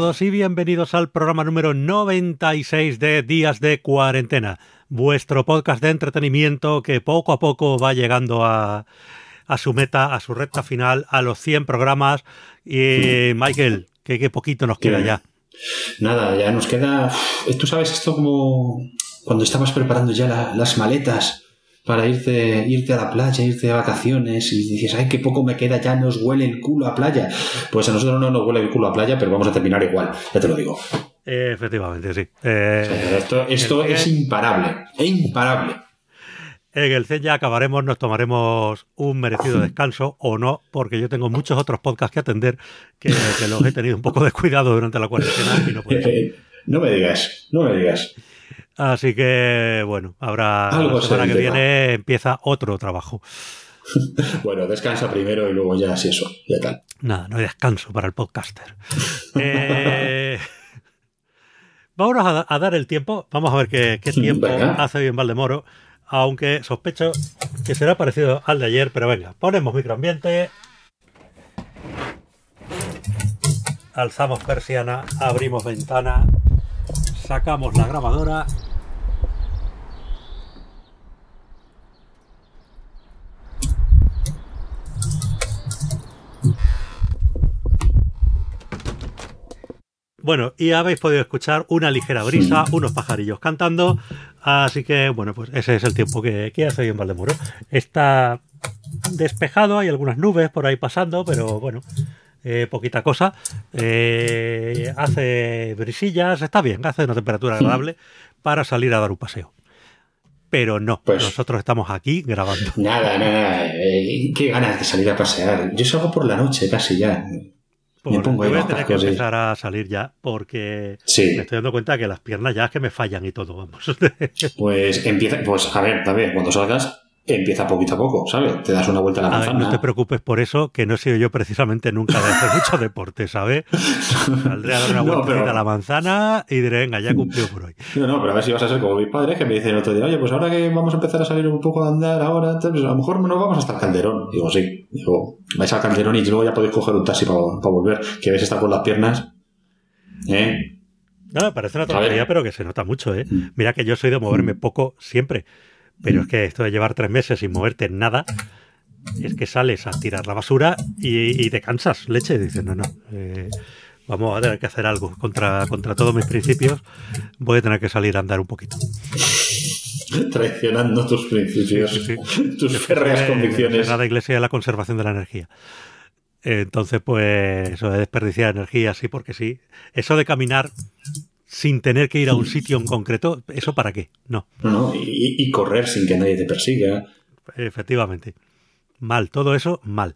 Todos y bienvenidos al programa número 96 de Días de Cuarentena, vuestro podcast de entretenimiento que poco a poco va llegando a, a su meta, a su recta final, a los 100 programas. Y Michael, que, poquito nos queda ya. Nada, ya nos queda. Tú sabes esto como cuando estabas preparando ya las maletas para irte, irte a la playa, irte de vacaciones y dices, ay, qué poco me queda, ya nos huele el culo a playa. Pues a nosotros no nos huele el culo a playa, pero vamos a terminar igual, ya te lo digo. efectivamente, sí. Eh, esto, esto es imparable, es imparable. En el CEN ya acabaremos, nos tomaremos un merecido descanso o no, porque yo tengo muchos otros podcasts que atender que, los he tenido un poco de cuidado durante la cuarentena y no No me digas, no me digas. Así que, bueno, habrá la semana que viene empieza otro trabajo. bueno, descansa primero y luego ya si eso, ya tal. Nada, no hay descanso para el podcaster. eh, vámonos a, dar el tiempo. Vamos a ver qué, tiempo hace bien Valdemoro. Aunque sospecho que será parecido al de ayer, pero venga, ponemos microambiente. Alzamos persiana, abrimos ventana, sacamos la grabadora Bueno, y habéis podido escuchar una ligera brisa, unos pajarillos cantando, así que bueno, pues ese es el tiempo que, hace en Valdemoro. Está despejado, hay algunas nubes por ahí pasando, pero bueno, eh, poquita cosa. Eh, hace brisillas, está bien, hace una temperatura agradable para salir a dar un paseo. Pero no, pues nosotros estamos aquí grabando. Nada, nada, eh, qué ganas de salir a pasear. Yo salgo por la noche casi ya me pongo voy a tener que empezar a salir ya porque me estoy dando cuenta que las piernas ya es que me fallan y todo, vamos. pues empieza, pues a ver, a ver, cuando salgas, empieza poquito a poco, ¿sabes? Te das una vuelta a la manzana. no te preocupes por eso, que no he sido yo precisamente nunca de hacer mucho deporte, ¿sabes? Saldré a dar una vuelta a la manzana y diré, venga, ya cumplió por hoy. No, no, pero a ver si vas a ser como mis padres que me dicen el otro día, oye, pues ahora que vamos a empezar a salir un poco a andar ahora, pues a lo mejor nos vamos hasta el Calderón. Digo, sí. Digo, vais al Calderón y luego ya podéis coger un taxi para, volver, que ves estar con las piernas. ¿Eh? No, me parece una tontería, pero que se nota mucho, ¿eh? Mm. Mira que yo soy de moverme mm. poco siempre. Pero es que esto de llevar tres meses sin moverte en nada, es que sales a tirar la basura y, te cansas, leche. Y dices, no, no, eh, vamos a tener que hacer algo contra, contra todos mis principios. Voy a tener que salir a andar un poquito. Traicionando tus principios, tus férreas convicciones. La iglesia de la conservación de la energía. Entonces, pues, eso de desperdiciar energía, sí, porque sí. Eso de caminar sin tener que ir a un sitio en concreto, ¿eso para qué? No. No, y, correr sin que nadie te persiga. Efectivamente. Mal, todo eso mal.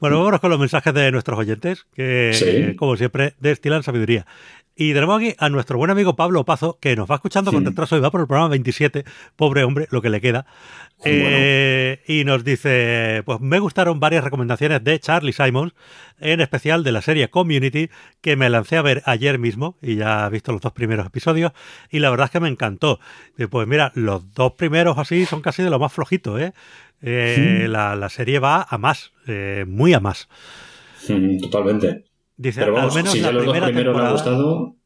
Bueno, vámonos con los mensajes de nuestros oyentes, que como siempre destilan sabiduría. Y tenemos aquí a nuestro buen amigo Pablo Pazo, que nos va escuchando con retraso y va por el programa 27, pobre hombre, lo que le queda. Eh, y nos dice, pues me gustaron varias recomendaciones de Charlie Simons, en especial de la serie Community, que me lancé a ver ayer mismo y ya he visto los dos primeros episodios y la verdad es que me encantó. pues mira, los dos primeros así son casi de lo más flojito, ¿eh? eh la, serie va a más, eh, muy a más. totalmente. Dice, Pero al menos si ya los dos primeros le han gustado.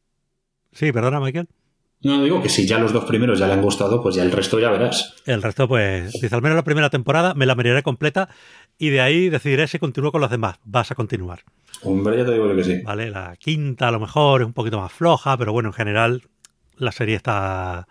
Sí, perdona, Michael. No, digo que si ya los dos primeros ya le han gustado, pues ya el resto ya verás. El resto, pues, dice, al menos la primera temporada me la miraré completa y de ahí decidiré si continúo con los demás. Vas a continuar. Hombre, ya te digo que sí. Vale, la quinta a lo mejor es un poquito más floja, pero bueno, en general la serie está,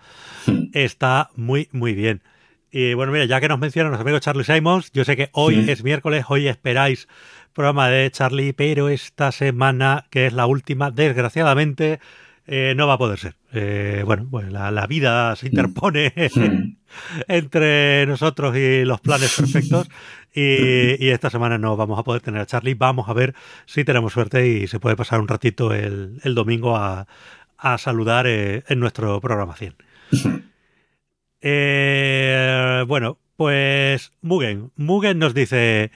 hmm. está muy, muy bien. Y bueno, mira, ya que nos mencionan los amigos Charlie Simons, yo sé que hoy hmm. es miércoles, hoy esperáis programa de Charlie, pero esta semana, que es la última, desgraciadamente, eh, no va a poder ser. Eh, bueno, pues la, vida se interpone mm. entre nosotros y los planes perfectos. Y, esta semana no vamos a poder tener a Charlie. Vamos a ver si tenemos suerte y se puede pasar un ratito el, domingo a, saludar eh, en nuestro programación. bueno, pues Mugen. Mugen nos dice.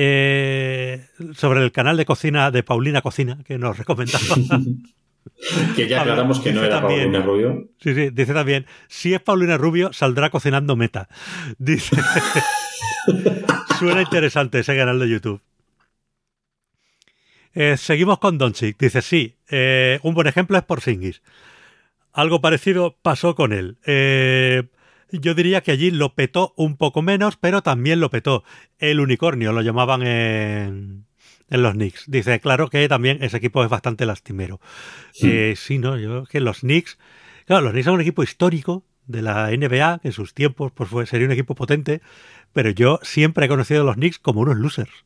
Eh, sobre el canal de cocina de Paulina Cocina, que nos recomendaba. que ya aclaramos que no era Paulina Rubio. Sí, sí, dice también, si es Paulina Rubio, saldrá cocinando meta. Dice, suena interesante ese canal de YouTube. Eh, seguimos con Doncic. Dice, sí, eh, un buen ejemplo es Porzingis. Algo parecido pasó con él. Eh, yo diría que allí lo petó un poco menos, pero también lo petó. El unicornio lo llamaban en, en los Knicks. Dice, claro que también ese equipo es bastante lastimero. Sí, sí no, yo que los Knicks, claro, los Knicks son un equipo histórico de la NBA, que en sus tiempos pues fue, sería un equipo potente, pero yo siempre he conocido a los Knicks como unos losers.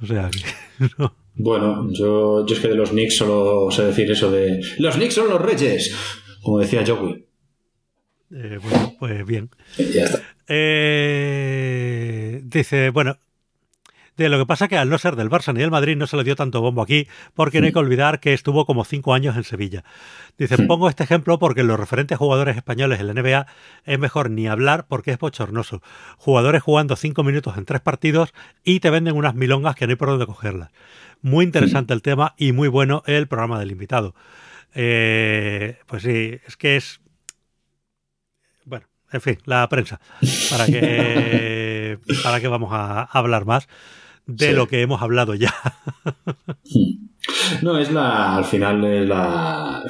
O sea, no. Bueno, yo, yo es que de los Knicks solo sé decir eso de los Knicks son los reyes, como decía Joey. Eh, bueno, pues bien. Ya está. Eh, dice, bueno, de lo que pasa que al no ser del Barça ni del Madrid no se le dio tanto bombo aquí, porque no hay que olvidar que estuvo como cinco años en Sevilla. Dice, pongo este ejemplo porque los referentes jugadores españoles en la NBA es mejor ni hablar porque es bochornoso. Jugadores jugando cinco minutos en tres partidos y te venden unas milongas que no hay por dónde cogerlas. Muy interesante el tema y muy bueno el programa del invitado. Eh, pues sí, es que es... En fin, la prensa. ¿Para que, para que vamos a hablar más? de sí. lo que hemos hablado ya. no, es la, al final, es la,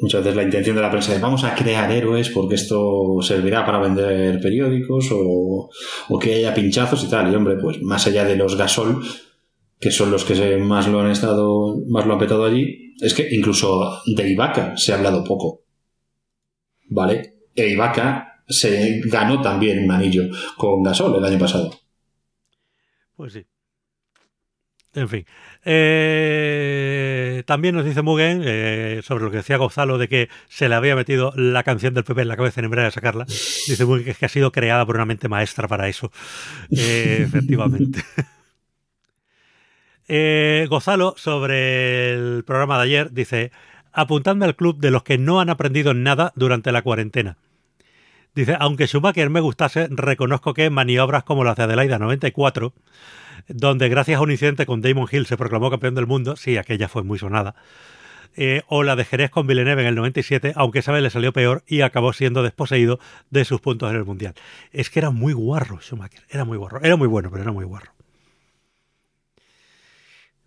muchas veces la intención de la prensa de vamos a crear héroes porque esto servirá para vender periódicos o, o que haya pinchazos y tal. Y hombre, pues más allá de los gasol, que son los que más lo han estado, más lo han petado allí, es que incluso de Ibaka se ha hablado poco. ¿Vale? E Ibaka se ganó también un anillo con Gasol el año pasado. Pues sí. En fin. Eh, también nos dice Mugen eh, sobre lo que decía Gonzalo de que se le había metido la canción del PP en la cabeza en vez de sacarla. Dice Mugen que es que ha sido creada por una mente maestra para eso. Eh, efectivamente. Gonzalo, sobre el programa de ayer, dice: Apuntadme al club de los que no han aprendido nada durante la cuarentena. Dice: Aunque Schumacher me gustase, reconozco que maniobras como las de Adelaida 94 donde gracias a un incidente con Damon Hill se proclamó campeón del mundo, sí, aquella fue muy sonada, eh, o la de Jerez con Villeneuve en el 97, aunque esa vez le salió peor y acabó siendo desposeído de sus puntos en el Mundial. Es que era muy guarro Schumacher, era muy guarro, era muy bueno, pero era muy guarro.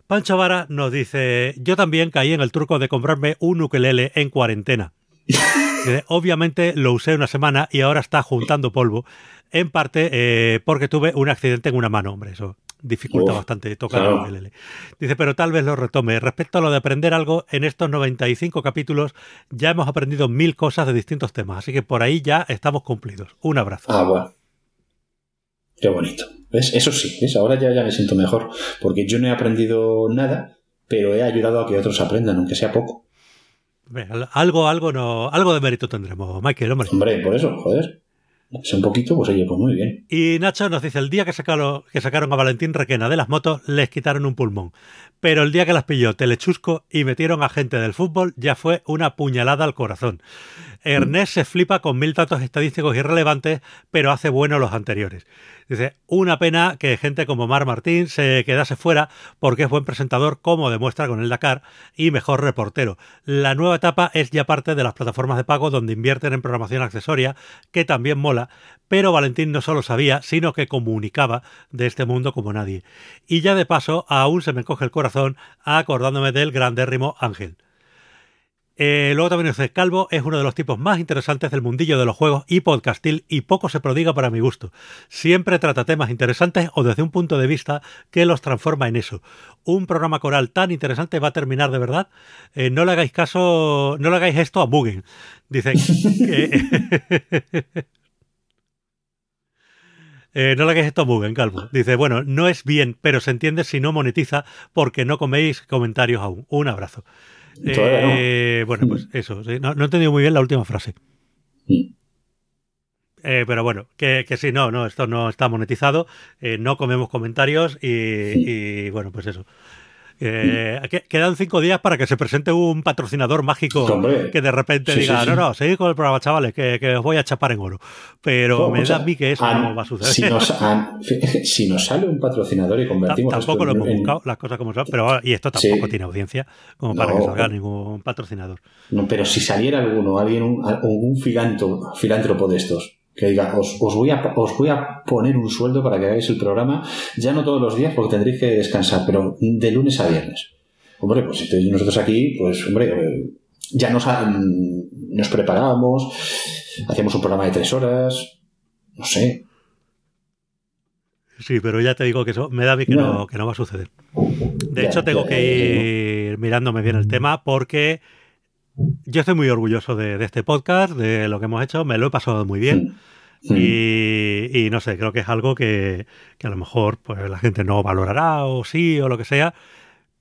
Pancho Vara nos dice, yo también caí en el truco de comprarme un ukelele en cuarentena. Obviamente lo usé una semana y ahora está juntando polvo, en parte eh, porque tuve un accidente en una mano, hombre, eso dificulta bastante tocar claro. el ukelele. Dice, pero tal vez lo retome. Respecto a lo de aprender algo, en estos 95 capítulos ya hemos aprendido mil cosas de distintos temas, así que por ahí ya estamos cumplidos. Un abrazo. Ah, bueno. Qué bonito. ¿Ves? Eso sí, ¿ves? ahora ya, ya me siento mejor, porque yo no he aprendido nada, pero he ayudado a que otros aprendan, aunque sea poco. Algo, algo, no, algo de mérito tendremos, Michael, hombre. Hombre, por eso, joder. Es un poquito, pues oye, pues muy bien. Y Nacho nos dice, el día que sacaron, que sacaron a Valentín Requena de las motos, les quitaron un pulmón. Pero el día que las pilló Telechusco y metieron a gente del fútbol, ya fue una puñalada al corazón. Ernest se flipa con mil datos estadísticos irrelevantes, pero hace bueno los anteriores. Dice, una pena que gente como Mar Martín se quedase fuera porque es buen presentador, como demuestra con el Dakar, y mejor reportero. La nueva etapa es ya parte de las plataformas de pago donde invierten en programación accesoria, que también mola, pero Valentín no solo sabía, sino que comunicaba de este mundo como nadie. Y ya de paso, aún se me coge el corazón acordándome del grandérrimo Ángel. Eh, luego también dice, Calvo es uno de los tipos más interesantes del mundillo de los juegos y podcastil y poco se prodiga para mi gusto. Siempre trata temas interesantes o desde un punto de vista que los transforma en eso. Un programa coral tan interesante va a terminar de verdad. Eh, no le hagáis caso, no le hagáis esto a Mugen. Dice que... Eh, no le hagáis esto a Mugen, Calvo. Dice, bueno, no es bien, pero se entiende si no monetiza porque no coméis comentarios aún. Un abrazo. Eh, no. Bueno, pues eso. ¿sí? No, no, he entendido muy bien la última frase. Mm. Eh, pero bueno, que, que sí, no, no, esto no está monetizado. Eh, no comemos comentarios y, y, bueno, pues eso. Eh, quedan cinco días para que se presente un patrocinador mágico Hombre. que de repente Sí, diga, sí, sí. no, no, seguid con el programa, chavales, que, que os voy a chapar en oro. Pero me o sea, da a mí que eso no va a suceder. Si nos, han- si nos sale un patrocinador y convertimos Tampoco esto lo en- hemos en- buscado, las cosas como son, pero y esto tampoco tiene audiencia como para No. que salga ningún patrocinador. No, pero si saliera alguno, alguien, un, un filántropo de estos, que diga, os, voy a, os voy a poner un sueldo para que hagáis el programa, ya no todos los días porque tendréis que descansar, pero de lunes a viernes. Hombre, pues si nosotros aquí, pues hombre, eh, ya nos, nos preparábamos, hacíamos un programa de tres horas, no sé. Sí, pero ya te digo que eso me da a mí que no, que no va a suceder. De hecho, tengo que ir mirándome bien el tema porque yo estoy muy orgulloso de, este podcast, de lo que hemos hecho, me lo he pasado muy bien. Y, no sé, creo que es algo que, a lo mejor pues, la gente no valorará o sí o lo que sea,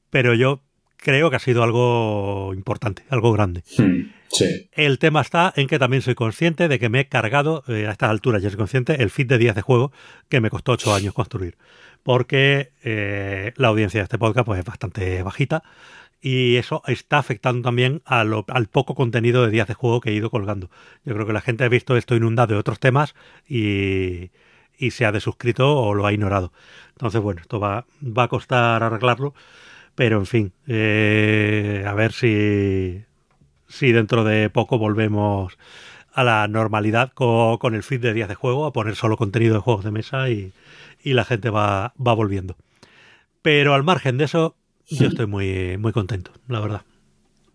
pero yo creo que ha sido algo importante, algo grande. Sí. El tema está en que también soy consciente de que me he cargado, eh, a estas alturas ya soy consciente, el feed de días de juego que me costó ocho años construir. Porque eh, la audiencia de este podcast pues, es bastante bajita y eso está afectando también al poco contenido de días de juego que he ido colgando. Yo creo que la gente ha visto esto inundado de otros temas y, se ha desuscrito o lo ha ignorado. Entonces, bueno, esto va, va a costar arreglarlo, pero en fin, eh, a ver si, si dentro de poco volvemos a la normalidad con, el feed de días de juego, a poner solo contenido de juegos de mesa y, y la gente va, va volviendo. Pero al margen de eso, yo estoy muy, muy contento, la verdad.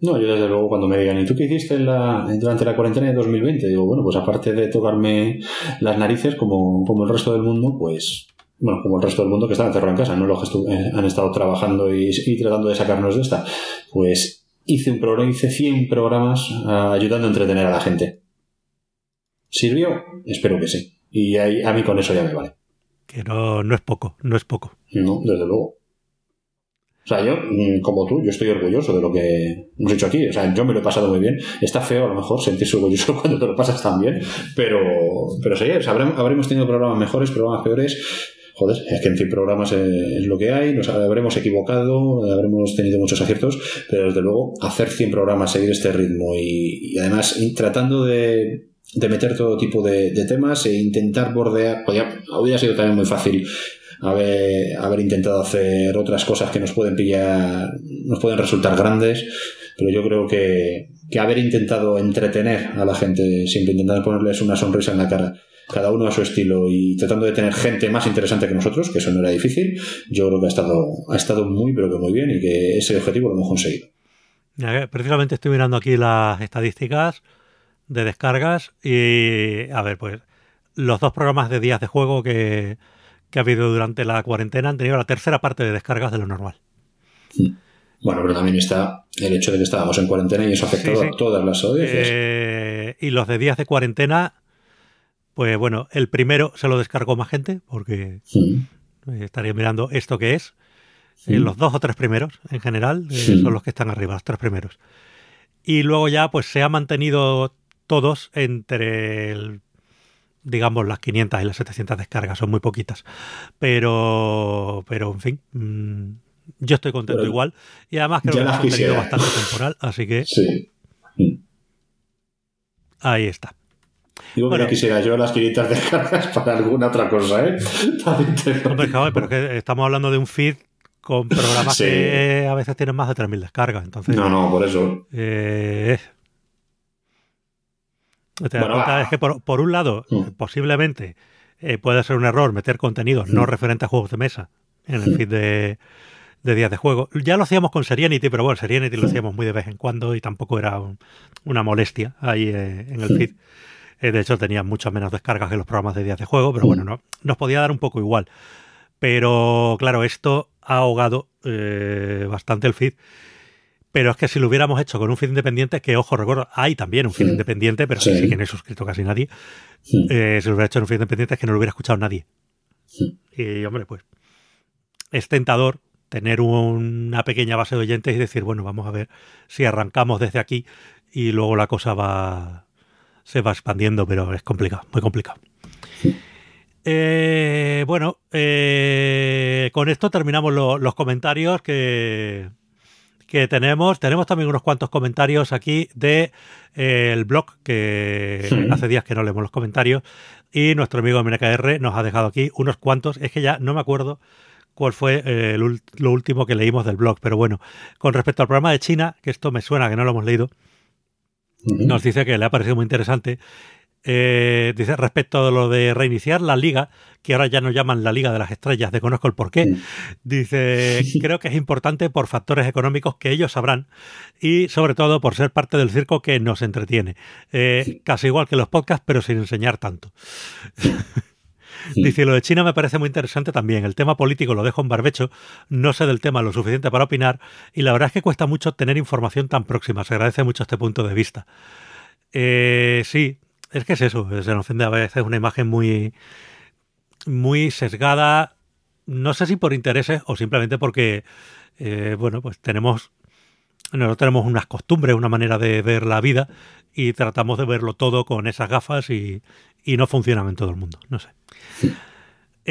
No, yo desde luego cuando me digan, ¿y tú qué hiciste en la, durante la cuarentena de 2020? Digo, bueno, pues aparte de tocarme las narices como, como el resto del mundo, pues, bueno, como el resto del mundo que está encerrado en casa, no los que eh, han estado trabajando y, tratando de sacarnos de esta, pues hice un programa, hice 100 programas ah, ayudando a entretener a la gente. ¿Sirvió? Espero que sí. Y a mí con eso ya me vale. Que no, no es poco, no es poco. No, desde luego. O sea, yo, mm, como tú, yo estoy orgulloso de lo que hemos hecho aquí. O sea, yo me lo he pasado muy bien. Está feo a lo mejor sentirse orgulloso cuando te lo pasas tan bien, pero, pero sí, habremos, tenido programas mejores, programas peores. Joder, es que en fin, programas es, lo que hay, nos habremos equivocado, habremos tenido muchos aciertos, pero desde luego hacer 100 programas, seguir este ritmo y, además tratando de, meter todo tipo de, temas e intentar bordear, podría, habría sido también muy fácil haber, haber intentado hacer otras cosas que nos pueden pillar, nos pueden resultar grandes, pero yo creo que, que haber intentado entretener a la gente, siempre intentando ponerles una sonrisa en la cara, cada uno a su estilo y tratando de tener gente más interesante que nosotros, que eso no era difícil, yo creo que ha estado, ha estado muy, pero que muy bien y que ese objetivo lo hemos conseguido. Precisamente estoy mirando aquí las estadísticas de descargas y, a ver, pues los dos programas de días de juego que, que ha habido durante la cuarentena han tenido la tercera parte de descargas de lo normal. Bueno, pero también está el hecho de que estábamos en cuarentena y eso ha afectado a todas las audiencias. Eh, y los de días de cuarentena, pues bueno, el primero se lo descargó más gente, porque estaría mirando esto que es. Eh, los dos o tres primeros, en general, eh, son los que están arriba, los tres primeros. Y luego ya, pues se ha mantenido todos entre el digamos, las 500 y las 700 descargas, son muy poquitas. Pero, pero en fin, mm, yo estoy contento igual. Y además creo que es un contenido bastante temporal, así que... Sí. Ahí está. Digo bueno, que quisiera yo las 500 descargas para alguna otra cosa, ¿eh? Hombre, pero es que estamos hablando de un feed con programas que a veces tienen más de 3.000 descargas. Entonces, no, no, por eso. Eh, es que por, un lado, mm. posiblemente eh, puede ser un error meter contenido no mm. referente a juegos de mesa en el mm. feed de, días de juego. Ya lo hacíamos con Serenity, pero bueno, Serenity lo hacíamos muy de vez en cuando y tampoco era una molestia ahí eh, en el feed. Eh, de hecho, tenía muchas menos descargas que los programas de días de juego, pero bueno, no, nos podía dar un poco igual. Pero claro, esto ha ahogado bastante el feed. Pero es que si lo hubiéramos hecho con un feed independiente, que ojo, recuerdo, hay también un feed independiente, pero sí. que no he suscrito casi nadie. Eh, si lo hubiera hecho en un feed independiente es que no lo hubiera escuchado nadie. Y hombre, pues es tentador tener una pequeña base de oyentes y decir, bueno, vamos a ver si arrancamos desde aquí y luego la cosa va se va expandiendo, pero es complicado, muy complicado. Eh, bueno, eh, con esto terminamos los comentarios que, que tenemos. Tenemos también unos cuantos comentarios aquí del de, eh, blog, que hace días que no leemos los comentarios. Y nuestro amigo MNKR nos ha dejado aquí unos cuantos. Es que ya no me acuerdo cuál fue eh, lo último que leímos del blog. Pero bueno, con respecto al programa de China, que esto me suena que no lo hemos leído, nos dice que le ha parecido muy interesante Eh, dice respecto a lo de reiniciar la liga, que ahora ya no llaman la Liga de las Estrellas, de conozco el porqué. Dice, creo que es importante por factores económicos que ellos sabrán y sobre todo por ser parte del circo que nos entretiene. Eh, casi igual que los podcasts, pero sin enseñar tanto. Dice, lo de China me parece muy interesante también. El tema político lo dejo en barbecho, no sé del tema lo suficiente para opinar y la verdad es que cuesta mucho tener información tan próxima. Se agradece mucho este punto de vista. Eh, sí, es que es eso, se nos ofende a veces una imagen muy, muy sesgada, no sé si por intereses o simplemente porque, eh, bueno, pues tenemos, no tenemos unas costumbres, una manera de ver la vida y tratamos de verlo todo con esas gafas y, y no funcionan en todo el mundo, no sé.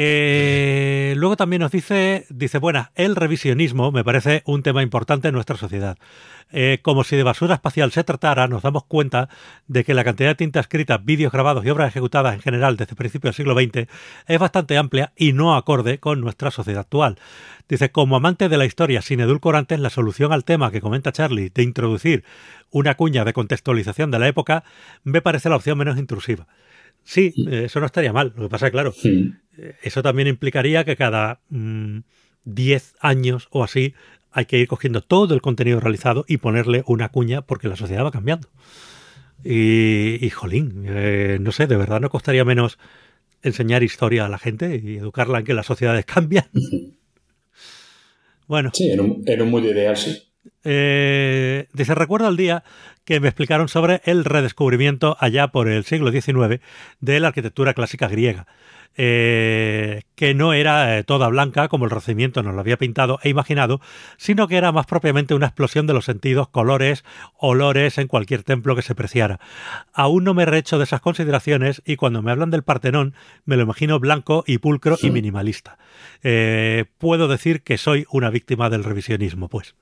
Eh, luego también nos dice, dice, bueno, el revisionismo me parece un tema importante en nuestra sociedad. Eh, como si de basura espacial se tratara, nos damos cuenta de que la cantidad de tinta escrita, vídeos grabados y obras ejecutadas en general desde principios del siglo XX es bastante amplia y no acorde con nuestra sociedad actual. Dice, como amante de la historia sin edulcorantes, la solución al tema que comenta Charlie de introducir una cuña de contextualización de la época me parece la opción menos intrusiva. Sí, eh, eso no estaría mal. Lo que pasa es claro, eh, eso también implicaría que cada 10 mm, años o así hay que ir cogiendo todo el contenido realizado y ponerle una cuña porque la sociedad va cambiando. Y, y jolín, eh, no sé, de verdad no costaría menos enseñar historia a la gente y educarla en que las sociedades cambian. bueno. Sí, en un, en un mundo ideal, sí. Eh, dice, recuerdo el día que me explicaron sobre el redescubrimiento allá por el siglo XIX de la arquitectura clásica griega. Eh, que no era eh, toda blanca como el Renacimiento nos lo había pintado e imaginado, sino que era más propiamente una explosión de los sentidos, colores, olores en cualquier templo que se preciara. Aún no me rehecho de esas consideraciones y cuando me hablan del Partenón me lo imagino blanco y pulcro y minimalista. puedo decir que soy una víctima del revisionismo, pues.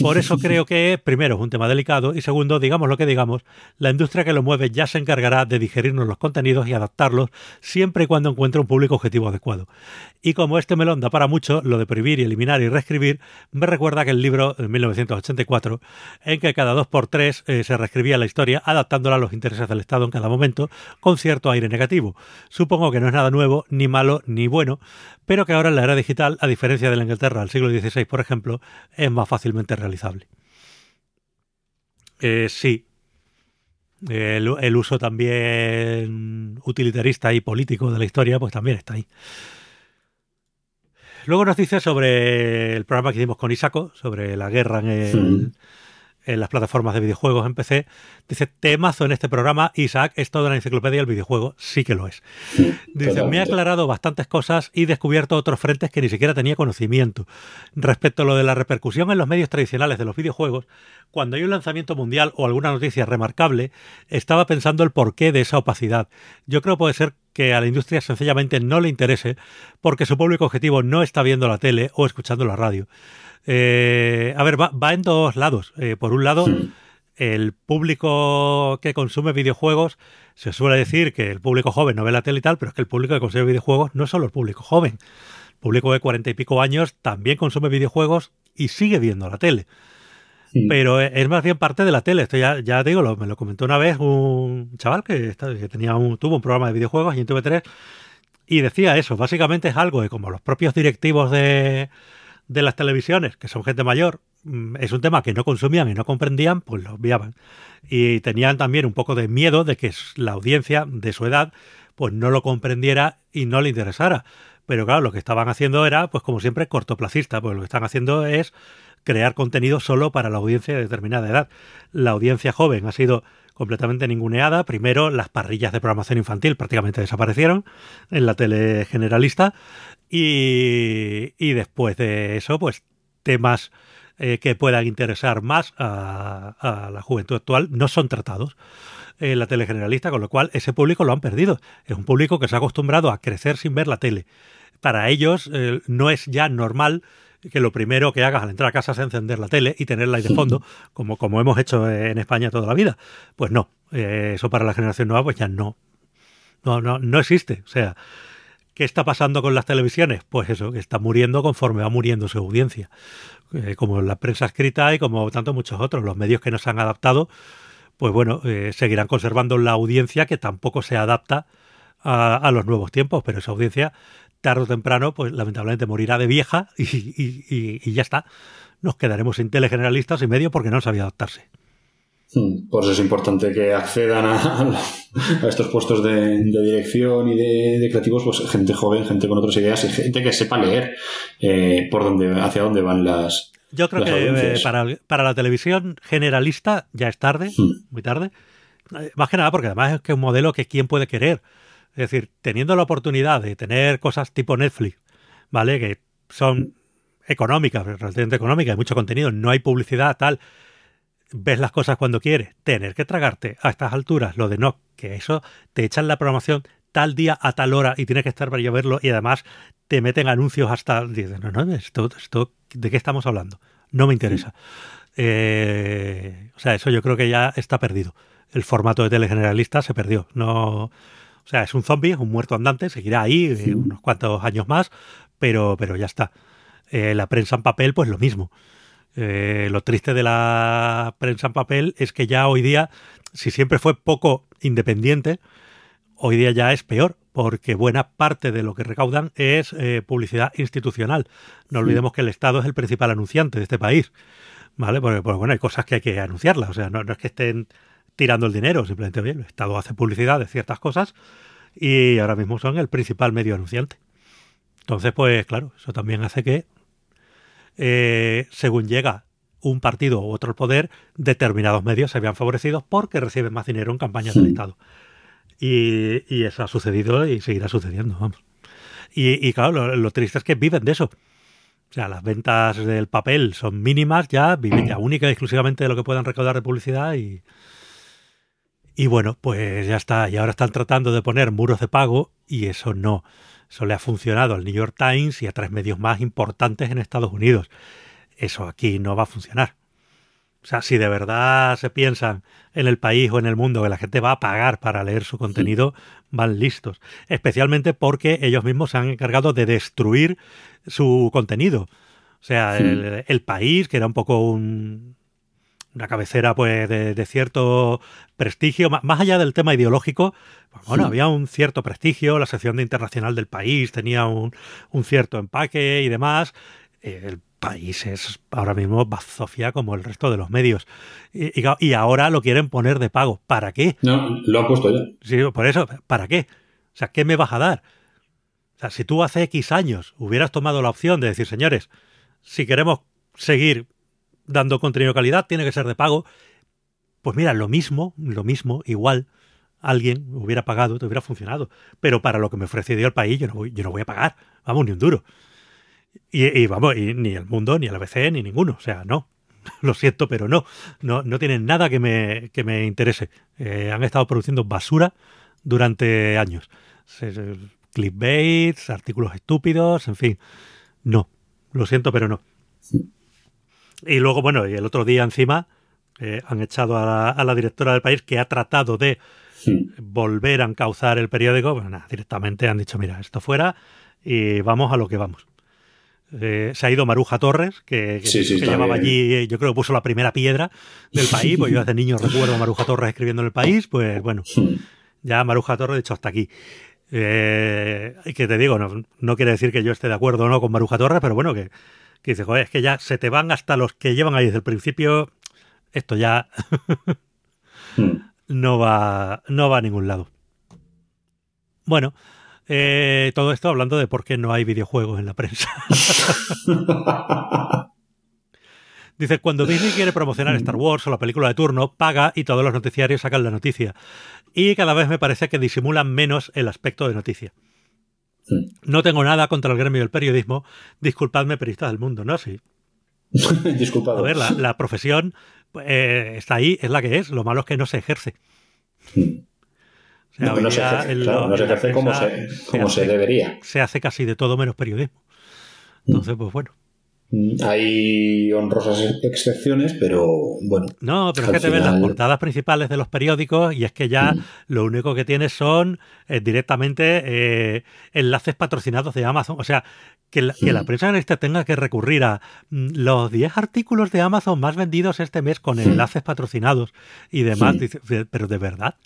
Por eso creo que, primero, es un tema delicado y segundo, digamos lo que digamos, la industria que lo mueve ya se encargará de digerirnos los contenidos y adaptarlos siempre y cuando encuentre un público objetivo adecuado. Y como este melón da para mucho, lo de prohibir y eliminar y reescribir me recuerda que el libro de 1984, en que cada dos por tres eh, se reescribía la historia adaptándola a los intereses del Estado en cada momento, con cierto aire negativo. Supongo que no es nada nuevo, ni malo, ni bueno, pero que ahora en la era digital, a diferencia de la Inglaterra del siglo XVI, por ejemplo, es más fácilmente realizable. Eh, sí. El, uso también utilitarista y político de la historia, pues también está ahí. Luego nos dice sobre el programa que hicimos con Isaco, sobre la guerra en el, en las plataformas de videojuegos en PC. Dice, temazo en este programa, Isaac es toda la enciclopedia del videojuego. Sí que lo es. Dice, me ha aclarado bastantes cosas y descubierto otros frentes que ni siquiera tenía conocimiento. Respecto a lo de la repercusión en los medios tradicionales de los videojuegos, cuando hay un lanzamiento mundial o alguna noticia remarcable, estaba pensando el porqué de esa opacidad. Yo creo que puede ser que a la industria sencillamente no le interese porque su público objetivo no está viendo la tele o escuchando la radio. Eh, a ver, va, en dos lados. Eh, por un lado, el público que consume videojuegos, se suele decir que el público joven no ve la tele y tal, pero es que el público que consume videojuegos no es solo el público joven. El público de cuarenta y pico años también consume videojuegos y sigue viendo la tele. Pero es más bien parte de la tele. Esto ya, ya digo, me lo comentó una vez un chaval que, tenía un, tuvo un programa de videojuegos y en TV3 y decía eso. Básicamente es algo de como los propios directivos de, de las televisiones, que son gente mayor, mm, es un tema que no consumían y no comprendían, pues lo obviaban. Y tenían también un poco de miedo de que la audiencia de su edad pues no lo comprendiera y no le interesara. Pero claro, lo que estaban haciendo era, pues como siempre, cortoplacista, pues lo que están haciendo es crear contenido solo para la audiencia de determinada edad. La audiencia joven ha sido completamente ninguneada. Primero, las parrillas de programación infantil prácticamente desaparecieron en la tele generalista y, después de eso, pues temas eh, que puedan interesar más a, la juventud actual no son tratados en la tele generalista, con lo cual ese público lo han perdido. Es un público que se ha acostumbrado a crecer sin ver la tele. Para ellos eh, no es ya normal que lo primero que hagas al entrar a casa es encender la tele y tenerla ahí de fondo, como, como hemos hecho en España toda la vida. Pues no, eh, eso para la generación nueva pues ya no, no, no, no existe. O sea, ¿Qué está pasando con las televisiones? Pues eso, que está muriendo conforme va muriendo su audiencia. Eh, como la prensa escrita y como tanto muchos otros. Los medios que no se han adaptado, pues bueno, eh, seguirán conservando la audiencia que tampoco se adapta a, los nuevos tiempos, pero esa audiencia tarde o temprano, pues lamentablemente morirá de vieja y, ya está. Nos quedaremos sin telegeneralistas y medio porque no sabía adaptarse. Hmm, por eso es importante que accedan a, estos puestos de, dirección y de, creativos, pues gente joven, gente con otras ideas y gente que sepa leer eh, por dónde, hacia dónde van las. Yo creo que eh, para, la televisión generalista ya es tarde, hmm. muy tarde. Eh, más que nada porque además es que es un modelo que quién puede querer. Es decir, teniendo la oportunidad de tener cosas tipo Netflix, ¿vale? Que son económicas, relativamente económicas, hay mucho contenido, no hay publicidad, tal ves las cosas cuando quieres, tener que tragarte a estas alturas lo de no, que eso te echan la programación tal día a tal hora y tienes que estar para yo verlo y además te meten anuncios hasta... Dices, no, no, esto, esto, ¿de qué estamos hablando? No me interesa. Eh, o sea, eso yo creo que ya está perdido. El formato de telegeneralista se perdió. No, o sea, es un zombie, es un muerto andante, seguirá ahí eh, unos cuantos años más, pero, pero ya está. Eh, la prensa en papel, pues lo mismo. Eh, lo triste de la prensa en papel es que ya hoy día, si siempre fue poco independiente, hoy día ya es peor, porque buena parte de lo que recaudan es eh, publicidad institucional. No olvidemos que el Estado es el principal anunciante de este país, ¿vale? Porque, pues, bueno, hay cosas que hay que anunciarlas, o sea, no, es que estén tirando el dinero, simplemente, el Estado hace publicidad de ciertas cosas y ahora mismo son el principal medio anunciante. Entonces, pues claro, eso también hace que eh, según llega un partido u otro al poder, determinados medios se vean favorecidos porque reciben más dinero en campañas del Estado. Y, eso ha sucedido y seguirá sucediendo, vamos. Y, claro, lo, triste es que viven de eso. O sea, las ventas del papel son mínimas ya, viven ya única y exclusivamente de lo que puedan recaudar de publicidad y, y bueno, pues ya está. Y ahora están tratando de poner muros de pago y eso no. Eso le ha funcionado al New York Times y a tres medios más importantes en Estados Unidos. Eso aquí no va a funcionar. O sea, si de verdad se piensan en el país o en el mundo que la gente va a pagar para leer su contenido, van listos. Especialmente porque ellos mismos se han encargado de destruir su contenido. O sea, el, país, que era un poco un, una cabecera pues de, cierto prestigio, más allá del tema ideológico, pues, bueno, había un cierto prestigio, la sección de internacional del país tenía un, cierto empaque y demás. El país es ahora mismo bazofia como el resto de los medios. Y, ahora lo quieren poner de pago. ¿Para qué? No, lo han puesto ya. Sí, por eso, ¿para qué? O sea, ¿qué me vas a dar? O sea, si tú hace X años hubieras tomado la opción de decir, señores, si queremos seguir dando contenido de calidad, tiene que ser de pago. Pues mira, lo mismo, lo mismo, igual, alguien hubiera pagado, te hubiera funcionado. Pero para lo que me ofrece el país, yo no voy, yo no voy a pagar, vamos, ni un duro. Y, vamos, y ni el mundo, ni el ABC, ni ninguno. O sea, no. Lo siento, pero no. No, no tienen nada que me, que me interese. Eh, han estado produciendo basura durante años. Clickbaits, artículos estúpidos, en fin. No. Lo siento, pero no. Y luego, bueno, y el otro día encima eh, han echado a la, directora del país que ha tratado de volver a encauzar el periódico. Bueno, nada, directamente han dicho, mira, esto fuera y vamos a lo que vamos. Eh, se ha ido Maruja Torres, que, llevaba allí, yo creo que puso la primera piedra del país, pues yo desde niño recuerdo a Maruja Torres escribiendo en el país, pues bueno, ya Maruja Torres, de hecho, hasta aquí. Eh, que te digo, no, no, quiere decir que yo esté de acuerdo o no con Maruja Torres, pero bueno, que, que dice, joder, es que ya se te van hasta los que llevan ahí desde el principio, esto ya hmm. no, va, no va a ningún lado. Bueno, eh, todo esto hablando de por qué no hay videojuegos en la prensa. Dice, cuando Disney quiere promocionar Star Wars o la película de turno, paga y todos los noticiarios sacan la noticia. Y cada vez me parece que disimulan menos el aspecto de noticia. No tengo nada contra el gremio del periodismo. Disculpadme, periodistas del mundo, ¿no? Sí. Disculpado. A ver, la, profesión eh, está ahí, es la que es. Lo malo es que no se ejerce. no, se ejerce, como, se, debería. Se hace casi de todo menos periodismo. Entonces, pues bueno. Mm, hay honrosas excepciones, pero bueno. No, pero es que te ven las portadas principales de los periódicos y es que ya mm. lo único que tienes son eh, directamente eh, enlaces patrocinados de Amazon. O sea, que la, que la mm. prensa este tenga que recurrir a los 10 artículos de Amazon más vendidos este mes con enlaces patrocinados y demás. pero de verdad.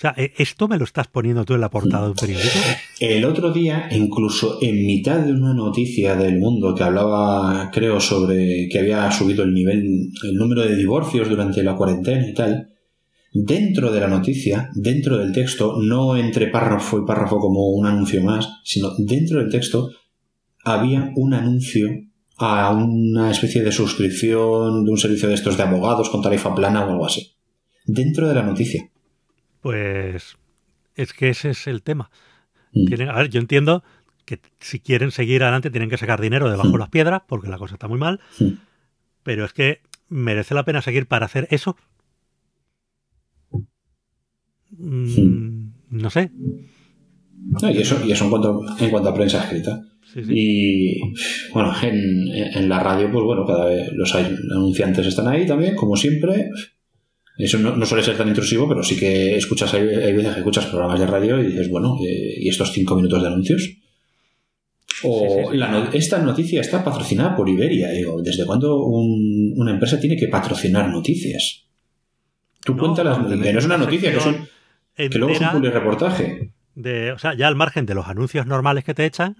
O sea, ¿e-, ¿esto me lo estás poniendo tú en la portada de un periódico? El otro día, incluso en mitad de una noticia del mundo que hablaba, creo, sobre que había subido el nivel, el número de divorcios durante la cuarentena y tal, dentro de la noticia, dentro del texto, no entre párrafo y párrafo como un anuncio más, sino dentro del texto, había un anuncio a una especie de suscripción de un servicio de estos de abogados con tarifa plana o algo así. Dentro de la noticia. Pues es que ese es el tema. Mm. a ver, yo entiendo que si quieren seguir adelante tienen que sacar dinero debajo de mm. las piedras porque la cosa está muy mal, mm. pero es que merece la pena seguir para hacer eso. no sé. y, eso, y eso en cuanto, en cuanto a prensa escrita. Y bueno, en, en, la radio, pues bueno, cada vez los anunciantes están ahí también, como siempre. Eso no, suele ser tan intrusivo, pero sí que escuchas, hay, veces que escuchas programas de radio y dices, bueno, eh, ¿y estos cinco minutos de anuncios? O esta noticia está patrocinada por Iberia. Digo, ¿desde cuándo una empresa tiene que patrocinar noticias? Tú no, cuéntalas, que no es una noticia, que, que luego es un reportaje. De, o sea, ya al margen de los anuncios normales que te echan,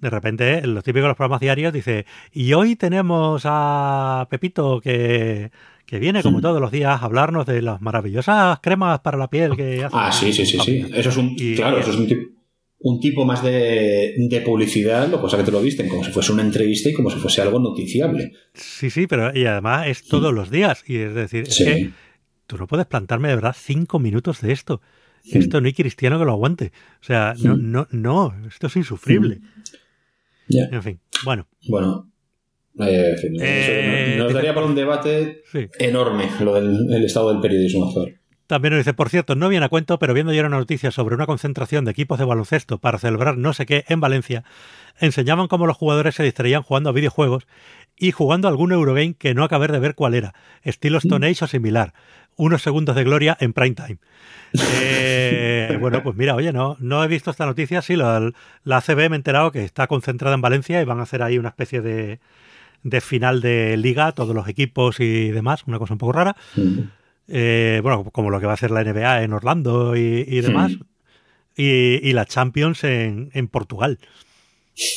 de repente, los típicos de los programas diarios, dice, y hoy tenemos a Pepito que que viene como todos los días a hablarnos de las maravillosas cremas para la piel que hace. Ah, sí, sí, sí, sí. Eso es un, claro, eso es un tipo, más de, publicidad, lo cosa que te lo visten como si fuese una entrevista y como si fuese algo noticiable. Sí, sí, pero y además es todos los días. Y es decir, es que tú no puedes plantarme de verdad cinco minutos de esto. Esto no hay cristiano que lo aguante. O sea, no, no, no, esto es insufrible. En fin, bueno. Bueno, eh, eh, nos daría para un debate enorme lo del estado del periodismo actual. También nos dice, por cierto, no viene a cuento, pero viendo ya una noticia sobre una concentración de equipos de baloncesto para celebrar no sé qué en Valencia, enseñaban cómo los jugadores se distraían jugando a videojuegos y jugando algún Eurogame que no acabé de ver cuál era, estilo Stone Age o similar, unos segundos de gloria en prime time. Eh, bueno, pues mira, oye, no, no he visto esta noticia, sí, la, la ACB me he enterado que está concentrada en Valencia y van a hacer ahí una especie de, de final de liga, todos los equipos y demás, una cosa un poco rara. Eh, bueno, como lo que va a hacer la NBA en Orlando y, demás. Y, la Champions en, Portugal.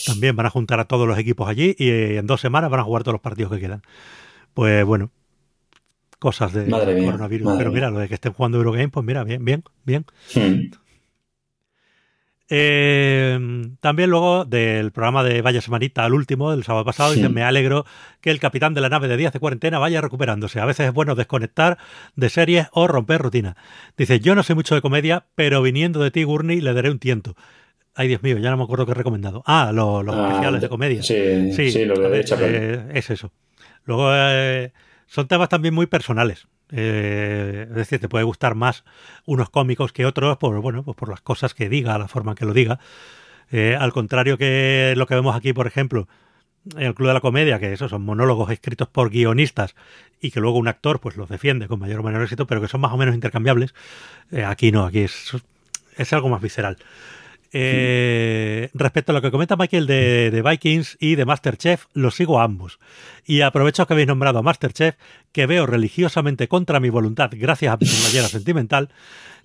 También van a juntar a todos los equipos allí y en dos semanas van a jugar todos los partidos que quedan. Pues bueno, cosas de coronavirus. Pero mira, lo de que estén jugando Eurogame, pues mira, bien, bien, bien. Eh, también luego del programa de Vaya Semanita al último, del sábado pasado, dice, me alegro que el capitán de la nave de días de cuarentena vaya recuperándose. A veces es bueno desconectar de series o romper rutina. Dice, yo no sé mucho de comedia, pero viniendo de ti, Gurney, le daré un tiento. Ay, Dios mío, ya no me acuerdo qué he recomendado. Ah, los, ah, especiales de comedia. Sí, sí, lo de eh, Es eso. Luego, eh, son temas también muy personales. Eh, es decir, te puede gustar más unos cómicos que otros por, bueno, pues por las cosas que diga, la forma en que lo diga. Eh, al contrario que lo que vemos aquí, por ejemplo, en el Club de la Comedia, que esos son monólogos escritos por guionistas y que luego un actor pues los defiende con mayor o menor éxito, pero que son más o menos intercambiables. Eh, aquí no, aquí es, es algo más visceral. Respecto a lo que comenta Michael de, Vikings y de Masterchef, los sigo a ambos. Y aprovecho que habéis nombrado a Masterchef, que veo religiosamente contra mi voluntad, gracias a mi compañera sentimental,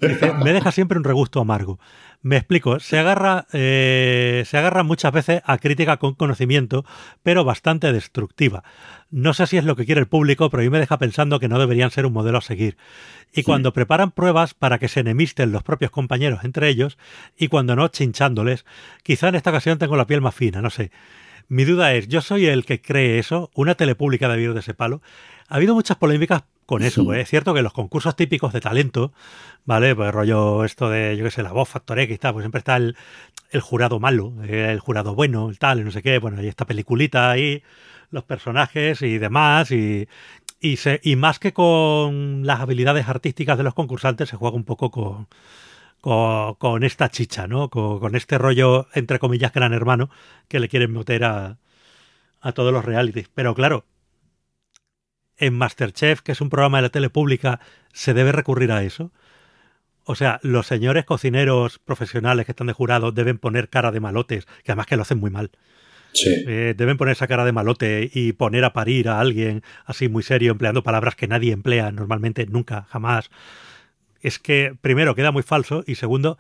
me deja siempre un regusto amargo. Me explico, se agarra, eh, se agarra muchas veces a crítica con conocimiento, pero bastante destructiva. No sé si es lo que quiere el público, pero a mí me deja pensando que no deberían ser un modelo a seguir. Y cuando preparan pruebas para que se enemisten los propios compañeros entre ellos, y cuando no, chinchándoles, quizá en esta ocasión tengo la piel más fina, no sé. Mi duda es, ¿yo soy el que cree eso? ¿Una telepública de vivir de ese palo? Ha habido muchas polémicas con eso. Pues es cierto que los concursos típicos de talento, ¿vale? Pues rollo esto de, yo qué sé, la voz, Factor X tal, pues siempre está el, jurado malo, el jurado bueno, el tal, no sé qué. Bueno, hay esta peliculita ahí, los personajes y demás, y, y, se, y más que con las habilidades artísticas de los concursantes, se juega un poco con, con, esta chicha, ¿no? Con, con, este rollo, entre comillas, gran hermano que le quieren meter a, a todos los realities. Pero claro, en Masterchef, que es un programa de la tele pública, ¿se debe recurrir a eso? O sea, los señores cocineros profesionales que están de jurado deben poner cara de malotes, que además que lo hacen muy mal. Sí. Eh, deben poner esa cara de malote y poner a parir a alguien así muy serio, empleando palabras que nadie emplea normalmente, nunca, jamás. Es que, primero, queda muy falso y segundo,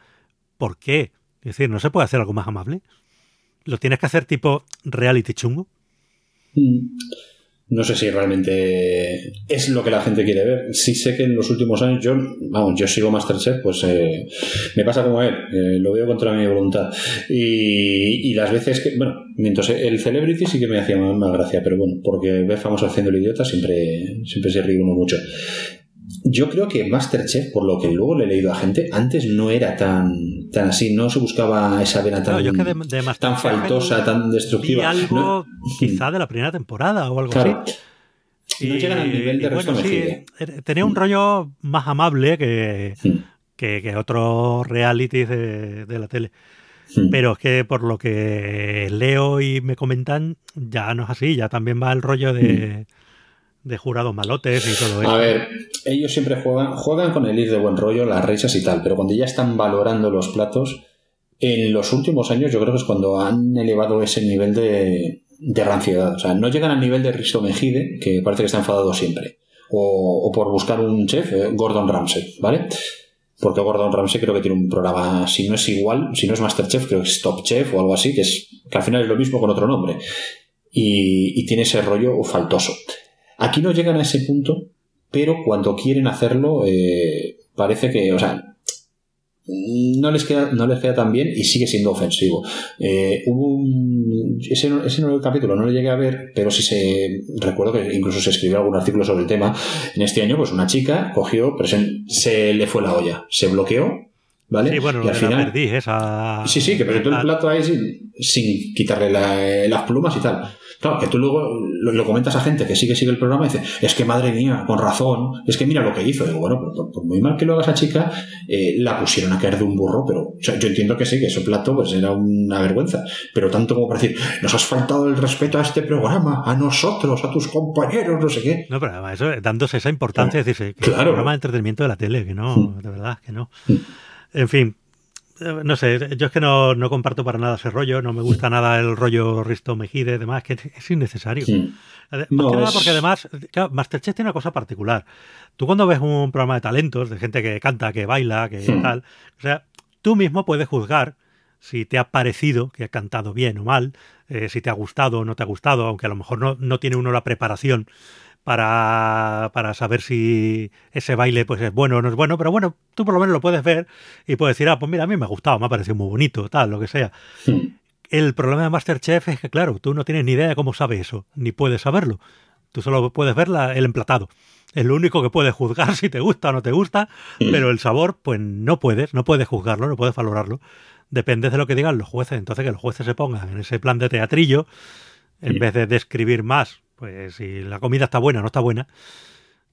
¿por qué? Es decir, ¿no se puede hacer algo más amable? ¿Lo tienes que hacer tipo reality chungo? Mm. No sé si realmente es lo que la gente quiere ver. Sí sé que en los últimos años yo, vamos, yo sigo Masterchef, pues eh, me pasa como él, eh, lo veo contra mi voluntad. Y, las veces que, bueno, mientras el Celebrity sí que me hacía más, gracia, pero bueno, porque ver famoso haciendo el idiota siempre, siempre se ríe uno mucho. Yo creo que Masterchef, por lo que luego le he leído a gente, antes no era tan, tan así, no se buscaba esa vena tan, No, yo que de- de tan faltosa, tan destructiva. algo No- quizá de la primera temporada o algo Claro. así. No llegan al nivel de bueno, sí, tenía un rollo más amable que, Mm. que, que otros realities de, de la tele. Mm. Pero es que por lo que leo y me comentan, ya no es así, ya también va el rollo de, de jurados malotes y todo eso. A ver, ellos siempre juegan, juegan con el ir de buen rollo, las risas y tal, pero cuando ya están valorando los platos, en los últimos años yo creo que es cuando han elevado ese nivel de, de ranciedad. O sea, no llegan al nivel de Risto Mejide, que parece que está enfadado siempre. O, o por buscar un chef, eh, Gordon Ramsay, ¿vale? Porque Gordon Ramsay creo que tiene un programa, si no es igual, si no es Masterchef, creo que es Top Chef o algo así, que, es, que al final es lo mismo con otro nombre. Y, y tiene ese rollo faltoso. Aquí no llegan a ese punto, pero cuando quieren hacerlo, eh, parece que, o sea, no les queda, no les queda tan bien y sigue siendo ofensivo. Eh, hubo un, ese, ese nuevo capítulo no lo llegué a ver, pero sí se recuerdo que incluso se escribió algún artículo sobre el tema. En este año, pues una chica cogió, presen- se le fue la olla, se bloqueó, ¿vale? Sí, bueno, y al la final, perdiz, esa... Sí, sí, que presentó el plato ahí sin, sin quitarle la- las plumas y tal. Claro, que tú luego lo, lo comentas a gente que sigue, sigue el programa y dice, es que madre mía, con razón, es que mira lo que hizo. Digo, bueno, por, por- por muy mal que lo haga esa chica, eh, la pusieron a caer de un burro, pero o sea, yo entiendo que sí, que ese plato pues era una vergüenza. Pero tanto como para decir, nos has faltado el respeto a este programa, a nosotros, a tus compañeros, no sé qué. No, pero además eso, dándose esa importancia, es decir, que es un programa de entretenimiento de la tele, que no, de verdad, que no. En fin, eh, no sé, yo es que no, no comparto para nada ese rollo, no me gusta nada el rollo Risto Mejide, demás, que es innecesario. Ade- No, Más que nada porque además, claro, Masterchef tiene una cosa particular. Tú cuando ves un programa de talentos, de gente que canta, que baila, que tal, o sea, tú mismo puedes juzgar si te ha parecido que ha cantado bien o mal, eh, si te ha gustado o no te ha gustado, aunque a lo mejor no, no tiene uno la preparación para, para saber si ese baile pues es bueno o no es bueno, pero bueno, tú por lo menos lo puedes ver y puedes decir, ah, pues mira, a mí me ha gustado, me ha parecido muy bonito, tal, lo que sea. El problema de Masterchef es que, claro, tú no tienes ni idea de cómo sabe eso, ni puedes saberlo. Tú solo puedes ver la- el emplatado. Es lo único que puedes juzgar si te gusta o no te gusta, pero el sabor, pues no puedes, no puedes juzgarlo, no puedes valorarlo. Depende de lo que digan los jueces. Entonces, que los jueces se pongan en ese plan de teatrillo, en vez de describir más, pues si la comida está buena o no está buena,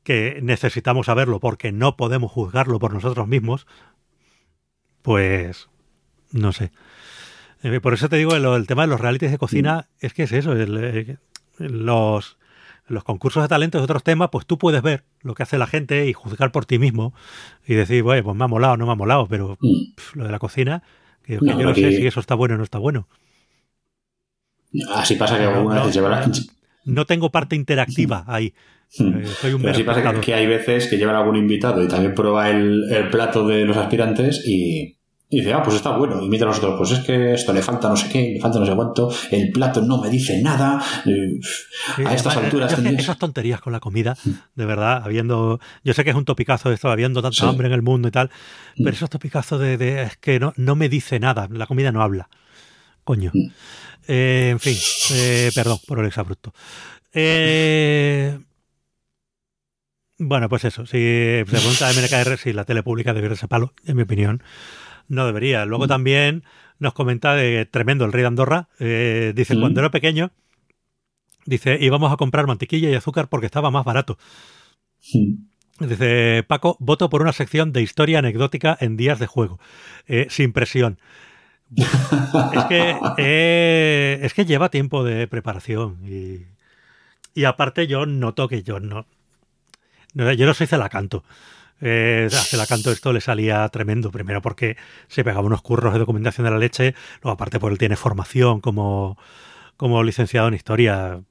que necesitamos saberlo porque no podemos juzgarlo por nosotros mismos, pues no sé. Eh, Por eso te digo, el tema de los realities de cocina es que es eso. el, eh, los, los concursos de talentos y otros temas, pues tú puedes ver lo que hace la gente y juzgar por ti mismo y decir, bueno, pues me ha molado, no me ha molado, pero Mm. pf, lo de la cocina, que, que No, yo no sé si eso está bueno o no está bueno. Así pasa que No, algunas no, veces lleva la- No tengo parte interactiva ahí. Eh, soy un Pero sí pasa que, hay veces que llevan algún invitado y también prueba el, el plato de los aspirantes y, y dice, ah, pues está bueno. Y mira a los otros, pues es que esto le falta no sé qué, le falta no sé cuánto, el plato no me dice nada. eh, Sí, a estas además, alturas tendrías- esas tonterías con la comida, de verdad, habiendo. Yo sé que es un topicazo esto, habiendo tanta Sí. hambre en el mundo y tal, pero esos topicazos de, de- es que no, no me dice nada, la comida no habla. Coño. Eh, en fin, eh, perdón por el exabrupto. Eh, bueno, pues eso. Si se pregunta a MNKR si la tele pública debería ese palo, en mi opinión, no debería. Luego Mm. también nos comenta de tremendo el rey de Andorra. eh, dice, Mm. cuando era pequeño, dice, íbamos a comprar mantequilla y azúcar porque estaba más barato. Dice, Paco, voto por una sección de historia anecdótica en días de juego, eh, sin presión. Es que, eh, es que lleva tiempo de preparación y, aparte yo noto que yo no, yo no soy celacanto. Eh, a Celacanto esto le salía tremendo, primero porque se pegaba unos curros de documentación de la leche, luego aparte porque él tiene formación como, como licenciado en historia.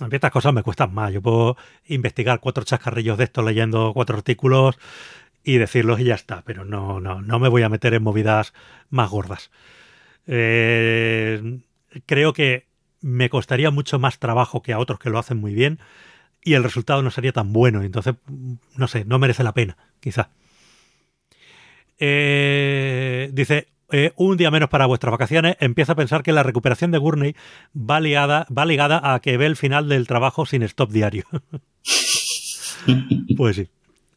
A mí estas cosas me cuestan más. Yo puedo investigar cuatro chascarrillos de estos leyendo cuatro artículos y decirlos y ya está, pero no, no, no me voy a meter en movidas más gordas. Eh, creo que me costaría mucho más trabajo que a otros que lo hacen muy bien y el resultado no sería tan bueno. Entonces, no sé, no merece la pena, quizá. Eh, dice, eh, un día menos para vuestras vacaciones, empieza a pensar que la recuperación de Gurney va ligada, va ligada a que ve el final del trabajo sin stop diario. pues sí.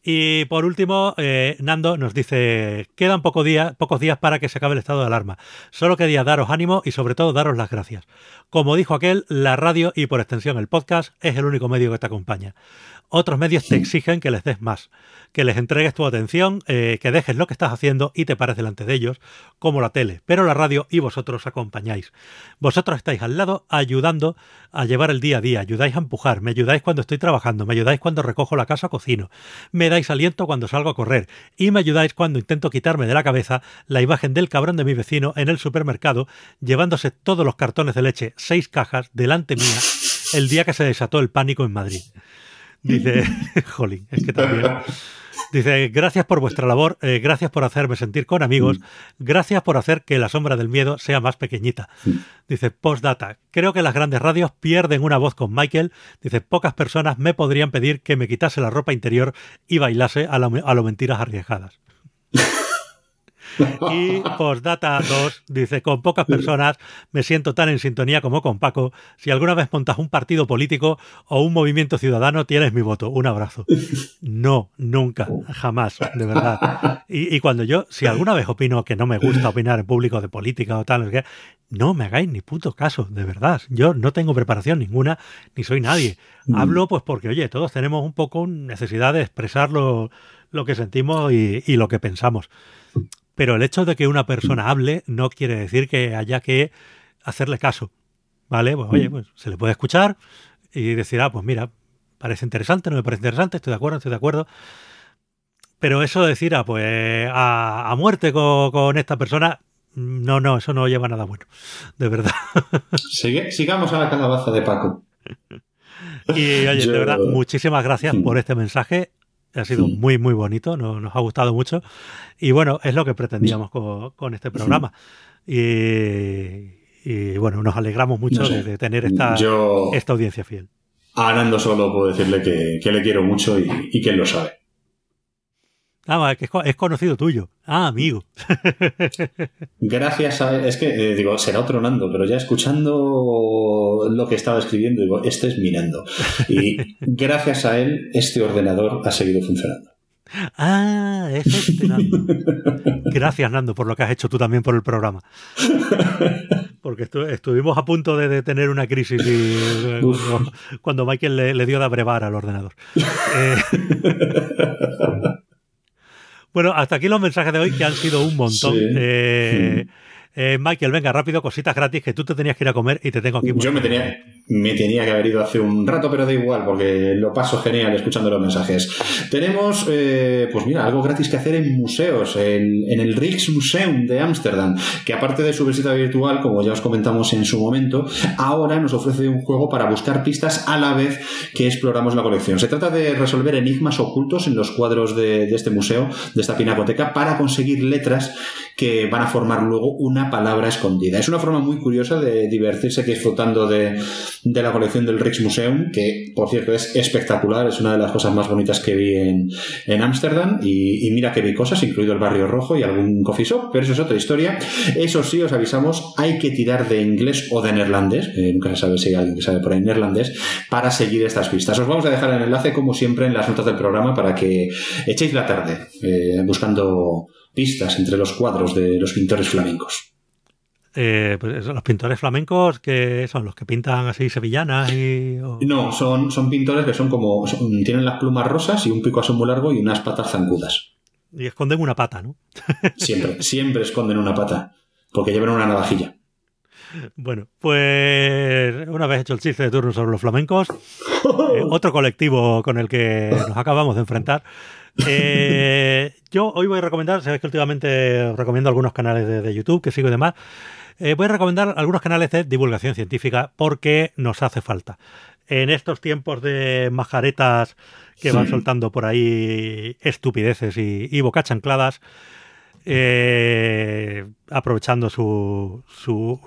Y por último, eh, Nando nos dice, quedan pocos días para que se acabe el estado de alarma. Solo quería daros ánimo y sobre todo daros las gracias. Como dijo aquel, la radio y por extensión el podcast es el único medio que te acompaña. Otros medios te exigen que les des más que les entregues tu atención, eh, que dejes lo que estás haciendo y te pares delante de ellos, como la tele, pero la radio y vosotros acompañáis. Vosotros estáis al lado ayudando a llevar el día a día, ayudáis a empujar, me ayudáis cuando estoy trabajando, me ayudáis cuando recojo la casa o cocino, me dais aliento cuando salgo a correr y me ayudáis cuando intento quitarme de la cabeza la imagen del cabrón de mi vecino en el supermercado llevándose todos los cartones de leche, seis cajas, delante mía, el día que se desató el pánico en Madrid. Dice, jolín, es que también. Dice, gracias por vuestra labor, eh, gracias por hacerme sentir con amigos, mm. gracias por hacer que la sombra del miedo sea más pequeñita. Dice, postdata, creo que las grandes radios pierden una voz con Michael. Dice, pocas personas me podrían pedir que me quitase la ropa interior y bailase a, a lo mentiras arriesgadas. Y postdata 2 dice, con pocas personas me siento tan en sintonía como con Paco. Si alguna vez montas un partido político o un movimiento ciudadano, tienes mi voto. Un abrazo. No, nunca, jamás, de verdad. Y, cuando yo, si alguna vez opino que no me gusta opinar en público de política o tal, no me hagáis ni puto caso, de verdad. Yo no tengo preparación ninguna, ni soy nadie. Hablo pues porque, oye, todos tenemos un poco necesidad de expresar lo, que sentimos y lo que pensamos. Pero el hecho de que una persona hable no quiere decir que haya que hacerle caso. ¿Vale? Pues oye, pues se le puede escuchar y decir, ah, pues mira, parece interesante, no me parece interesante, estoy de acuerdo, estoy de acuerdo. Pero eso de decir, ah, pues a, muerte con, esta persona, no, no, eso no lleva nada bueno, de verdad. sigamos a la calabaza de Paco. Y oye, de verdad, muchísimas gracias por este mensaje. Ha sido muy, muy bonito, nos, ha gustado mucho. Y bueno, es lo que pretendíamos con, este programa. Y, bueno, nos alegramos mucho de, tener esta, esta audiencia fiel. A Nando solo puedo decirle que, le quiero mucho y, y que él lo sabe. Ah, que es conocido tuyo. Ah, amigo. Gracias a él, es que eh, digo, será otro Nando, pero ya escuchando lo que estaba escribiendo, digo, este es mi Nando. Y gracias a él, este ordenador ha seguido funcionando. Ah, es este Nando. Gracias, Nando, por lo que has hecho tú también por el programa. Porque estuvimos a punto de, tener una crisis eh, cuando, Michael le, dio de abrevar al ordenador. Eh, bueno, hasta aquí los mensajes de hoy, que han sido un montón. Eh, eh, Michael, venga, rápido, cositas gratis que tú te tenías que ir a comer y te tengo aquí. Yo me tenía, me tenía que haber ido hace un rato, pero da igual, porque lo paso genial escuchando los mensajes. Tenemos, eh, pues mira, algo gratis que hacer en museos, en, el Rijksmuseum de Ámsterdam, que aparte de su visita virtual, como ya os comentamos en su momento, ahora nos ofrece un juego para buscar pistas a la vez que exploramos la colección. Se trata de resolver enigmas ocultos en los cuadros de, este museo, de esta pinacoteca, para conseguir letras que van a formar luego una palabra escondida. Es una forma muy curiosa de divertirse disfrutando de, de la colección del Rijksmuseum, que por cierto es espectacular, es una de las cosas más bonitas que vi en Ámsterdam y, mira que vi cosas, incluido el barrio rojo y algún coffee shop, pero eso es otra historia. Eso sí, os avisamos, hay que tirar de inglés o de neerlandés, nunca se sabe si hay alguien que sabe por ahí neerlandés, para seguir estas pistas. Os vamos a dejar el enlace, como siempre, en las notas del programa para que echéis la tarde eh, buscando pistas entre los cuadros de los pintores flamencos. Eh, pues los pintores flamencos que son los que pintan así sevillanas y no son, son pintores que son como tienen las plumas rosas y un pico así muy largo y unas patas zancudas y esconden una pata no siempre siempre esconden una pata porque llevan una navajilla. Bueno, pues una vez hecho el chiste de turno sobre los flamencos, eh, otro colectivo con el que nos acabamos de enfrentar. Eh, yo hoy voy a recomendar, sabéis que últimamente recomiendo algunos canales de, YouTube que sigo y demás. Eh, voy a recomendar algunos canales de divulgación científica porque nos hace falta. En estos tiempos de majaretas que van soltando por ahí estupideces y, y bocachancladas, aprovechando su, su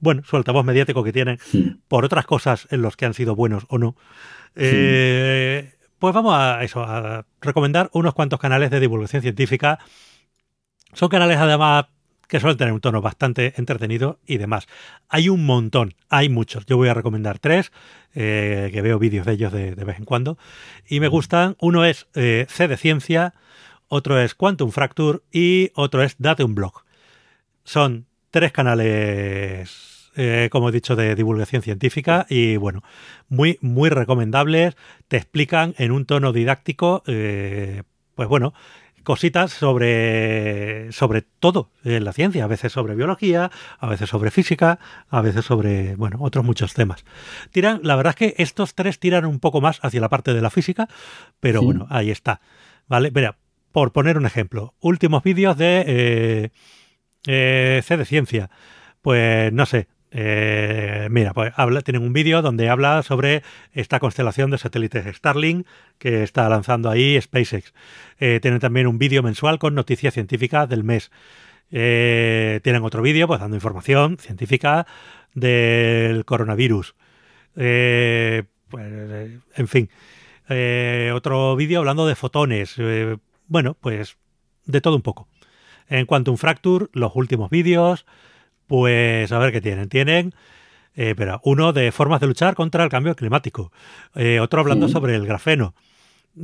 bueno, su altavoz mediático que tienen por otras cosas en los que han sido buenos o no. Eh, pues vamos a eso, a recomendar unos cuantos canales de divulgación científica. Son canales además que suelen tener un tono bastante entretenido y demás. Hay un montón, hay muchos. Yo voy a recomendar tres, eh, que veo vídeos de ellos de, vez en cuando. Y me gustan. Uno es eh, C de Ciencia, otro es Quantum Fracture y otro es Date un Blog. Son tres canales, eh, como he dicho, de divulgación científica y bueno, muy, muy recomendables. Te explican en un tono didáctico, eh, pues bueno, cositas sobre, sobre todo en la ciencia, a veces sobre biología, a veces sobre física, a veces sobre, bueno, otros muchos temas. Tiran, la verdad es que estos tres tiran un poco más hacia la parte de la física, pero bueno, ahí está. ¿Vale? Mira, por poner un ejemplo, últimos vídeos de eh, eh, C de ciencia. Pues no sé. Eh, mira, pues tienen un vídeo donde habla sobre esta constelación de satélites Starlink que está lanzando ahí SpaceX. Eh, tienen también un vídeo mensual con noticias científicas del mes. Eh, tienen otro vídeo pues dando información científica del coronavirus. pues, en fin. otro vídeo hablando de fotones. bueno, pues de todo un poco. En Quantum Fracture, los últimos vídeos, pues a ver qué tienen. Tienen, eh, pero uno de formas de luchar contra el cambio climático, eh, otro hablando sobre el grafeno,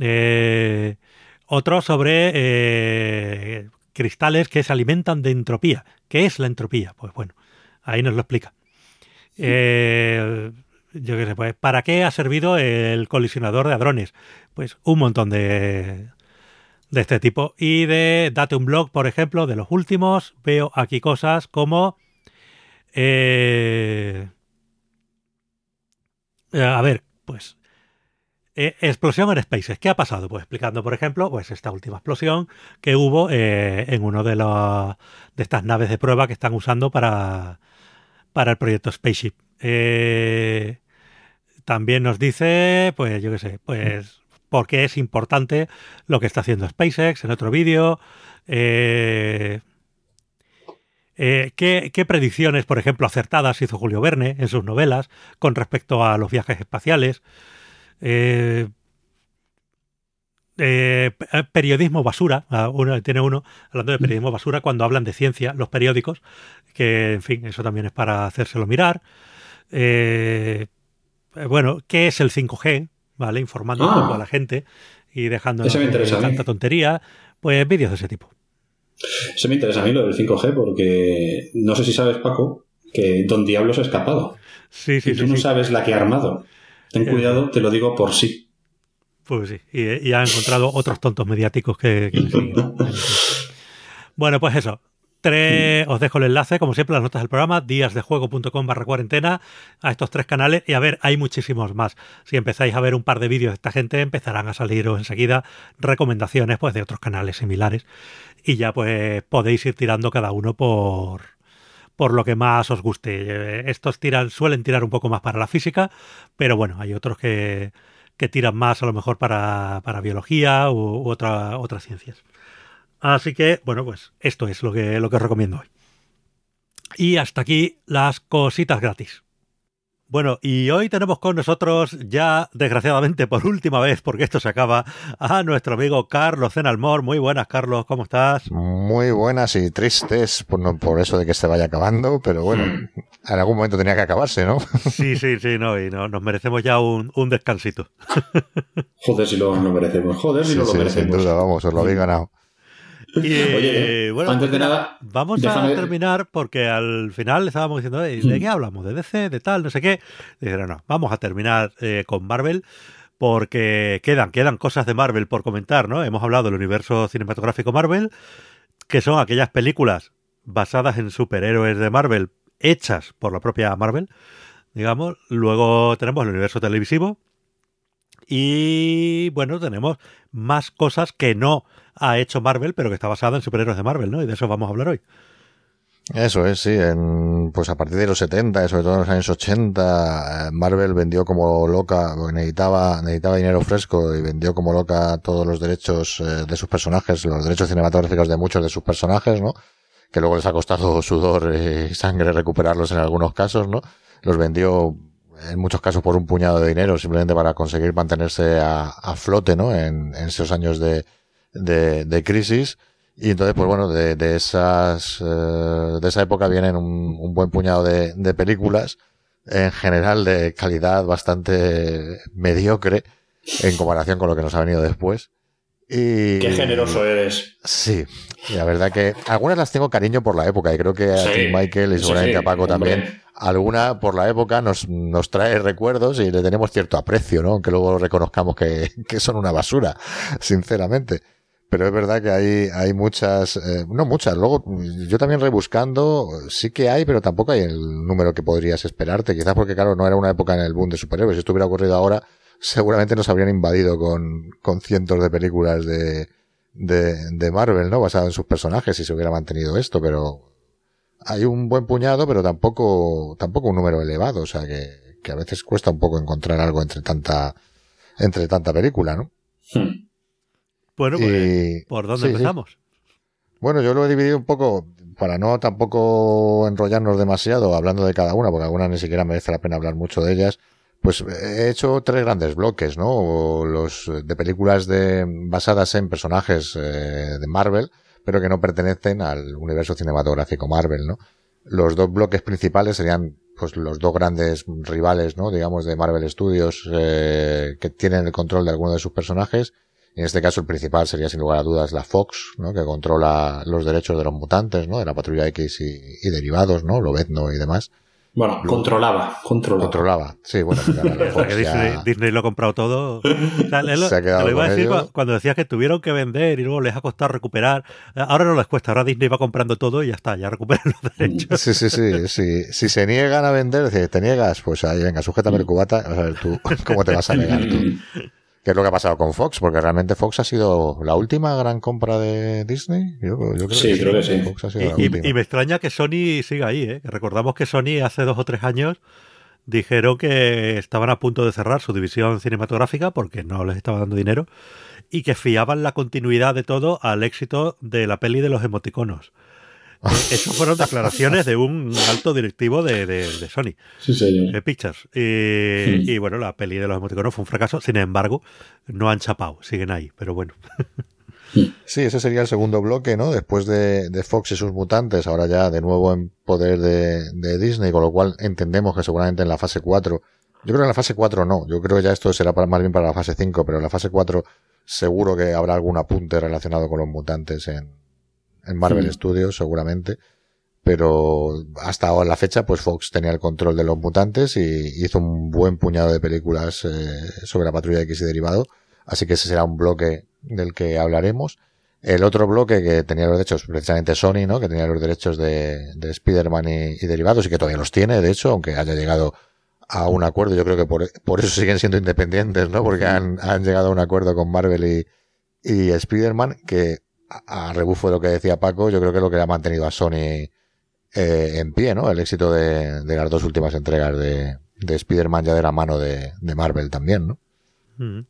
eh, otro sobre cristales que se alimentan de entropía. ¿Qué es la entropía? Pues bueno, ahí nos lo explica. yo qué sé, pues, ¿para qué ha servido el colisionador de hadrones? Pues un montón de, de este tipo. Y de Date un blog, por ejemplo, de los últimos, veo aquí cosas como... Eh, a ver, pues... Eh, explosión en Spaces. ¿Qué ha pasado? Pues explicando, por ejemplo, pues esta última explosión que hubo eh, en uno de, de estas naves de prueba que están usando para, para el proyecto Spaceship. también nos dice, pues yo qué sé, pues porque es importante lo que está haciendo SpaceX en otro vídeo. Eh, eh, ¿qué, predicciones, por ejemplo, acertadas hizo Julio Verne en sus novelas con respecto a los viajes espaciales? Eh, periodismo basura, uno, tiene uno hablando de periodismo basura cuando hablan de ciencia, los periódicos, que en fin, eso también es para hacérselo mirar. bueno, ¿qué es el 5G? ¿vale? Informando un poco a ah. la gente y dejando tanta tontería, pues vídeos de ese tipo. Eso me interesa a mí lo del 5G porque no sé si sabes, Paco, que Don Diablo se ha escapado. Sí, sí, y tú no sabes la que ha armado. Ten eh, cuidado, te lo digo por sí. Pues sí, y, ha encontrado otros tontos mediáticos que, que le siguen. bueno, pues eso. Mm. os dejo el enlace, como siempre, las notas del programa, díasdejuego.com barra cuarentena, a estos tres canales. Y a ver, hay muchísimos más. Si empezáis a ver un par de vídeos de esta gente, empezarán a saliros enseguida recomendaciones pues, de otros canales similares. Y ya pues podéis ir tirando cada uno por, por lo que más os guste. Estos tiran, suelen tirar un poco más para la física, pero bueno, hay otros que, que tiran más a lo mejor para, para biología u, otra, otras ciencias. Así que, bueno, pues esto es lo que, lo que os recomiendo hoy. Y hasta aquí las cositas gratis. Bueno, y hoy tenemos con nosotros ya, desgraciadamente por última vez, porque esto se acaba, a nuestro amigo Carlos Zenalmor. Muy buenas, Carlos, ¿cómo estás? Muy buenas y tristes por, por eso de que se vaya acabando, pero bueno, hmm. en algún momento tenía que acabarse, ¿no? Sí, sí, sí, no, y no, nos merecemos ya un, un descansito. Joder, si lo, merecemos, joder, si lo, lo merecemos. Sin duda, vamos, os lo habéis ganado. Y, Oye, bueno, antes de nada, vamos a terminar porque al final estábamos diciendo, ¿de mm. qué hablamos? ¿De DC? ¿De tal? No sé qué. Dijeron, no, vamos a terminar eh, con Marvel porque quedan, quedan cosas de Marvel por comentar, ¿no? Hemos hablado del universo cinematográfico Marvel, que son aquellas películas basadas en superhéroes de Marvel, hechas por la propia Marvel, digamos. Luego tenemos el universo televisivo. Y bueno, tenemos más cosas que no ha hecho Marvel, pero que está basada en superhéroes de Marvel, ¿no? Y de eso vamos a hablar hoy. Eso es, sí. En, pues a partir de los 70 y sobre todo en los años 80, eh, Marvel vendió como loca, necesitaba, necesitaba dinero fresco y vendió como loca todos los derechos eh, de sus personajes, los derechos cinematográficos de muchos de sus personajes, ¿no? Que luego les ha costado sudor y sangre recuperarlos en algunos casos, ¿no? Los vendió en muchos casos por un puñado de dinero simplemente para conseguir mantenerse a, a flote, ¿no? En, en esos años de, de, de crisis y entonces, pues bueno, de, de esas, eh, de esa época vienen un, un buen puñado de, de, películas, en general de calidad bastante mediocre en comparación con lo que nos ha venido después. Y, Qué generoso eres. Sí, la verdad que algunas las tengo cariño por la época y creo que a sí, Michael y seguramente sí, sí, a Paco hombre. también. Alguna por la época nos, nos trae recuerdos y le tenemos cierto aprecio, ¿no? Aunque luego reconozcamos que, que son una basura, sinceramente pero es verdad que hay, hay muchas, eh, no muchas, luego yo también rebuscando, sí que hay, pero tampoco hay el número que podrías esperarte, quizás porque claro, no era una época en el boom de superhéroes, si esto hubiera ocurrido ahora, seguramente nos habrían invadido con, con cientos de películas de, de, de Marvel, ¿no? Basado en sus personajes, si se hubiera mantenido esto, pero hay un buen puñado, pero tampoco, tampoco un número elevado, o sea que, que a veces cuesta un poco encontrar algo entre tanta, entre tanta película, ¿no? Hmm. Bueno, pues, y... ¿por dónde sí, empezamos? Sí. Bueno, yo lo he dividido un poco para no tampoco enrollarnos demasiado hablando de cada una, porque algunas ni siquiera merece la pena hablar mucho de ellas. Pues he hecho tres grandes bloques, ¿no? Los de películas de, basadas en personajes eh, de Marvel, pero que no pertenecen al universo cinematográfico Marvel, ¿no? Los dos bloques principales serían pues los dos grandes rivales, ¿no? Digamos de Marvel Studios eh, que tienen el control de alguno de sus personajes en este caso el principal sería sin lugar a dudas la Fox, ¿no? Que controla los derechos de los mutantes, ¿no? De la Patrulla X y, y derivados, ¿no? Lobezno y demás. Bueno, Luego, controlaba, controlaba. Controlaba, sí, bueno. Fox que Disney, ya... Disney, lo ha comprado todo. O sea, lo, Se ha quedado te lo iba a decir cuando decías que tuvieron que vender y luego les ha costado recuperar. Ahora no les cuesta, ahora Disney va comprando todo y ya está, ya recuperan los derechos. Sí, sí, sí. sí. Si se niegan a vender, si te niegas, pues ahí, venga, sujétame el cubata, a ver tú, ¿cómo te vas a negar tú? ¿Qué es lo que ha pasado con Fox? Porque realmente Fox ha sido la última gran compra de Disney. Yo, yo creo sí, que creo que sí. Fox ha sido y, la última. y, me extraña que Sony siga ahí. ¿eh? Recordamos que Sony hace dos o tres años dijeron que estaban a punto de cerrar su división cinematográfica porque no les estaba dando dinero y que fiaban la continuidad de todo al éxito de la peli de los emoticonos. Eh, Esas fueron declaraciones de un alto directivo de, de, de Sony, sí, señor. de Pictures. Y, sí. y, bueno, la peli de los emoticonos fue un fracaso. Sin embargo, no han chapado, siguen ahí, pero bueno. Sí, ese sería el segundo bloque, ¿no? Después de, de Fox y sus mutantes, ahora ya de nuevo en poder de, de, Disney, con lo cual entendemos que seguramente en la fase 4, yo creo que en la fase 4 no, yo creo que ya esto será para, más bien para la fase 5, pero en la fase 4 seguro que habrá algún apunte relacionado con los mutantes en, en Marvel sí. Studios, seguramente. Pero hasta ahora la fecha, pues Fox tenía el control de los mutantes y hizo un buen puñado de películas eh, sobre la patrulla X y derivado. Así que ese será un bloque del que hablaremos. El otro bloque que tenía los derechos, precisamente Sony, ¿no? Que tenía los derechos de, de Spider-Man y, y, derivados y que todavía los tiene, de hecho, aunque haya llegado a un acuerdo. Yo creo que por, por eso siguen siendo independientes, ¿no? Porque han, han llegado a un acuerdo con Marvel y, y Spider-Man que a, a, rebufo de lo que decía Paco, yo creo que es lo que ha mantenido a Sony eh, en pie, ¿no? El éxito de, de las dos últimas entregas de, de Spider-Man ya de la mano de, de Marvel también, ¿no? Mm.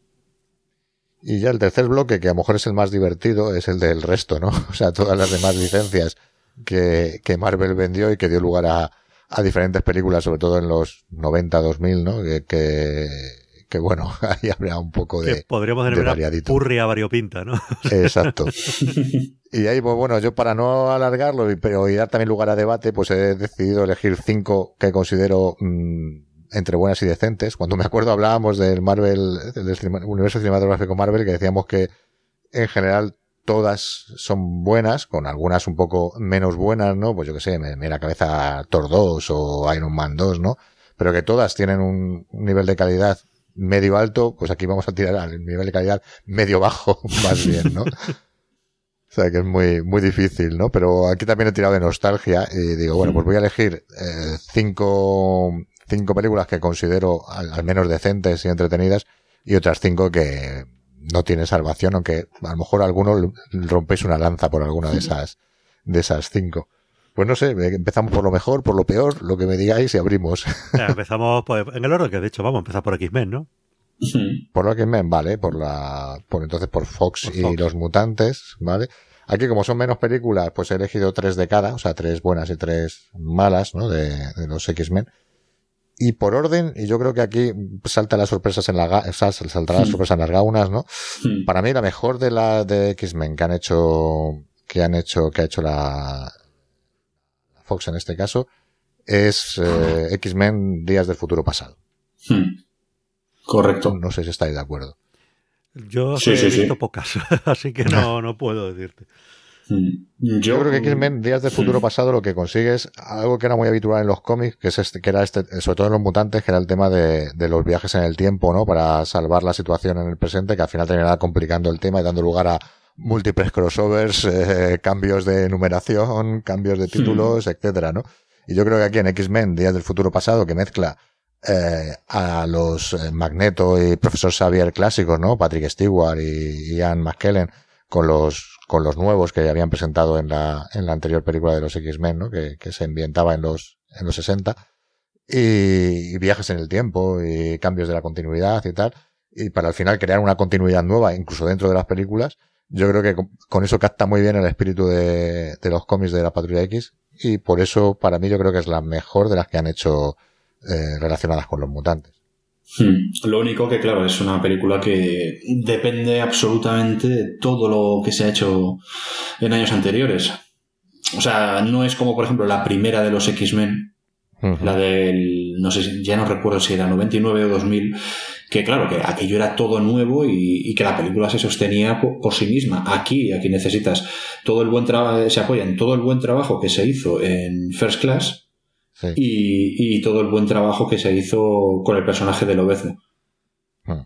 Y ya el tercer bloque, que a lo mejor es el más divertido, es el del resto, ¿no? O sea, todas las demás licencias que, que Marvel vendió y que dio lugar a, a diferentes películas, sobre todo en los 90, 2000, ¿no? Que, que, que bueno, ahí habría un poco de. Que podríamos tener una purria variopinta, ¿no? Exacto. y ahí, pues bueno, yo para no alargarlo y, pero, y dar también lugar a debate, pues he decidido elegir cinco que considero mmm, entre buenas y decentes. Cuando me acuerdo hablábamos del Marvel, del universo cinematográfico Marvel, que decíamos que en general todas son buenas, con algunas un poco menos buenas, ¿no? Pues yo que sé, me, me la cabeza Thor 2 o Iron Man 2, ¿no? Pero que todas tienen un nivel de calidad medio alto, pues aquí vamos a tirar al nivel de calidad medio bajo, más bien, ¿no? sea que es muy, muy difícil, ¿no? Pero aquí también he tirado de nostalgia y digo, bueno, pues voy a elegir eh, cinco, cinco películas que considero al, menos decentes y entretenidas y otras cinco que no tienen salvación, aunque a lo mejor alguno rompéis una lanza por alguna de esas, de esas cinco. Pues no sé, empezamos por lo mejor, por lo peor, lo que me digáis y abrimos. empezamos en el orden que de hecho vamos a empezar por X-Men, ¿no? Por lo que men, vale, por la, por entonces por Fox, y los mutantes, ¿vale? Aquí como son menos películas, pues he elegido tres de cada, o sea, tres buenas y tres malas, ¿no? De, de los X-Men. Y por orden, y yo creo que aquí salta las sorpresas en la, o sea, saltará las sorpresas en las gaunas, ¿no? Para mí la mejor de la de X-Men que han hecho, que han hecho, que ha hecho la, Fox en este caso, es eh, X-Men Días del Futuro Pasado. Correcto. No sé si estáis de acuerdo. Yo he visto pocas, así que no, no puedo decirte. Mm. Yo, creo que X-Men Días del Futuro Pasado lo que consigue es algo que era muy habitual en los cómics, que es este, que era este, sobre todo en los mutantes, que era el tema de, los viajes en el tiempo, ¿no? Para salvar la situación en el presente, que al final terminaba complicando el tema y dando lugar a múltiples crossovers, eh, cambios de numeración, cambios de títulos, etcétera, ¿no? Y yo creo que aquí en X-Men Días del Futuro Pasado, que mezcla eh, a los eh, Magneto y Profesor Xavier clásicos, ¿no? Patrick Stewart y Ian McKellen con los, con los nuevos que habían presentado en la, en la anterior película de los X-Men, ¿no? Que, que, se ambientaba en los, en los 60. Y, viajes en el tiempo y cambios de la continuidad y tal. Y para al final crear una continuidad nueva, incluso dentro de las películas. Yo creo que con, eso capta muy bien el espíritu de, los cómics de la Patrulla X. Y por eso, para mí, yo creo que es la mejor de las que han hecho eh, relacionadas con los mutantes. Hmm. Lo único que, claro, es una película que depende absolutamente de todo lo que se ha hecho en años anteriores. O sea, no es como, por ejemplo, la primera de los X-Men, la del, no sé, ya no recuerdo si era 99 o 2000, que claro, que aquello era todo nuevo y, que la película se sostenía por, sí misma. Aquí, aquí necesitas todo el buen trabajo, se apoya en todo el buen trabajo que se hizo en First Class, y, todo el buen trabajo que se hizo con el personaje de Lobezno. Hmm.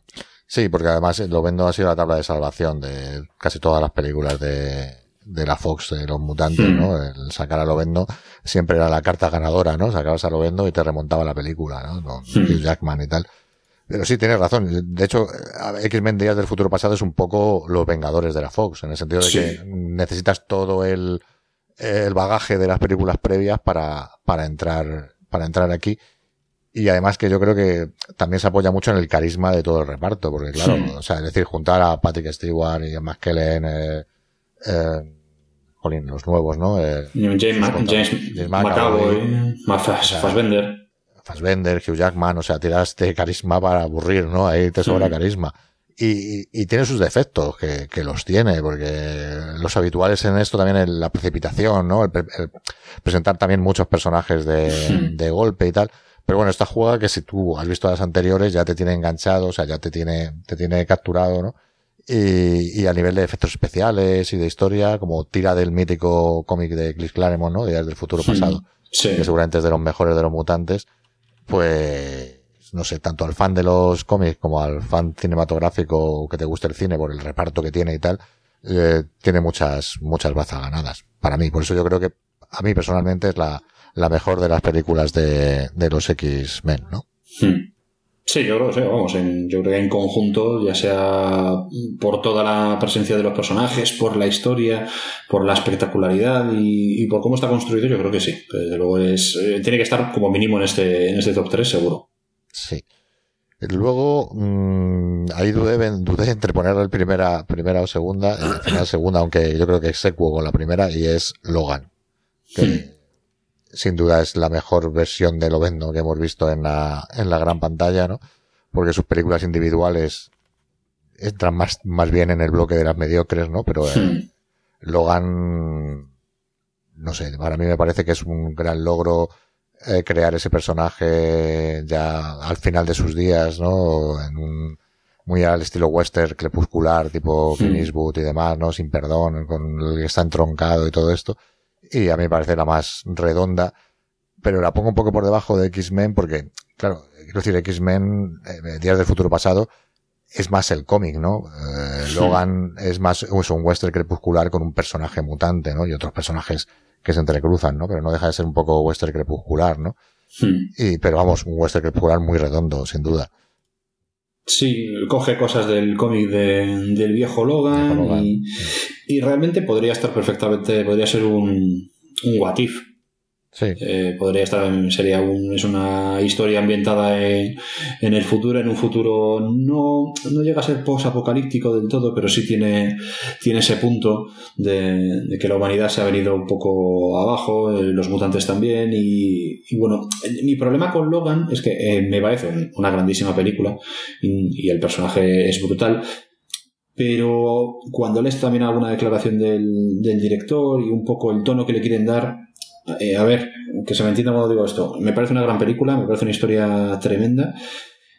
Sí, porque además Lobezno ha sido la tabla de salvación de casi todas las películas de, de la Fox, de los mutantes, hmm. ¿no? El sacar a Lobezno siempre era la carta ganadora, ¿no? Sacabas a Lobezno y te remontaba la película, ¿no? Con hmm. Jackman y tal. Pero sí, tienes razón. De hecho, X-Men Días del Futuro Pasado es un poco los Vengadores de la Fox, en el sentido de que necesitas todo el, el bagaje de las películas previas para, para entrar, para entrar aquí. Y además que yo creo que también se apoya mucho en el carisma de todo el reparto, porque claro, o sea, es decir, juntar a Patrick Stewart y a McKellen, eh, eh, los nuevos, ¿no? Eh, James, James, McAvoy, Fassbender. Fassbender, Hugh Jackman, o sea, tiraste carisma para aburrir, ¿no? Ahí te sobra carisma. Y, y, tiene sus defectos, que, que, los tiene, porque los habituales en esto también es la precipitación, ¿no? El, presentar también muchos personajes de, de, golpe y tal. Pero bueno, esta juega que si tú has visto las anteriores ya te tiene enganchado, o sea, ya te tiene, te tiene capturado, ¿no? Y, y a nivel de efectos especiales y de historia, como tira del mítico cómic de Chris Claremont, ¿no? Días del futuro pasado. Sí. Que seguramente es de los mejores de los mutantes. Pues, no sé, tanto al fan de los cómics como al fan cinematográfico que te guste el cine por el reparto que tiene y tal, eh, tiene muchas, muchas bazas ganadas. Para mí, por eso yo creo que a mí personalmente es la, la mejor de las películas de, de los X-Men, ¿no? Hmm. Sí, yo creo que sí, vamos, en, yo creo que en conjunto, ya sea por toda la presencia de los personajes, por la historia, por la espectacularidad y, por cómo está construido, yo creo que sí. Desde luego es, eh, tiene que estar como mínimo en este, en este top 3, seguro. Sí. Luego, mmm, ahí dudé, dudé entre ponerle el primera, primera o segunda, el final segunda, aunque yo creo que es secuo con la primera, y es Logan. Que sin duda es la mejor versión de Lobezno que hemos visto en la, en la gran pantalla, ¿no? Porque sus películas individuales entran más, más bien en el bloque de las mediocres, ¿no? Pero eh, Logan, no sé, para mí me parece que es un gran logro eh, crear ese personaje ya al final de sus días, ¿no? En un, muy al estilo western crepuscular, tipo Clint Eastwood y demás, ¿no? Sin perdón, con el que está entroncado y todo esto. Y a mí me parece la más redonda, pero la pongo un poco por debajo de X-Men porque, claro, quiero decir, X-Men, eh, Días del Futuro Pasado, es más el cómic, ¿no? Eh, Logan es más es un western crepuscular con un personaje mutante, ¿no? Y otros personajes que se entrecruzan, ¿no? Pero no deja de ser un poco western crepuscular, ¿no? Hmm. Y, pero vamos, un western crepuscular muy redondo, sin duda. Sí, coge cosas del cómic de- del viejo Logan, Viejo Logan. Y, y realmente podría estar perfectamente, podría ser un, un what if. Eh, podría estar, sería un, es una historia ambientada en, en el futuro, en un futuro no, no llega a ser post-apocalíptico del todo, pero sí tiene, tiene ese punto de, que la humanidad se ha venido un poco abajo, eh, los mutantes también, y, y bueno, eh, mi problema con Logan es que me parece un- una grandísima película y, el personaje es brutal, pero cuando lees también alguna declaración del director y un poco el tono que le quieren dar, eh, a ver, que se me entienda cuando digo esto, me parece una gran película, me parece una historia tremenda,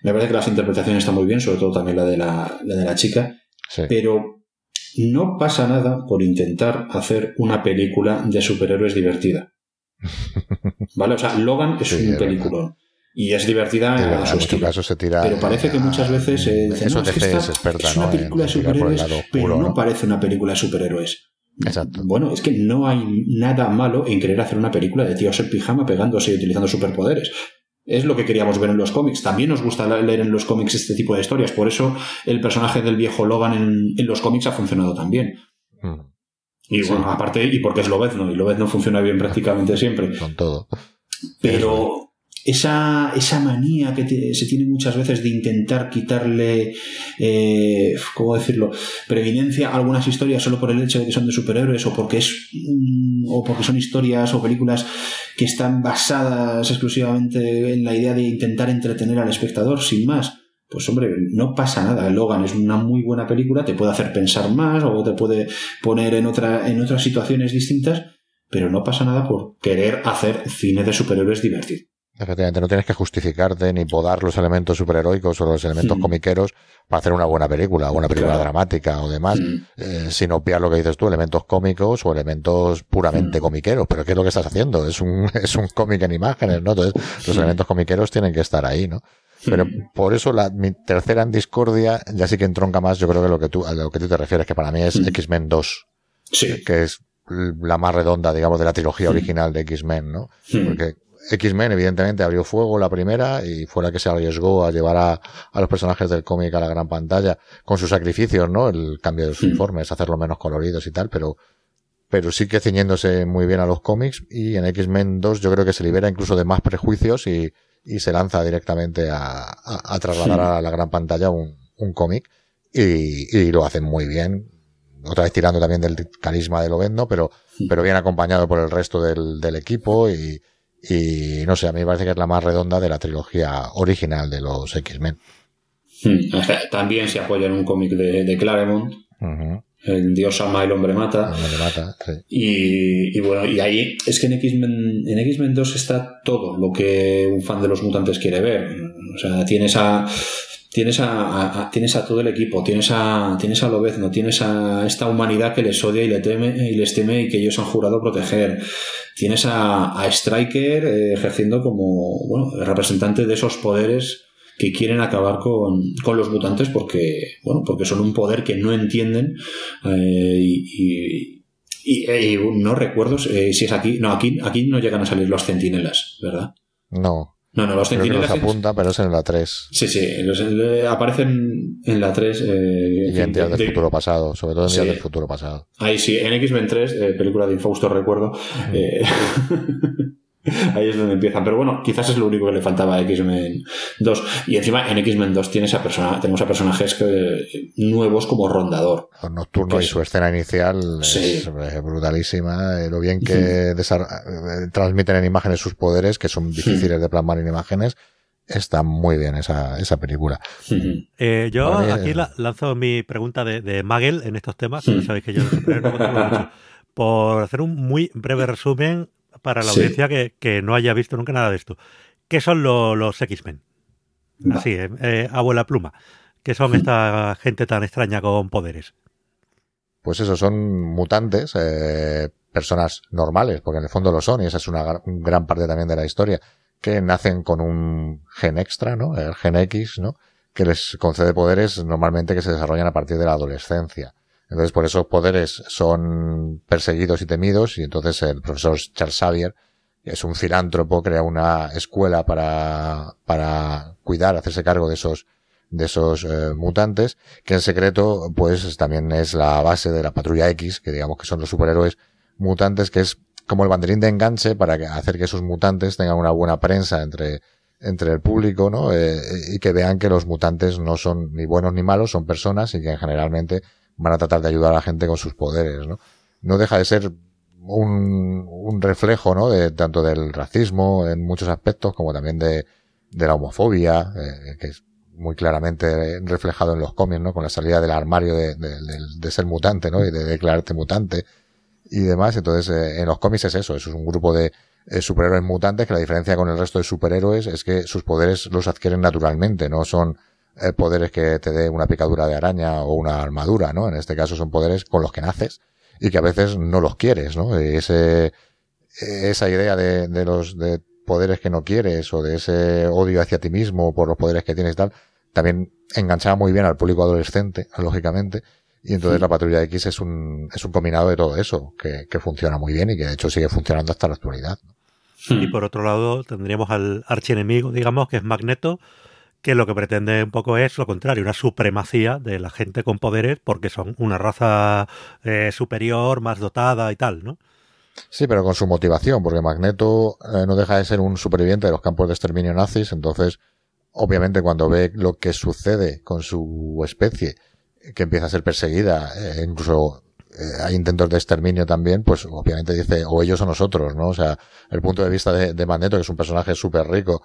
me parece que las interpretaciones están muy bien, sobre todo también la de la, la de la chica, Sí. pero no pasa nada por intentar hacer una película de superhéroes divertida. ¿Vale? O sea, Logan es Sí, un peliculón. Y es divertida a su en estilo. casos se tira. Pero parece que muchas veces eh, dicen, no, es que esta es experta, es una ¿no? película de superhéroes, pero oscuro, no, ¿no? parece una película de superhéroes. Exacto. Bueno, es que no hay nada malo en querer hacer una película de tíos en pijama pegándose y utilizando superpoderes. Es lo que queríamos ver en los cómics. También nos gusta leer en los cómics este tipo de historias. Por eso el personaje del viejo Logan en, en los cómics ha funcionado tan bien. Mm, Y Sí. bueno, aparte, y porque es Lobezno, y Lobezno funciona bien prácticamente siempre. Con todo. Pero esa, esa manía que se tiene muchas veces de intentar quitarle, eh, ¿cómo decirlo?, preeminencia a algunas historias solo por el hecho de que son de superhéroes o porque, es, o porque son historias o películas que están basadas exclusivamente en la idea de intentar entretener al espectador, sin más. Pues hombre, no pasa nada. Logan es una muy buena película, te puede hacer pensar más o te puede poner en, otra, en otras situaciones distintas, pero no pasa nada por querer hacer cine de superhéroes divertido. Efectivamente, no tienes que justificarte ni podar los elementos superheroicos o los elementos Mm. comiqueros para hacer una buena película, o una película Claro. dramática o demás, Mm. eh, sin obviar lo que dices tú, elementos cómicos o elementos puramente Mm. comiqueros. Pero ¿qué es lo que estás haciendo? Es un, es un cómic en imágenes, ¿no? Entonces, los elementos comiqueros tienen que estar ahí, ¿no? Pero Mm. por eso la, mi tercera en discordia ya sí que entronca más, yo creo que lo que tú, a lo que tú te refieres, que para mí es. X-Men 2, Sí. que es la más redonda, digamos, de la trilogía original de X-Men, ¿no? Porque X-Men evidentemente abrió fuego la primera y fue la que se arriesgó a llevar a, a los personajes del cómic a la gran pantalla con sus sacrificios, ¿no? El cambio de los Mm. uniformes, hacerlo menos coloridos y tal, pero pero sí que ciñéndose muy bien a los cómics y en X-Men 2 yo creo que se libera incluso de más prejuicios y, y se lanza directamente a, a, a trasladar Sí. a la gran pantalla un, un cómic y, y lo hacen muy bien. Otra vez tirando también del carisma de Lovendo, pero, Sí. pero bien acompañado por el resto del, del equipo y, y no sé, a mí me parece que es la más redonda de la trilogía original de los X-Men. Mm. También se apoya en un cómic de, de Claremont. El Dios ama, el hombre mata. El hombre mata, sí. Y, y bueno, y ahí es que en X-Men en X-Men 2 está todo lo que un fan de los mutantes quiere ver. O sea, tienes a tienes a, tienes a todo el equipo, tienes a tienes a Lobezno, tienes a esta humanidad que les odia y le teme y les teme y que ellos han jurado proteger. Tienes a, a Striker eh, ejerciendo como bueno, representante de esos poderes que quieren acabar con, con los mutantes porque bueno porque son un poder que no entienden eh, y, y no recuerdo eh, si es aquí no aquí aquí no llegan a salir los centinelas verdad No, no no los creo que los centinelas apunta, pero es en la 3. sí sí los- eh, aparecen en la 3 eh, Y en Días de- del Futuro Pasado, sobre todo en Días Sí. del Futuro Pasado. Ahí sí, en X-Men 3, eh, película de Infausto recuerdo, eh, ahí es donde empiezan. Pero bueno, quizás es lo único que le faltaba a X-Men 2. Y encima en X-Men 2 tienes a persona, tenemos a personajes que- nuevos como Rondador. Los Nocturno Que y es- su escena inicial Sí. es eh, brutalísima. eh, lo bien que eh, transmiten en imágenes sus poderes, que son difíciles de plasmar en imágenes. Está muy bien esa, esa película. Eh, yo aquí la- lanzo mi pregunta de, de Magel en estos temas. Sabéis que yo no. Por hacer un muy breve resumen para la Sí. audiencia que, que no haya visto nunca nada de esto. ¿Qué son lo- los X-Men? Así, eh, eh, abuela pluma. ¿Qué son esta gente tan extraña con poderes? Pues eso, son mutantes, eh, personas normales, porque en el fondo lo son, y esa es una gra- un gran parte también de la historia, que nacen con un gen extra, ¿no? El gen X, ¿no? que les concede poderes normalmente que se desarrollan a partir de la adolescencia. Entonces, por esos poderes son perseguidos y temidos, y entonces el profesor Charles Xavier, es un filántropo, crea una escuela para, para cuidar, hacerse cargo de esos, de esos eh, mutantes, que en secreto, pues también es la base de la patrulla X, que digamos que son los superhéroes mutantes, que es como el banderín de enganche para hacer que esos mutantes tengan una buena prensa entre, entre el público, ¿no? Eh, y que vean que los mutantes no son ni buenos ni malos, son personas y que generalmente van a tratar de ayudar a la gente con sus poderes, ¿no? No deja de ser un, un reflejo, ¿no? De, tanto del racismo en muchos aspectos como también de, de la homofobia, eh, que es muy claramente reflejado en los cómics, ¿no? Con la salida del armario de, de, de ser mutante, ¿no? Y de declararte mutante y demás. Entonces, eh, en los cómics es eso, es un grupo de eh, superhéroes mutantes que la diferencia con el resto de superhéroes es que sus poderes los adquieren naturalmente, no son eh, poderes que te dé una picadura de araña o una armadura, ¿no? En este caso son poderes con los que naces y que a veces no los quieres, ¿no? Ese, esa idea de, de los de poderes que no quieres o de ese odio hacia ti mismo por los poderes que tienes y tal, también enganchaba muy bien al público adolescente, lógicamente, y entonces la patrulla X es un, es un combinado de todo eso, que, que, funciona muy bien y que de hecho sigue funcionando hasta la actualidad. Y por otro lado tendríamos al archienemigo, digamos, que es Magneto, que lo que pretende un poco es lo contrario, una supremacía de la gente con poderes porque son una raza eh, superior, más dotada y tal, ¿no? Sí, pero con su motivación, porque Magneto eh, no deja de ser un superviviente de los campos de exterminio nazis, entonces, obviamente, cuando ve lo que sucede con su especie, que empieza a ser perseguida, eh, incluso hay intentos de exterminio también, pues obviamente dice, o ellos o nosotros, ¿no? O sea, el punto de vista de, de Magneto, que es un personaje súper rico,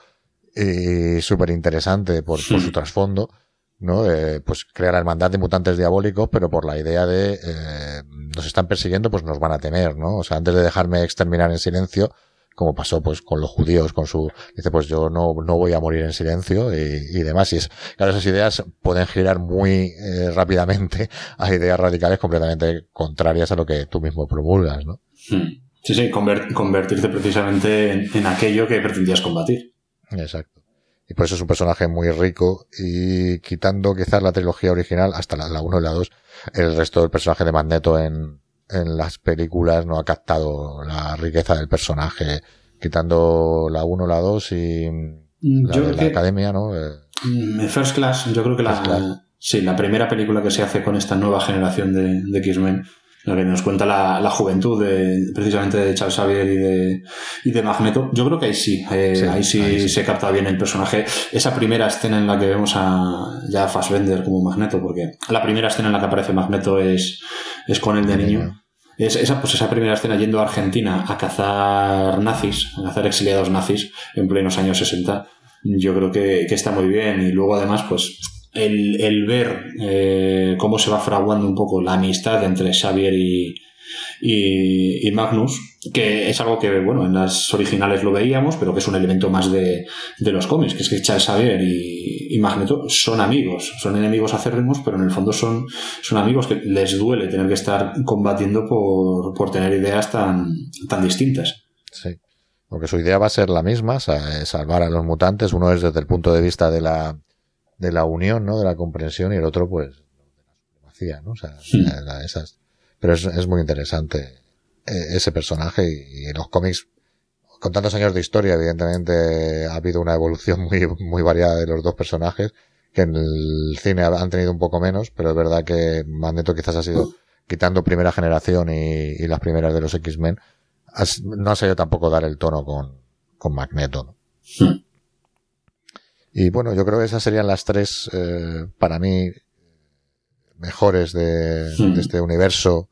y súper interesante por, por, su trasfondo, ¿no? Eh, pues crea la hermandad de mutantes diabólicos, pero por la idea de eh, nos están persiguiendo, pues nos van a temer, ¿no? O sea, antes de dejarme exterminar en silencio, como pasó pues con los judíos, con su, dice pues yo no, no voy a morir en silencio y, y demás. Y es, claro, esas ideas pueden girar muy eh, rápidamente a ideas radicales completamente contrarias a lo que tú mismo promulgas, ¿no? Sí, sí, convertirte precisamente en, en aquello que pretendías combatir. Exacto. Y por eso es un personaje muy rico y quitando quizás la trilogía original, hasta la, la 1 y la 2, el resto del personaje de Magneto en, en las películas no ha captado la riqueza del personaje, quitando la 1, la 2 y la, yo de la que, academia, ¿no? Eh, First Class, yo creo que la, sí, la primera película que se hace con esta nueva generación de, de X-Men la que nos cuenta la, la juventud de, precisamente de Charles Xavier y de, y de Magneto. Yo creo que ahí sí, eh, sí ahí sí, ahí sí se capta bien el personaje. Esa primera escena en la que vemos a ya Fassbender como Magneto, porque la primera escena en la que aparece Magneto es, es con él de niño. Es esa, pues esa primera escena yendo a Argentina a cazar nazis, a cazar exiliados nazis en plenos años 60. Yo creo que, que está muy bien. Y luego además, pues, el, el ver eh, cómo se va fraguando un poco la amistad entre Xavier y, y, Magnus, que es algo que, bueno, en las originales lo veíamos, pero que es un elemento más de, de los cómics, que es que Xavier y, y, Magneto son amigos, son enemigos acérrimos, pero en el fondo son, son amigos que les duele tener que estar combatiendo por, por tener ideas tan, tan distintas. Sí. Porque su idea va a ser la misma, salvar a los mutantes. Uno es desde el punto de vista de la, de la unión, ¿no? De la comprensión y el otro, pues, de la supremacía, ¿no? O sea, sí. la, esas. Pero es, es muy interesante eh, ese personaje y, y, los cómics, con tantos años de historia, evidentemente ha habido una evolución muy, muy variada de los dos personajes, que en el cine han tenido un poco menos, pero es verdad que Magneto quizás ha sido, quitando primera generación y, y las primeras de los X-Men, no ha sabido tampoco dar el tono con, con Magneto, ¿no? Sí. Y bueno, yo creo que esas serían las tres, eh, para mí, mejores de, sí. de, este universo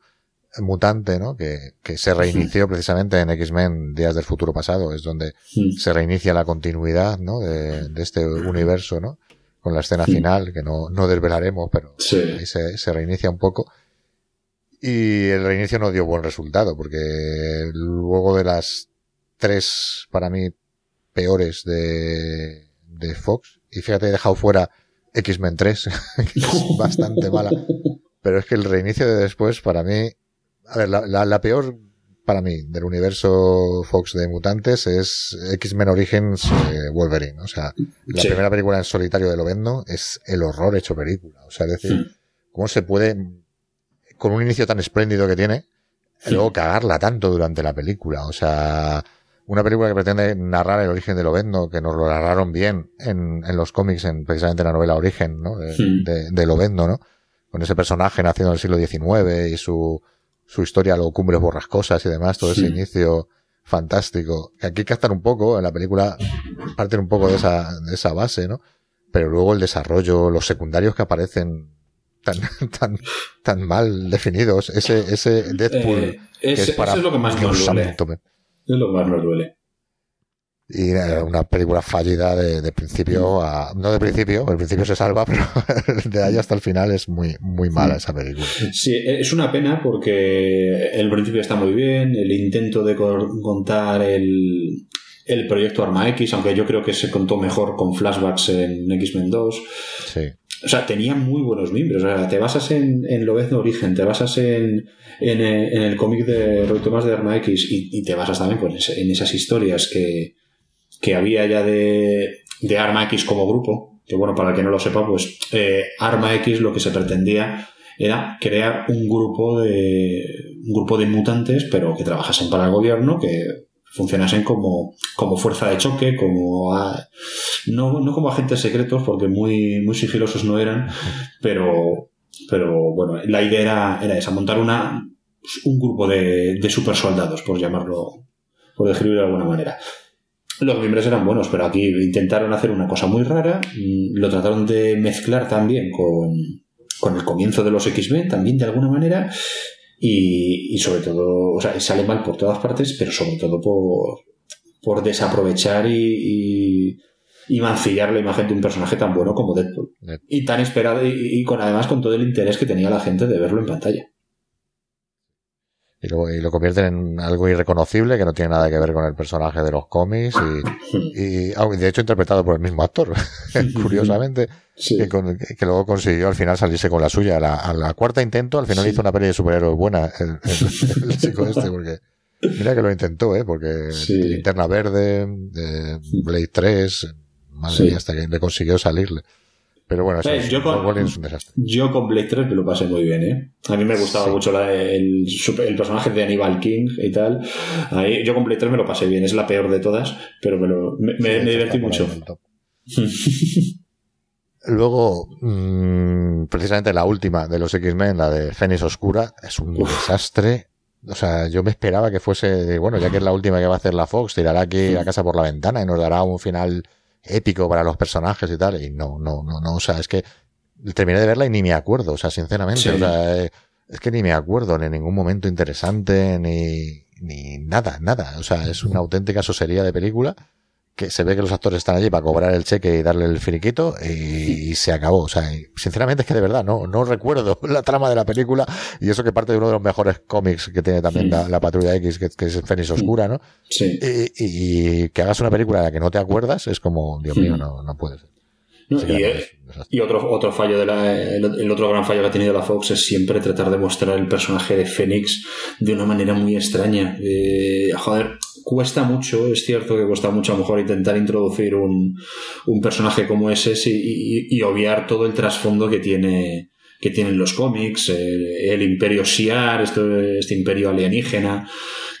mutante, ¿no? Que, que se reinició sí. precisamente en X-Men Días del Futuro Pasado, es donde sí. se reinicia la continuidad, ¿no? De, de, este universo, ¿no? Con la escena final, que no, no desvelaremos, pero ahí se, se reinicia un poco. Y el reinicio no dio buen resultado, porque luego de las tres, para mí, peores de, de Fox. Y fíjate, he dejado fuera X-Men 3, que es bastante mala. Pero es que el reinicio de después, para mí, a ver, la, la, la, peor para mí, del universo Fox de mutantes es X-Men Origins eh, Wolverine. O sea, la primera película en solitario de Lovendo es el horror hecho película. O sea, es decir, hmm. cómo se puede, con un inicio tan espléndido que tiene, luego cagarla tanto durante la película. O sea, una película que pretende narrar el origen de Lovendo, que nos lo narraron bien en, en los cómics, en precisamente la novela Origen, ¿no? De, hmm. de, de Lovendo, ¿no? Con ese personaje nacido en el siglo XIX y su, su historia, los cumbres borrascosas y demás, todo ese inicio fantástico. Que aquí captan un poco, en la película parten un poco de esa, de esa base, ¿no? Pero luego el desarrollo, los secundarios que aparecen tan, tan, tan mal definidos, ese, ese Deadpool. Eh, es, para es lo que más nos duele. Es lo que más nos duele. Y una película fallida de, principio a. No de principio, el principio se salva, pero de ahí hasta el final es muy, muy mala esa película. Sí, es una pena porque el principio está muy bien, el intento de contar el, el proyecto Arma X, aunque yo creo que se contó mejor con flashbacks en X-Men 2. Sí. O sea, tenía muy buenos miembros. O sea, te basas en, en Lobezno Origen, te basas en, en, el cómic de Roy Thomas de Arma X y, te basas también pues, en esas historias que, que había ya de, de Arma X como grupo, que bueno, para el que no lo sepa, pues eh, Arma X lo que se pretendía era crear un grupo de un grupo de mutantes, pero que trabajasen para el gobierno, que funcionasen como, como fuerza de choque, como no, no como agentes secretos, porque muy, muy sigilosos no eran, pero, pero bueno, la idea era, era esa, montar una, un grupo de, de super soldados, por llamarlo, por describirlo de alguna manera. Los miembros eran buenos, pero aquí intentaron hacer una cosa muy rara. Mm, lo trataron de mezclar también con, con el comienzo de los X-Men, también de alguna manera. Y, y, sobre todo, o sea, sale mal por todas partes, pero sobre todo por, por desaprovechar y, y, mancillar la imagen de un personaje tan bueno como Deadpool. Y tan esperado, y, y, con además con todo el interés que tenía la gente de verlo en pantalla y lo, y lo convierten en algo irreconocible que no tiene nada que ver con el personaje de los cómics y, y de hecho interpretado por el mismo actor, curiosamente, que, que, luego consiguió al final salirse con la suya. A la, cuarta intento, al final hizo una peli de superhéroes buena el, el, chico este, porque mira que lo intentó, ¿eh? porque Linterna Verde, Blade 3, madre mía, hasta que le consiguió salirle. Pero bueno, eh, yo, con, es un desastre. yo con Blade 3 me lo pasé muy bien, ¿eh? A mí me gustaba mucho el, el, personaje de Aníbal King y tal. Ahí, yo con Blade 3 me lo pasé bien, es la peor de todas, pero me, lo, me, me, divertí mucho. Luego, mmm, precisamente la última de los X-Men, la de Fénix Oscura, es un desastre. O sea, yo me esperaba que fuese, bueno, ya que es la última que va a hacer la Fox, tirará aquí a casa por la ventana y nos dará un final épico para los personajes y tal, y no, no, no, no, o sea, es que terminé de verla y ni me acuerdo, o sea, sinceramente, o sea, eh, es que ni me acuerdo ni en ningún momento interesante, ni, ni nada, nada, o sea, es una auténtica sosería de película que se ve que los actores están allí para cobrar el cheque y darle el finiquito y, se acabó. O sea, sinceramente es que de verdad no, no recuerdo la trama de la película y eso que parte de uno de los mejores cómics que tiene también la, Patrulla X, que, es Fénix Oscura, ¿no? Sí. Y, que hagas una película de la que no te acuerdas es como, Dios mío, no, no puede ser. y, otro, otro fallo de la, el, otro gran fallo que ha tenido la Fox es siempre tratar de mostrar el personaje de Fénix de una manera muy extraña. Eh, joder, cuesta mucho, es cierto que cuesta mucho a lo mejor intentar introducir un, un personaje como ese y, y, obviar todo el trasfondo que tiene que tienen los cómics, el, imperio Shiar, este, este, imperio alienígena,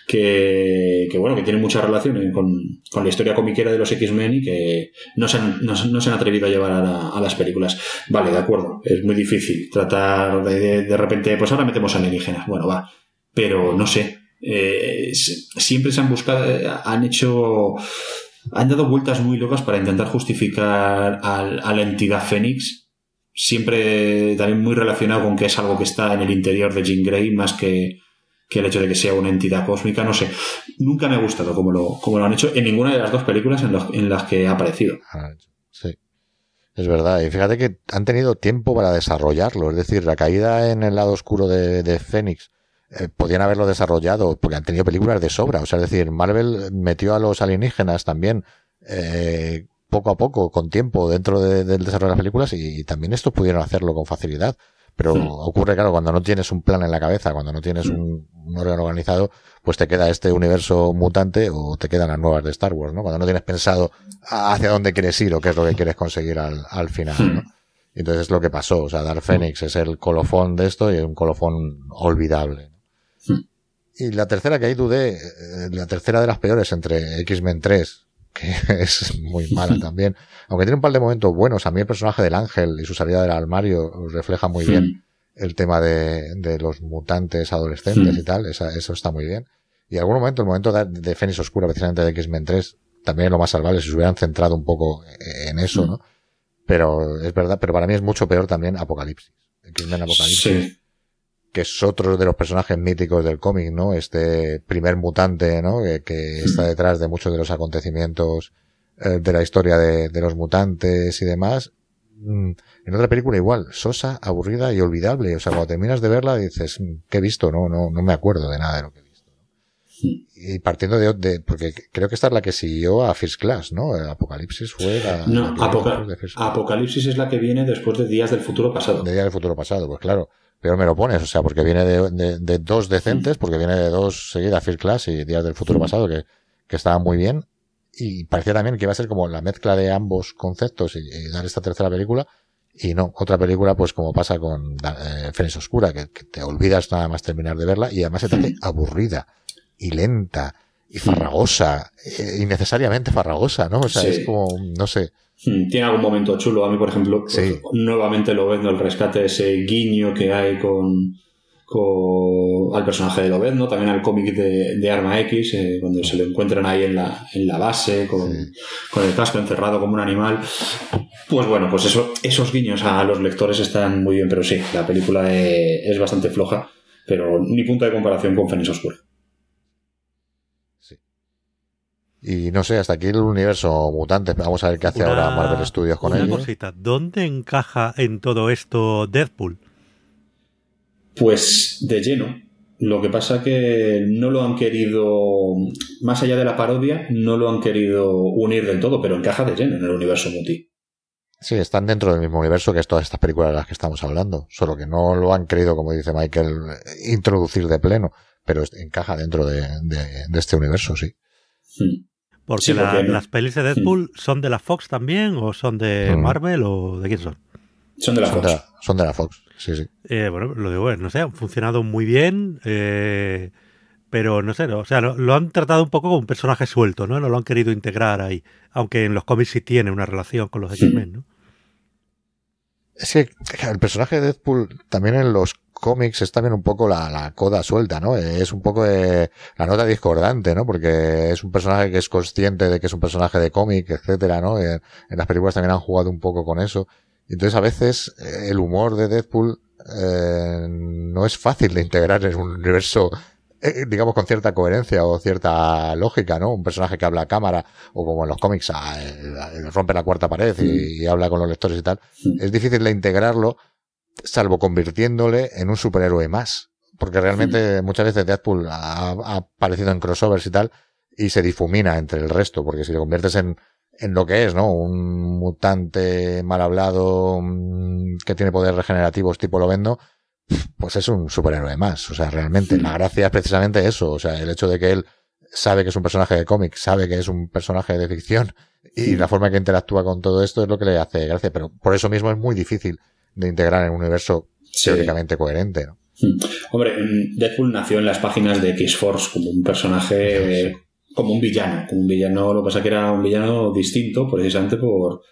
que, que, bueno, que tiene mucha relación con, con, la historia comiquera de los X-Men y que no se, han, no, se han atrevido a llevar a, a, las películas. Vale, de acuerdo, es muy difícil tratar de, de repente, pues ahora metemos alienígenas, bueno, va, pero no sé, eh, siempre se han buscado, eh, han hecho, han dado vueltas muy locas para intentar justificar a la entidad Fénix, siempre también muy relacionado con que es algo que está en el interior de Jean Grey más que, que el hecho de que sea una entidad cósmica, no sé. Nunca me ha gustado como lo, como lo han hecho en ninguna de las dos películas en, en las que ha aparecido. Ah, sí. Es verdad, y fíjate que han tenido tiempo para desarrollarlo, es decir, la caída en el lado oscuro de, de Fénix eh, podían haberlo desarrollado porque han tenido películas de sobra. O sea, es decir, Marvel metió a los alienígenas también eh, poco a poco, con tiempo, dentro del desarrollo de las películas y, también estos pudieron hacerlo con facilidad. Pero ocurre, claro, cuando no tienes un plan en la cabeza, cuando no tienes un, órgano organizado, pues te queda este universo mutante o te quedan las nuevas de Star Wars, ¿no? Cuando no tienes pensado hacia dónde quieres ir o qué es lo que quieres conseguir al, al final, ¿no? Entonces es lo que pasó. O sea, Dark Phoenix es el colofón de esto y es un colofón olvidable. Y la tercera que ahí dudé, eh, la tercera de las peores entre X-Men 3, que es muy mala también, aunque tiene un par de momentos buenos, a mí el personaje del ángel y su salida del armario refleja muy bien el tema de, de, los mutantes adolescentes y tal, eso está muy bien. Y en algún momento, el momento de, de Fénix Oscura, precisamente de X-Men 3, también es lo más salvable si se hubieran centrado un poco en eso, ¿no? Pero es verdad, pero para mí es mucho peor también Apocalipsis. X-Men Apocalipsis. Que es otro de los personajes míticos del cómic, ¿no? Este primer mutante, ¿no? Que, está detrás de muchos de los acontecimientos eh, de la historia de, de, los mutantes y demás. Mm, en otra película igual, sosa, aburrida y olvidable. O sea, cuando terminas de verla dices, mm, ¿qué he visto? No, no, no me acuerdo de nada de lo que y partiendo de, de, porque creo que esta es la que siguió a First Class, ¿no? Apocalipsis fue la. No, Apocalipsis es la que viene después de Días del Futuro Pasado. De Días del Futuro Pasado, pues claro. Pero me lo pones, o sea, porque viene de, de, dos decentes, porque viene de dos seguidas First Class y Días del Futuro Pasado, que, que estaban muy bien. Y parecía también que iba a ser como la mezcla de ambos conceptos y, dar esta tercera película. Y no, otra película, pues como pasa con eh, Oscura, que, te olvidas nada más terminar de verla y además se te hace aburrida y lenta y farragosa, eh, innecesariamente farragosa, ¿no? O sea, es como, no sé. Hmm, tiene algún momento chulo. A mí, por ejemplo, pues, nuevamente lo el rescate, ese guiño que hay con, con al personaje de Lobezno, también al cómic de, Arma X, eh, cuando se lo encuentran ahí en la, en la base, con, con, el casco encerrado como un animal. Pues bueno, pues eso, esos guiños a los lectores están muy bien, pero sí, la película es, es bastante floja, pero ni punto de comparación con Fénix Oscura. Y no sé, hasta aquí el universo mutante. Vamos a ver qué hace ahora Marvel Studios con una cosita, ¿dónde encaja en todo esto Deadpool? Pues de lleno. Lo que pasa que no lo han querido, más allá de la parodia, no lo han querido unir del todo, pero encaja de lleno en el universo muti. Sí, están dentro del mismo universo que es todas estas películas de las que estamos hablando, solo que no lo han querido, como dice Michael, introducir de pleno, pero encaja dentro de, este universo, sí. Hmm. Porque, las pelis de Deadpool son de la Fox también, o son de mm. Marvel, o de quién son? Son de la Fox. son de la Fox, sí, sí. Eh, bueno, lo digo, no sé, han funcionado muy bien, eh, pero no sé, o sea, lo, han tratado un poco como un personaje suelto, ¿no? No lo han querido integrar ahí, aunque en los cómics sí tiene una relación con los X-Men, ¿no? Es que el personaje de Deadpool también en los cómics es también un poco la, la coda suelta, ¿no? Es un poco la nota discordante, ¿no? Porque es un personaje que es consciente de que es un personaje de cómic, etcétera, ¿no? En, las películas también han jugado un poco con eso. Entonces a veces eh, el humor de Deadpool eh, no es fácil de integrar en un universo eh, digamos, con cierta coherencia o cierta lógica, ¿no? Un personaje que habla a cámara, o como en los cómics, rompe la cuarta pared y, habla con los lectores y tal. Es difícil de integrarlo salvo convirtiéndole en un superhéroe más. Porque realmente muchas veces Deadpool ha, aparecido en crossovers y tal, y se difumina entre el resto, porque si le conviertes en, en lo que es, ¿no? Un mutante mal hablado mm, que tiene poderes regenerativos tipo lo vendo, pues es un superhéroe más. O sea, realmente la gracia es precisamente eso. O sea, el hecho de que él sabe que es un personaje de cómic, sabe que es un personaje de ficción y la forma que interactúa con todo esto es lo que le hace gracia. Pero por eso mismo es muy difícil de integrar en un universo teóricamente coherente. ¿no? Hombre, Deadpool nació en las páginas de X-Force como un personaje, como un villano. Como un villano, lo que pasa que era un villano distinto, precisamente por,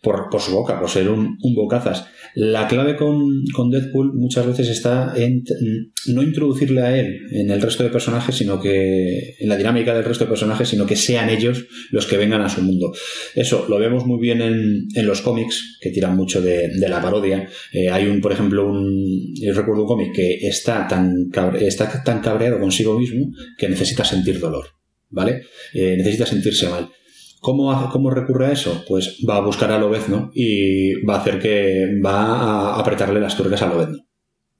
por, su boca, por ser un, un bocazas. La clave con, con, Deadpool muchas veces está en no introducirle a él en el resto de personajes, sino que en la dinámica del resto de personajes, sino que sean ellos los que vengan a su mundo. Eso lo vemos muy bien en, en los cómics, que tiran mucho de, de la parodia. Eh, hay un, por ejemplo, un, yo recuerdo un cómic que está tan, está tan cabreado consigo mismo que necesita sentir dolor. ¿Vale? Eh, necesita sentirse mal. ¿Cómo, hace, ¿Cómo recurre a eso? Pues va a buscar a Lobezno y va a hacer que va a apretarle las tuercas a Lobezno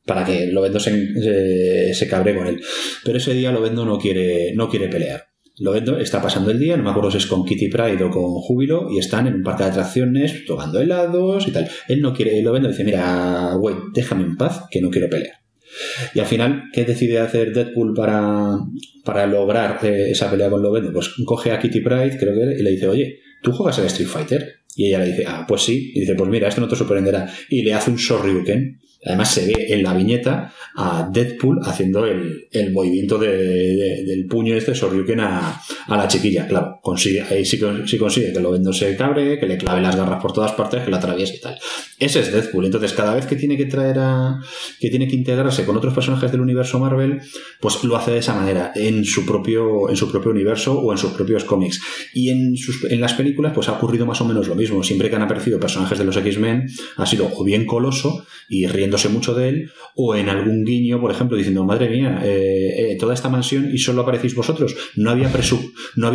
para que Lobezno se, se, cabre con él. Pero ese día Lobezno no quiere, no quiere pelear. Lovendo está pasando el día, no me es con Kitty Pride o con Júbilo, y están en un parque de atracciones tomando helados y tal. Él no quiere, Lovendo dice, mira, güey, déjame en paz, que no quiero pelear. Y al final, ¿qué decide hacer Deadpool para, para lograr eh, esa pelea con Lovendo? Pues coge a Kitty Pride, creo que, y le dice, oye, ¿tú juegas al Street Fighter? Y ella le dice, ah, pues sí. Y dice, pues mira, esto no te sorprenderá. Y le hace un Shoryuken Además se ve en la viñeta a Deadpool haciendo el, el movimiento de, del puño este Soryuken a, a la chiquilla. Claro, consigue, ahí sí, sí consigue que lo vendo se cabre, que le clave las garras por todas partes, que la atraviese y tal. Ese es Deadpool. Entonces, cada vez que tiene que traer a. que tiene que integrarse con otros personajes del universo Marvel, pues lo hace de esa manera, en su propio, en su propio universo o en sus propios cómics. Y en, sus, en las películas, pues ha ocurrido más o menos lo mismo. Siempre que han aparecido personajes de los X-Men, ha sido o bien Coloso y riendo mucho de él, o en algún guiño, por ejemplo, diciendo, madre mía, eh, eh, toda esta mansión y solo aparecéis vosotros, no había,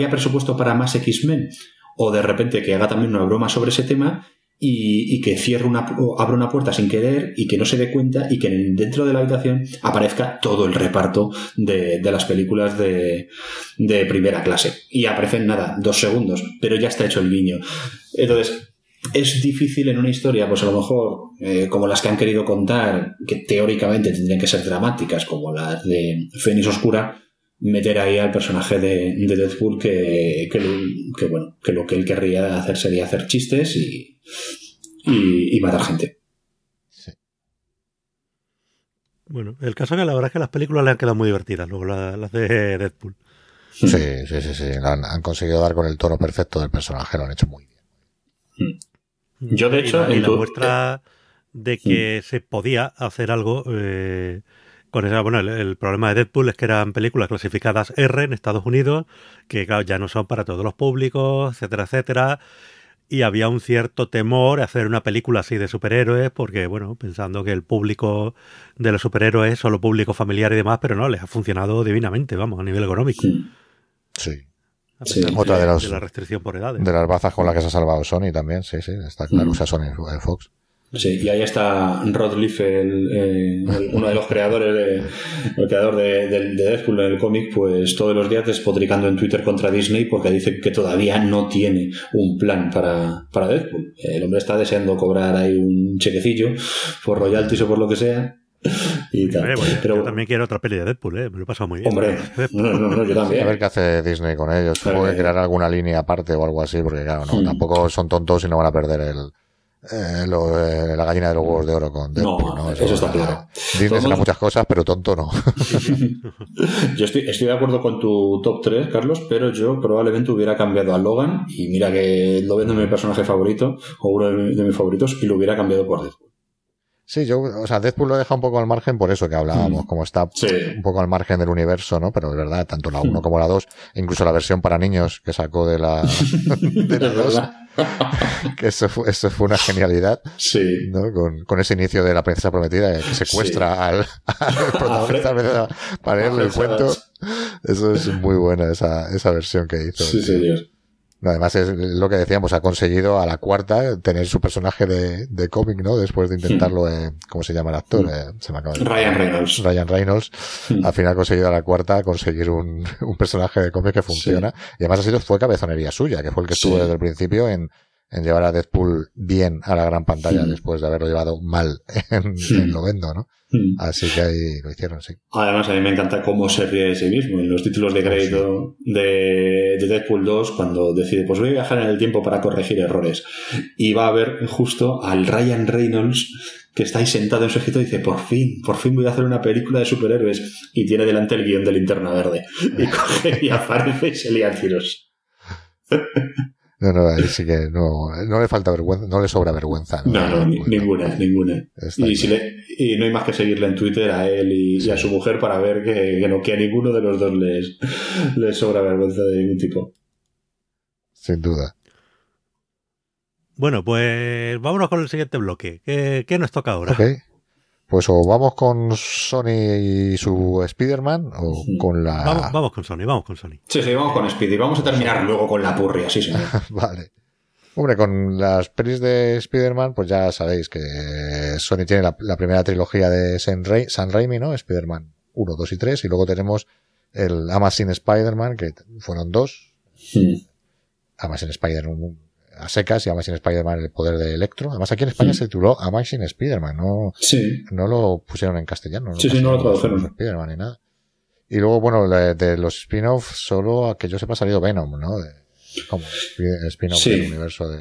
presupuesto para más X-Men, o de repente que haga también una broma sobre ese tema y, que cierre una, abra una puerta sin querer y que no se dé cuenta y que dentro de la habitación aparezca todo el reparto de, de las películas de, de, primera clase. Y aparecen nada, dos segundos, pero ya está hecho el guiño. Entonces, es difícil en una historia, pues a lo mejor, eh, como las que han querido contar, que teóricamente tendrían que ser dramáticas, como las de Fénix Oscura, meter ahí al personaje de, Deadpool que, que, bueno, que lo que él querría hacer sería hacer chistes y, y, matar gente. Bueno, el caso es que la verdad es que las películas le han quedado muy divertidas, luego las, de Deadpool. Sí, sí, sí, sí. Han, han, conseguido dar con el tono perfecto del personaje, lo han hecho muy bien. Mm. Yo, de hecho, y la, muestra de que se podía hacer algo eh, con esa. Bueno, el, problema de Deadpool es que eran películas clasificadas R en Estados Unidos, que claro, ya no son para todos los públicos, etcétera, etcétera. Y había un cierto temor a hacer una película así de superhéroes, porque, bueno, pensando que el público de los superhéroes es solo público familiar y demás, pero no, les ha funcionado divinamente, vamos, a nivel económico. Sí. Otra de, la restricción por edades. De las bazas con las que se ha salvado Sony también, sí, sí, está claro, o sea, Sony, Fox. Sí, y ahí está Rod Leaf, el, uno de los creadores, de, el creador de, de, Deadpool en el cómic, pues todos los días despotricando en Twitter contra Disney porque dice que todavía no tiene un plan para, para Deadpool. El hombre está deseando cobrar ahí un chequecillo por royalties o por lo que sea y tal. pero, yo también quiero otra peli de Deadpool, ¿eh? me lo he pasado muy bien. Hombre, no, no, no, yo también. A ver qué hace Disney con ellos. Supongo que crear alguna línea aparte o algo así, porque claro, no, tampoco son tontos y no van a perder el, eh, lo, eh, la gallina de los huevos de oro con Deadpool. No, Eso, está claro. Disney será muchas cosas, pero tonto no. yo estoy, estoy de acuerdo con tu top 3, Carlos, pero yo probablemente hubiera cambiado a Logan y mira que lo vendo mi personaje favorito o uno de mis favoritos y lo hubiera cambiado por Deadpool. Sí, yo, o sea, Deadpool lo deja un poco al margen por eso que hablábamos, mm. como está un poco al margen del universo, ¿no? Pero de verdad, tanto la 1 mm. como la 2, incluso la versión para niños que sacó de la, de la 2, que eso fue, eso fue una genialidad, sí. ¿no? Con, con ese inicio de la princesa prometida que secuestra al, al protagonista para leerle el cuento. Eso es muy buena esa, esa versión que hizo. Sí, señor. Además es lo que decíamos, ha conseguido a la cuarta tener su personaje de, de cómic, ¿no? Después de intentarlo, hmm. eh, ¿cómo se llama el actor? Eh, se me acaba de... Ryan Reynolds. Ryan Reynolds. Hmm. Al final ha conseguido a la cuarta conseguir un, un personaje de cómic que funciona. Y además ha sido, fue cabezonería suya, que fue el que estuvo desde el principio en, en llevar a Deadpool bien a la gran pantalla después de haberlo llevado mal en, en lo vendo, ¿no? Así que ahí lo hicieron, sí. Además, a mí me encanta cómo se ríe de sí mismo. En los títulos de ah, crédito de, de, Deadpool 2, cuando decide, pues voy a viajar en el tiempo para corregir errores. Y va a ver justo al Ryan Reynolds que está ahí sentado en su escritorio y dice, por fin, por fin voy a hacer una película de superhéroes. Y tiene delante el guion de Linterna Verde. Y coge y aparece y se lía tiros. No, no, ahí sí que no, no le falta vergüenza, no le sobra vergüenza. No, no, ninguna, ninguna. Y, si le, y, no hay más que seguirle en Twitter a él y, a su mujer para ver que, que, no, que a ninguno de los dos les, les sobra vergüenza de ningún tipo. Sin duda. Bueno, pues vámonos con el siguiente bloque. ¿Qué, qué nos toca ahora? Okay. Pues o vamos con Sony y su Spider-Man o con la... Vamos, con Sony, vamos con Sony. Sí, sí, vamos con Speedy. Vamos a terminar luego con la purria, sí, señor. vale. Hombre, con las pelis de Spider-Man, pues ya sabéis que Sony tiene la, primera trilogía de San, Raimi, ¿no? Spider-Man 1, 2 y 3, y luego tenemos el Amazing Spider-Man, que fueron dos. Hmm. Amazing Spider-Man a secas y Amazing Spider-Man el poder de Electro. Además aquí en España se tituló Amazing Spider-Man, no, Sí. no lo pusieron en castellano. Sí, sí, no lo tradujeron. Spider-Man ni nada. Y luego, bueno, de, de los spin-offs, solo a que yo sepa ha salido Venom, ¿no? De- como spi- spin-off Sí. del universo de,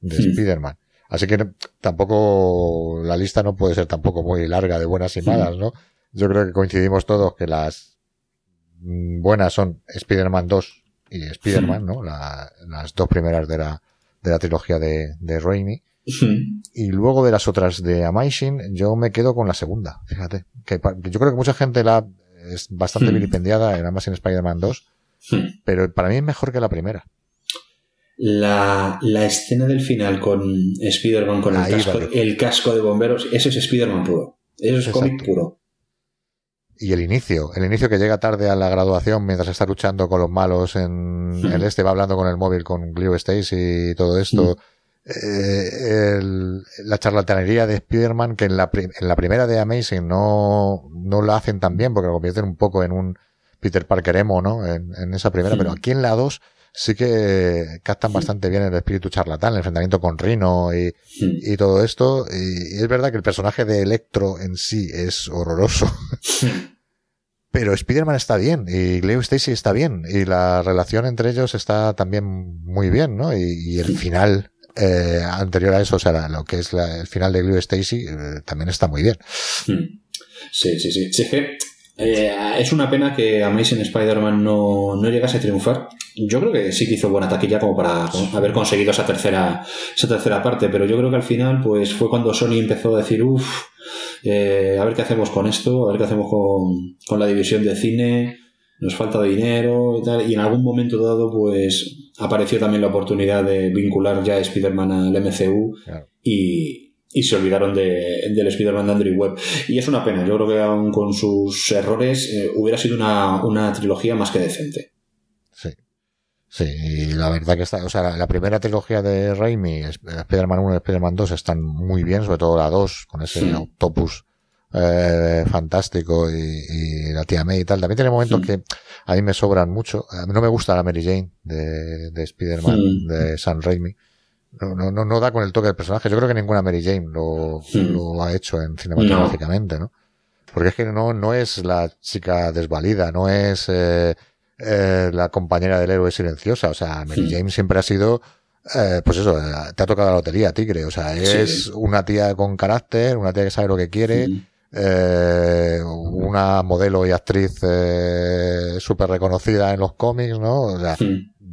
de Hmm. Spider-Man. Así que no- tampoco, la lista no puede ser tampoco muy larga de buenas y Hmm. malas, ¿no? Yo creo que coincidimos todos que las mm, buenas son Spider-Man 2 y Spider-Man, ¿no? La- las dos primeras de la, de la trilogía de, de Raimi. Y luego de las otras de Amazing, yo me quedo con la segunda, fíjate. Que yo creo que mucha gente la es bastante vilipendiada en Amazing Spider-Man 2, Hmm. pero para mí es mejor que la primera. La, la escena del final con Spider-Man con el casco, el casco de bomberos, eso es Spider-Man puro. Eso es cómic puro. Y el inicio, el inicio que llega tarde a la graduación mientras está luchando con los malos en el este, va hablando con el móvil con Glenn Stacy y todo esto. Eh, el- la charlatanería de Spider-Man que en la, en la primera de Amazing no, no la hacen tan bien porque lo convierten un poco en un Peter Parker emo, ¿no? En, en esa primera, pero aquí en la 2 sí que captan bastante bien el espíritu charlatán, el enfrentamiento con Rino y, y todo esto. Y, y es verdad que el personaje de Electro en sí es horroroso. Pero Spider-Man está bien y Leo Stacy está bien y la relación entre ellos está también muy bien, ¿no? Y, y el final eh, anterior a eso, o sea, lo que es la- el final de Leo Stacy eh, también está muy bien. Sí, sí, sí. Sí, es que eh, es una pena que Amazing Spider-Man no, no llegase a triunfar. Yo creo que sí que hizo buena taquilla como para haber conseguido esa tercera, esa tercera parte, pero yo creo que al final pues fue cuando Sony empezó a decir, uff, a ver qué hacemos con esto, a ver qué hacemos con, con la división de cine, nos falta dinero y tal, y en algún momento dado pues apareció también la oportunidad de vincular ya a Spider-Man al MCU Claro. y, y se olvidaron de, del Spider-Man de Andrew Webb. Y es una pena, yo creo que aún con sus errores eh, hubiera sido una, una trilogía más que decente. Sí. Sí, y la verdad que está, o sea, la, la primera trilogía de Raimi, Sp- Spider-Man 1 y Spider-Man 2 están muy bien, sobre todo la 2, con ese Sí. Octopus eh, fantástico y, y la tía May y tal. También tiene momentos Sí. que a mí me sobran mucho. A mí no me gusta la Mary Jane de, de Spider-Man, Sí. de Sam Raimi. No, no, no, da con el toque del personaje. Yo creo que ninguna Mary Jane lo, Sí. lo ha hecho en cinematográficamente, ¿no? Porque es que no, no es la chica desvalida, no es eh, eh, la compañera del héroe silenciosa. O sea, Mary Sí. Jane siempre ha sido, eh, pues eso, te ha tocado la lotería, tigre. O sea, es Sí. una tía con carácter, una tía que sabe lo que quiere, Mm. eh, una modelo y actriz eh, súper reconocida en los cómics, ¿no? O sea.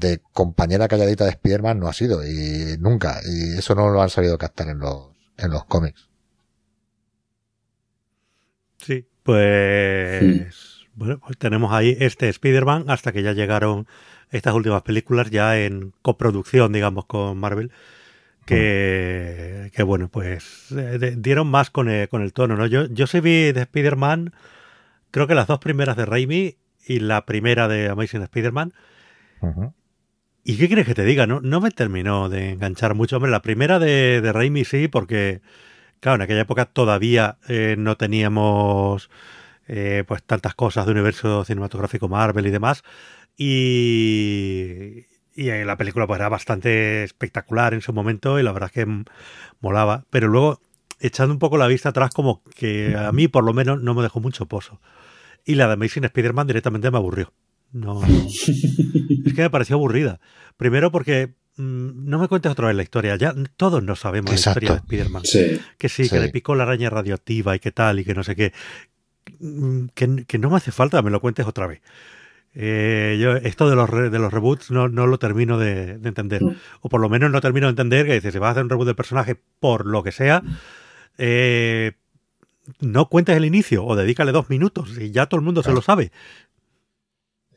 De compañera calladita de Spider-Man no ha sido, y nunca. Y eso no lo han sabido captar en los, en los cómics. Sí, pues. Sí. Bueno, pues tenemos ahí este Spider-Man hasta que ya llegaron estas últimas películas ya en coproducción, digamos, con Marvel. Que, que bueno, pues eh, de- dieron más con el, con el tono, ¿no? Yo, yo sí vi de Spider-Man, creo que las dos primeras de Raimi y la primera de Amazing Spider-Man. Ujú. ¿Y qué quieres que te diga? No, me terminó de enganchar mucho. Hombre, la primera de, de Raimi sí, porque, claro, en aquella época todavía eh, no teníamos eh, pues tantas cosas de universo cinematográfico Marvel y demás. Y, y la película pues era bastante espectacular en su momento y la verdad es que molaba. Pero luego, echando un poco la vista atrás, como que a mí por lo menos no me dejó mucho pozo. Y la de Amazing Spider-Man directamente me aburrió. No, es que me pareció aburrida. Primero porque mm, no me cuentes otra vez la historia. Ya todos no sabemos Exacto. la historia de Spider-Man. Sí. Que sí, Sí. que le picó la araña radioactiva y que tal y que no sé qué. Mm, Que, que no me hace falta me lo cuentes otra vez. Eh, yo esto de los, re- de los reboots no, no lo termino de, de entender. O por lo menos no termino de entender que dice, si vas a hacer un reboot del personaje por lo que sea, eh, no cuentes el inicio o dedícale dos minutos y ya todo el mundo se lo sabe.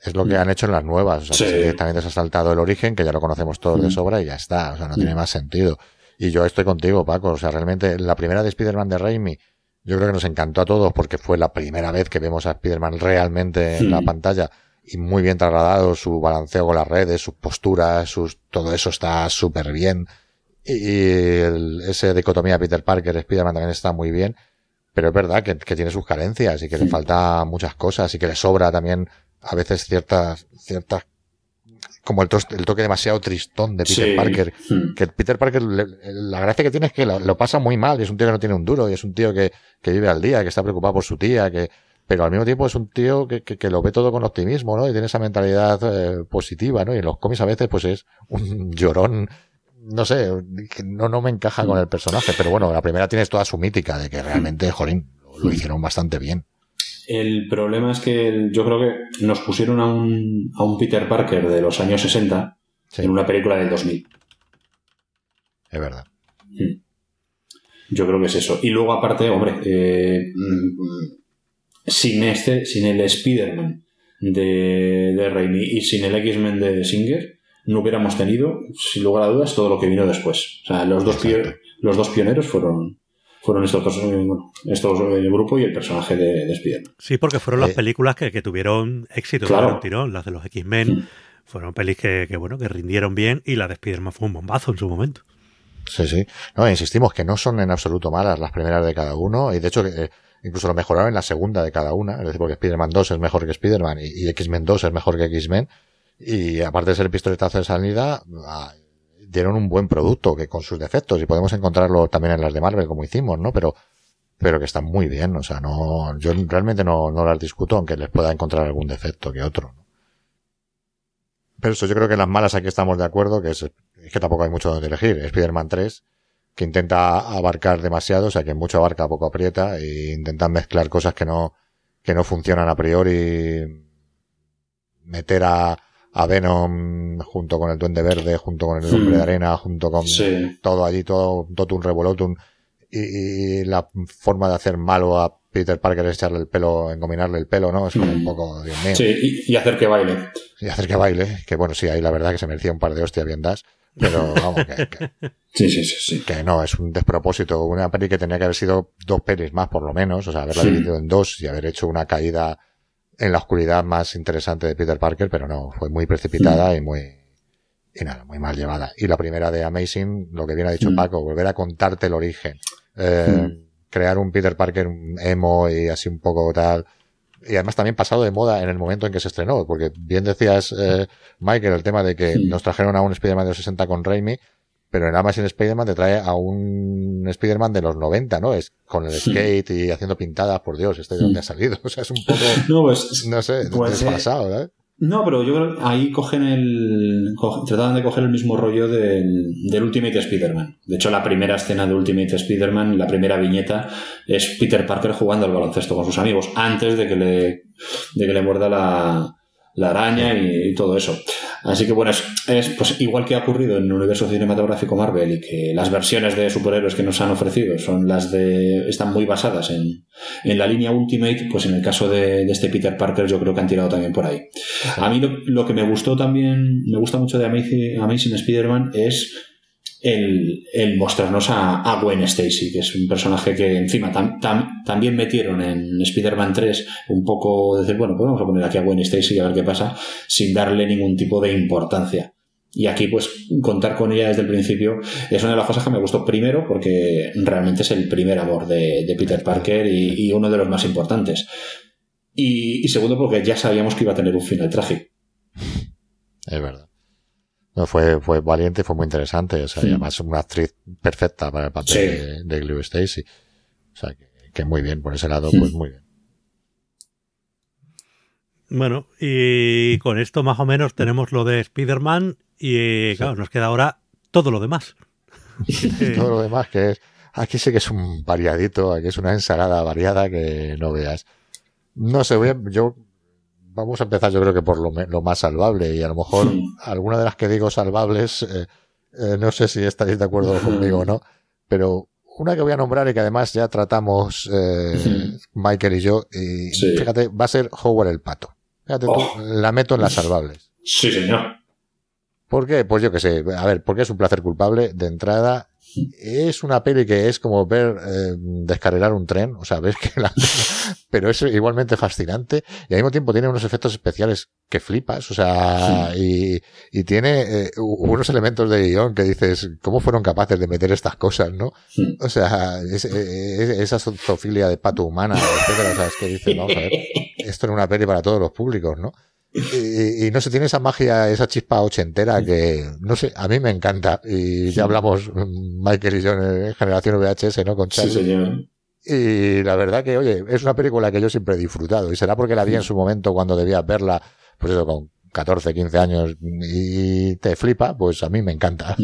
Es lo que han hecho en las nuevas. O sea, Sí. que directamente se ha saltado el origen, que ya lo conocemos todos de Mm. sobra y ya está. O sea, no Mm. tiene más sentido. Y yo estoy contigo, Paco. O sea, realmente la primera de Spider-Man de Raimi, yo creo que nos encantó a todos porque fue la primera vez que vemos a Spider-Man realmente en la Mm. pantalla y muy bien trasladado, su balanceo con las redes, sus posturas, sus, todo eso está súper bien. Y el, ese dicotomía Peter Parker, Spider-Man también está muy bien. Pero es verdad que, que tiene sus carencias y que le Mm. falta muchas cosas y que le sobra también a veces ciertas, ciertas como el, toque demasiado tristón de Peter Parker. Hmm. Que Peter Parker, la gracia que tiene es que lo, pasa muy mal, y es un tío que no tiene un duro, y es un tío que, que vive al día, que está preocupado por su tía, que, pero al mismo tiempo es un tío que, que, lo ve todo con optimismo, ¿no? Y tiene esa mentalidad eh, positiva, ¿no? Y en los cómics a veces pues es un llorón, no sé, que no, no me encaja con el personaje, pero bueno, la primera tienes toda su mítica de que realmente, jolín, lo hicieron bastante bien. El problema es que yo creo que nos pusieron a un, a un Peter Parker de los años 60 en una película del 2000. Es verdad. Hmm. Yo creo que es eso. Y luego, aparte, hombre, eh, mm, sin este, sin el Spider-Man de, de Raimi y sin el X-Men de Singer, no hubiéramos tenido, sin lugar a dudas, todo lo que vino después. O sea, los dos, los dos pioneros fueron, fueron estos dos, eh, estos el grupo y el personaje de, de Spider-Man. Sí, porque fueron las eh, películas que, tuvieron éxito, claro. tirón, las de los X-Men. Mm. Fueron pelis que, bueno, que rindieron bien y la de Spider-Man fue un bombazo en su momento. Sí, sí. No, insistimos que no son en absoluto malas las primeras de cada uno y de hecho eh, incluso lo mejoraron en la segunda de cada una. Es decir, porque Spider-Man 2 es mejor que Spider-Man y, X-Men 2 es mejor que X-Men. Y aparte de ser el pistoletazo de salida, ah, dieron un buen producto que con sus defectos y podemos encontrarlo también en las de Marvel como hicimos, ¿no? Pero, pero que están muy bien, o sea, no, yo realmente no, no las discuto aunque les pueda encontrar algún defecto que otro, Pero eso, yo creo que las malas aquí estamos de acuerdo, que es, que tampoco hay mucho donde elegir. Spider-Man 3, que intenta abarcar demasiado, o sea, que mucho abarca, poco aprieta, e intentan mezclar cosas que no, que no funcionan a priori, meter a, a Venom junto con el Duende Verde, junto con el Hombre de hmm. Arena, junto con todo allí, todo, todo un revolotum. Y, la forma de hacer malo a Peter Parker es echarle el pelo, engominarle el pelo, ¿no? Es como un hmm. poco, Dios mío. Sí, y, hacer que baile. Y hacer que baile, que bueno, sí, ahí la verdad que se merecía un par de hostias bien das, pero vamos, que, sí, sí, sí, sí, que no, es un despropósito. Una peli que tenía que haber sido dos pelis más, por lo menos, o sea, haberla dividido en dos y haber hecho una caída en la oscuridad más interesante de Peter Parker, pero no, fue muy precipitada y muy, y nada, muy mal llevada. Y la primera de Amazing, lo que bien ha dicho. Paco, volver a contarte el origen, eh, crear un Peter Parker emo y así un poco tal, y además también pasado de moda en el momento en que se estrenó, porque bien decías, eh, Michael, el tema de que nos trajeron a un Spider-Man de los 60 con Raimi, pero en Amazon Spider-Man te trae a un Spider-Man de los 90, ¿no? Es con el skate y haciendo pintadas, por Dios, este de dónde ha salido. O sea, es un poco, no, pues, no sé, pues, desfasado, ¿verdad? No, pero yo creo que ahí cogen el. tratan de coger el mismo rollo del, del Ultimate Spider-Man. De hecho, la primera escena de Ultimate Spider-Man, la primera viñeta, es Peter Parker jugando al baloncesto con sus amigos antes de que le, de que le muerda la, la araña y, todo eso. Así que bueno, es, pues igual que ha ocurrido en el universo cinematográfico Marvel y que las versiones de superhéroes que nos han ofrecido son las de están muy basadas en, en la línea Ultimate, pues en el caso de, este Peter Parker yo creo que han tirado también por ahí. A mí lo, que me gustó también, me gusta mucho de Amazing, Amazing Spider-Man es el, mostrarnos a, Gwen Stacy, que es un personaje que encima también metieron en Spider-Man 3 un poco decir, bueno, pues vamos a poner aquí a Gwen Stacy y a ver qué pasa, sin darle ningún tipo de importancia. Y aquí, pues, contar con ella desde el principio es una de las cosas que me gustó primero, porque realmente es el primer amor de, Peter Parker y, uno de los más importantes. Y, y segundo, porque ya sabíamos que iba a tener un final trágico. Es verdad. No, fue, fue valiente, fue muy interesante. O sea, además una actriz perfecta para el papel de, de Stacy. O sea, que, muy bien, por ese lado, pues muy bien. Bueno, y con esto más o menos tenemos lo de Spider-Man y claro, nos queda ahora todo lo demás. todo lo demás que es, aquí sí que es un variadito, aquí es una ensalada variada que no veas. No sé, voy a, yo vamos a empezar yo creo que por lo, lo más salvable y a lo mejor alguna de las que digo salvables, eh, eh, no sé si estaréis de acuerdo conmigo o no, pero una que voy a nombrar y que además ya tratamos eh, Michael y yo, y fíjate, va a ser Howard el Pato. Fíjate, oh. la meto en las salvables. Sí, señor. ¿Por qué? Pues yo que sé, a ver, porque es un placer culpable de entrada es una peli que es como ver eh, descarrilar un tren, o sea, ves que la... pero es igualmente fascinante y al mismo tiempo tiene unos efectos especiales que flipas, o sea, y, y, tiene eh, unos elementos de guion que dices, ¿cómo fueron capaces de meter estas cosas, no? O sea, esa zoofilia de pato humana, etcétera, o sea, es que dices, vamos a ver, esto es una peli para todos los públicos, ¿no? Y, no sé, tiene esa magia, esa chispa ochentera que, no sé, a mí me encanta. Y ya hablamos, Michael y yo, en Generación VHS, ¿no? Con Charlie. Sí, señor. Y la verdad que, oye, es una película que yo siempre he disfrutado. Y será porque la vi en su momento cuando debía verla, pues eso, con 14, 15 años y te flipa, pues a mí me encanta.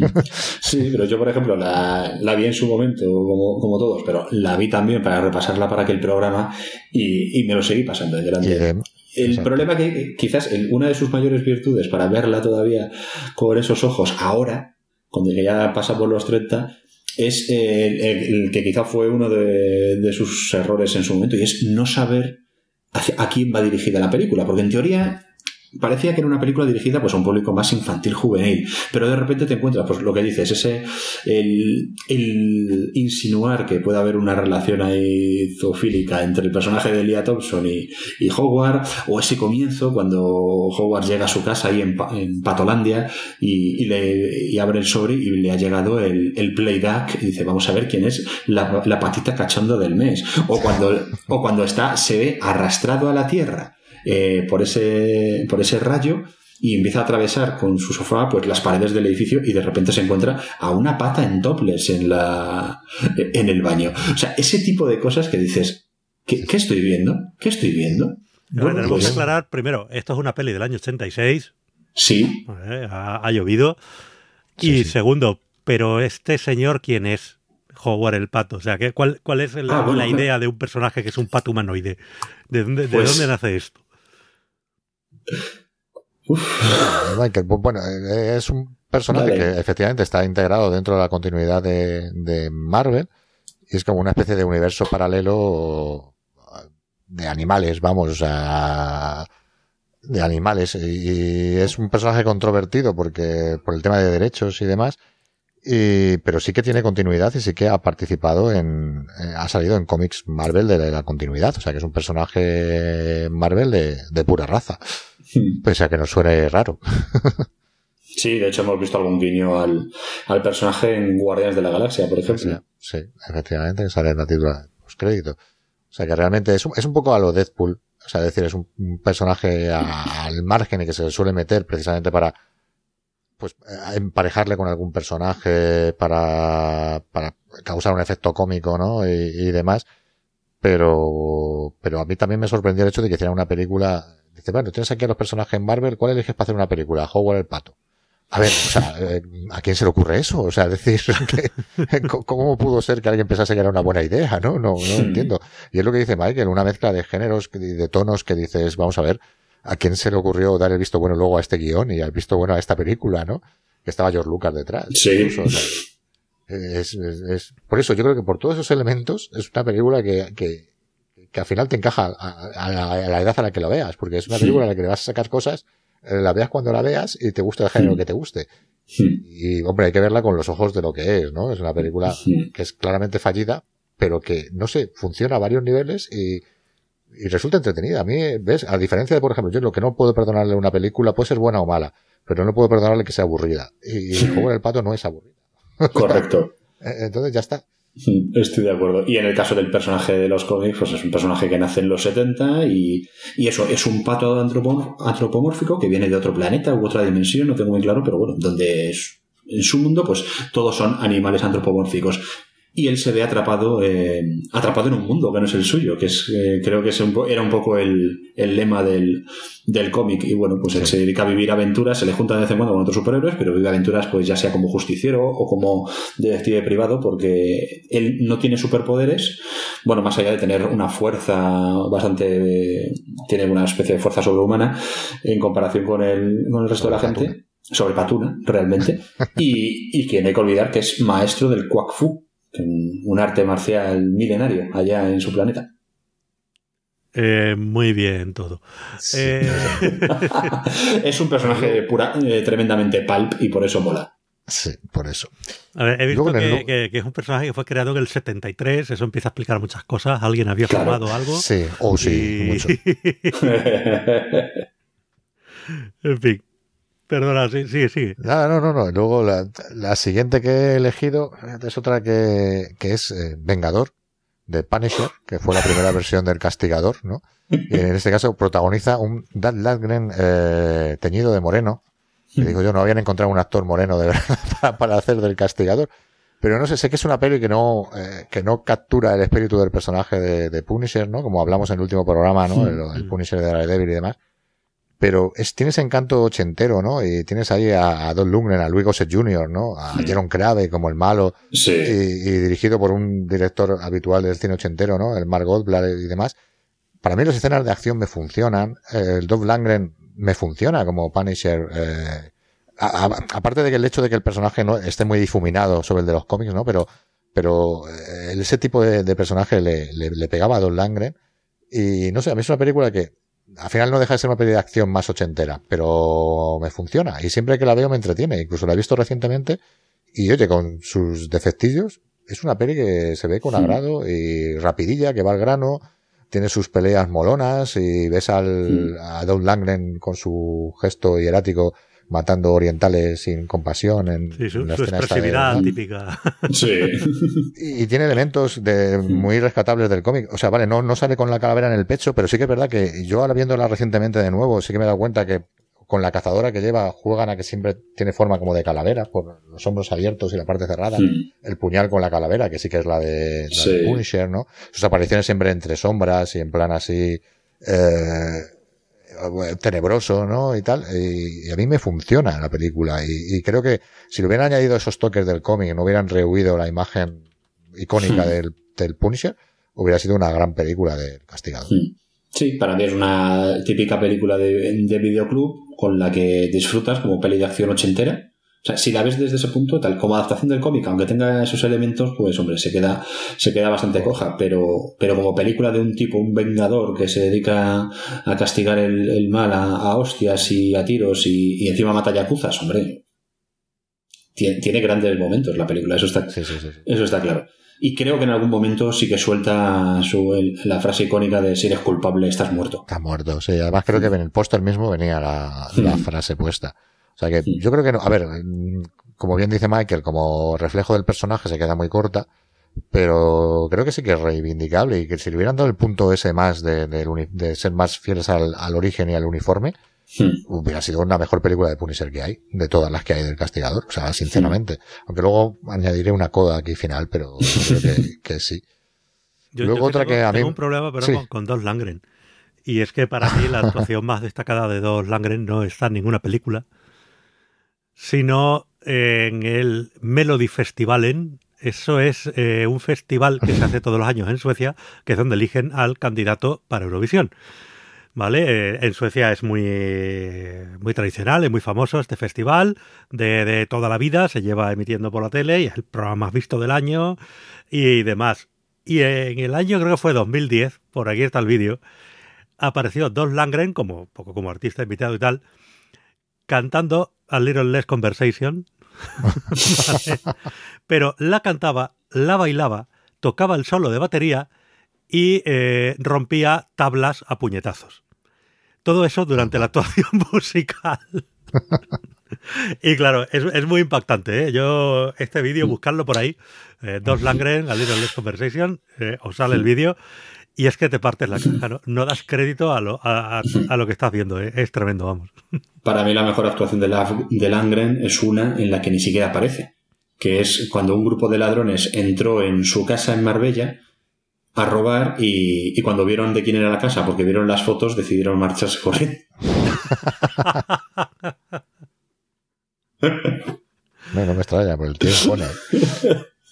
Sí, pero yo, por ejemplo, la, la vi en su momento, como, como, todos, pero la vi también para repasarla para aquel programa y, y me lo seguí pasando de el problema que quizás una de sus mayores virtudes para verla todavía con esos ojos ahora, cuando ya pasa por los 30, es el, que quizá fue uno de, de, sus errores en su momento y es no saber a quién va dirigida la película, porque en teoría parecía que era una película dirigida pues a un público más infantil juvenil. Pero de repente te encuentras pues lo que dices ese el, insinuar que puede haber una relación ahí zoofílica entre el personaje de Leah Thompson y, y, Howard o ese comienzo cuando Howard llega a su casa ahí en, Patolandia y, le abre el sobre y le ha llegado el, el playback y dice vamos a ver quién es la, la patita cachondo del mes o cuando o cuando está se ve arrastrado a la tierra eh, por, ese, por ese rayo y empieza a atravesar con su sofá pues las paredes del edificio y de repente se encuentra a una pata en topless en la en el baño. O sea, ese tipo de cosas que dices, ¿qué, estoy viendo? ¿Qué estoy viendo? tenemos que aclarar primero, esto es una peli del año 86. Sí. ha, llovido. y segundo, pero este señor, ¿quién es? Howard el pato. O sea, ¿cuál, cuál es la, ah, idea de un personaje que es un pato humanoide? ¿De dónde, ¿de pues dónde nace esto? Bueno, eh, es un personaje que efectivamente está integrado dentro de la continuidad de, Marvel y es como una especie de universo paralelo de animales, vamos, sea, de animales. Y es un personaje controvertido porque por el tema de derechos y demás y, pero sí que tiene continuidad y sí que ha participado en, eh, ha salido en cómics Marvel de la continuidad, o sea que es un personaje Marvel de, de pura raza. Pese a que nos suene raro. Sí, de hecho hemos visto algún guiño al, al personaje en Guardianes de la Galaxia, por ejemplo. Sí, efectivamente, sale en la titula los créditos. O sea que realmente es un, es un poco a lo Deadpool. O sea, es decir, es un, personaje al margen y que se le suele meter precisamente para pues emparejarle con algún personaje para, para causar un efecto cómico, ¿no? Y, y demás. Pero, pero a mí también me sorprendió el hecho de que hiciera una película Dice, bueno, tienes aquí a los personajes en Marvel, ¿cuál eliges para hacer una película? Howard el Pato. A ver, o sea, eh, ¿a quién se le ocurre eso? O sea, decir, ¿cómo pudo ser que alguien pensase que era una buena idea? No, no, no entiendo. Y es lo que dice Michael, una mezcla de géneros, de tonos que dices, vamos a ver, ¿a quién se le ocurrió dar el visto bueno luego a este guion y el visto bueno a esta película, no? Que estaba George Lucas detrás. Sí. es, es, por eso yo creo que por todos esos elementos es una película que, que, que al final te encaja a, la, edad a la que lo veas, porque es una película en la que le vas a sacar cosas, eh, la veas cuando la veas y te gusta el género que te guste. Y, hombre, hay que verla con los ojos de lo que es, ¿no? Es una película que es claramente fallida, pero que, no sé, funciona a varios niveles y, y resulta entretenida. A mí, ¿ves? A diferencia de, por ejemplo, yo lo que no puedo perdonarle a una película puede ser buena o mala, pero no puedo perdonarle que sea aburrida. Y, el el pato no es aburrida. Correcto. Entonces ya está. Estoy de acuerdo. Y en el caso del personaje de los cómics, pues es un personaje que nace en los 70 y, y eso, es un pato antropomórfico que viene de otro planeta u otra dimensión, no tengo muy claro, pero bueno, donde en su mundo, pues todos son animales antropomórficos y él se ve atrapado, eh, atrapado en un mundo que no es el suyo, que es, eh, creo que es era un poco el, el lema del, del cómic. Y bueno, pues él se dedica a vivir aventuras, se le junta de vez en cuando con otros superhéroes, pero vive aventuras pues ya sea como justiciero o como detective privado, porque él no tiene superpoderes, bueno, más allá de tener una fuerza bastante, tiene una especie de fuerza sobrehumana en comparación con el, con el resto de la gente. Sobre Patuna, realmente, y, y que no hay que olvidar que es maestro del Kwak Fu, un arte marcial milenario allá en su planeta. Eh, muy bien todo. Eh, es un personaje pura, eh, tremendamente pulp y por eso mola. Sí, por eso. he visto que, es un personaje que fue creado en el 73, eso empieza a explicar muchas cosas. ¿Alguien había formado algo? Sí, o oh, sí, mucho. en fin. Perdona, sí, sí, sí. No, no, no, no. Luego la, la, siguiente que he elegido es otra que, que es eh, Vengador, de Punisher, que fue la primera versión del Castigador, ¿no? Y en este caso protagoniza un Dan Landgren eh, teñido de moreno. Y digo yo, no habían encontrado un actor moreno de verdad para, hacer del Castigador. Pero no sé, sé que es una peli que no, eh, que no captura el espíritu del personaje de, de, Punisher, ¿no? Como hablamos en el último programa, ¿no? El, el Punisher de Daredevil y demás pero es, tienes encanto ochentero, ¿no? Y tienes ahí a, Don Lundgren, a Louis Gossett Jr., ¿no? A mm. Jerome Crave como el malo. Sí. Y, y, dirigido por un director habitual del cine ochentero, ¿no? El Mark Goldblatt y demás. Para mí las escenas de acción me funcionan. El Don Lundgren me funciona como Punisher. Eh, a, a, aparte de que el hecho de que el personaje no esté muy difuminado sobre el de los cómics, ¿no? Pero, pero eh, ese tipo de, de personaje le, le, le, pegaba a Don Langren. Y no sé, a mí es una película que al final no deja de ser una peli de acción más ochentera, pero me funciona y siempre que la veo me entretiene. Incluso la he visto recientemente y oye, con sus defectillos, es una peli que se ve con agrado y rapidilla, que va al grano, tiene sus peleas molonas y ves al, a Don Langren con su gesto hierático matando orientales sin compasión en sí, su, su expresividad típica. Sí. Y, y, tiene elementos de muy rescatables del cómic. O sea, vale, no, no sale con la calavera en el pecho, pero sí que es verdad que yo ahora viéndola recientemente de nuevo, sí que me he dado cuenta que con la cazadora que lleva juegan a que siempre tiene forma como de calavera, por los hombros abiertos y la parte cerrada. Sí. El puñal con la calavera, que sí que es la de, la Sí. de Punisher, ¿no? Sus apariciones siempre entre sombras y en plan así, eh, tenebroso, ¿no? Y tal. Y, y, a mí me funciona la película. Y, y, creo que si le hubieran añadido esos toques del cómic, no hubieran rehuido la imagen icónica Hmm. del, del Punisher, hubiera sido una gran película del Castigado. Hmm. Sí, para mí es una típica película de, de videoclub con la que disfrutas como peli de acción ochentera. O sea, si la ves desde ese punto, tal como adaptación del cómic, aunque tenga esos elementos, pues hombre, se queda, se queda bastante coja. Pero, pero como película de un tipo, un vengador que se dedica a castigar el, el mal a, a, hostias y a tiros y, y encima mata yacuzas, hombre. Tiene, tiene, grandes momentos la película, eso está, sí, sí, sí, eso está claro. Y creo que en algún momento sí que suelta su, el, la frase icónica de si eres culpable, estás muerto. Está muerto, sí. Además creo que en el póster mismo venía la, la Mm. frase puesta. O sea que yo creo que no. A ver, como bien dice Michael, como reflejo del personaje se queda muy corta, pero creo que sí que es reivindicable y que si le hubieran dado el punto ese más de, de, de ser más fieles al, al, origen y al uniforme, hubiera sido una mejor película de Punisher que hay, de todas las que hay del Castigador. O sea, sinceramente. Aunque luego añadiré una coda aquí final, pero creo que, que sí. Yo, luego yo otra tengo, que a mí. Tengo un problema, pero sí. con, con Dos Langren. Y es que para mí la actuación más destacada de Dos Langren no está en ninguna película, sino en el Melody Festivalen. Eso es eh, un festival que se hace todos los años en Suecia, que es donde eligen al candidato para Eurovisión. ¿Vale? Eh, en Suecia es muy, muy tradicional, es muy famoso este festival de, de, toda la vida, se lleva emitiendo por la tele y es el programa más visto del año y demás. Y en el año, creo que fue 2010, por aquí está el vídeo, apareció Dos Langren, como, poco como artista invitado y tal, cantando A Little Less Conversation, ¿vale? pero la cantaba, la bailaba, tocaba el solo de batería y eh, rompía tablas a puñetazos. Todo eso durante la actuación musical. y claro, es, es, muy impactante. ¿eh? Yo, este vídeo, buscarlo por ahí, eh, Dos Langren, A Little Less Conversation, eh, os sale el vídeo. Y es que te partes la caja, ¿no? No das crédito a lo, a, a, a lo que estás viendo, ¿eh? es tremendo, vamos. Para mí la mejor actuación de, la, de Langren es una en la que ni siquiera aparece, que es cuando un grupo de ladrones entró en su casa en Marbella a robar y, y, cuando vieron de quién era la casa, porque vieron las fotos, decidieron marcharse corriendo. no, no me extraña, por el tío pone.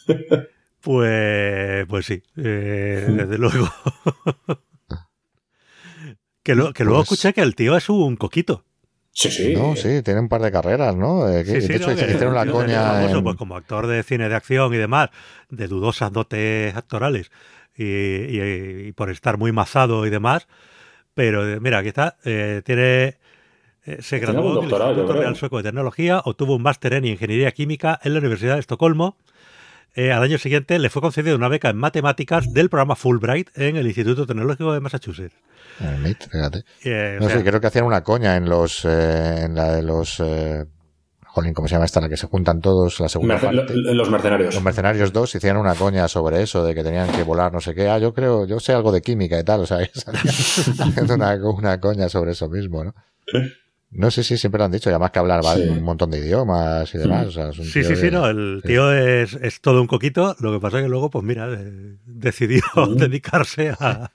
Pues, pues sí, eh, desde luego. que, lo, que luego pues... escuché que el tío es un coquito. Sí, sí. No, sí, tiene un par de carreras, ¿no? Eh, sí, sí, de hecho, no, que, hicieron la coña. Famoso, en... pues, como actor de cine de acción y demás, de dudosas dotes actorales, y, y, y por estar muy mazado y demás. Pero mira, aquí está, eh, tiene. Eh, se graduó en el Instituto Real Sueco de Tecnología, obtuvo un máster en Ingeniería Química en la Universidad de Estocolmo. Eh, al año siguiente le fue concedida una beca en matemáticas del programa Fulbright en el Instituto Tecnológico de Massachusetts. fíjate. Eh, no o sea, sé, creo que hacían una coña en los, eh, en la de los, eh, jolín, ¿cómo se llama esta? La que se juntan todos, la segunda Merce- parte. lo- Los mercenarios. Los mercenarios 2 hicieron una coña sobre eso, de que tenían que volar no sé qué. Ah, yo creo, yo sé algo de química y tal, o sea, haciendo una, una coña sobre eso mismo, ¿no? No sé si siempre lo han dicho, y además que hablar va- Sí. un montón de idiomas y demás. O sea, es un Sí, sí, sí, no, el sí. tío es, es todo un coquito, lo que pasa es que luego, pues mira, eh, decidió dedicarse a,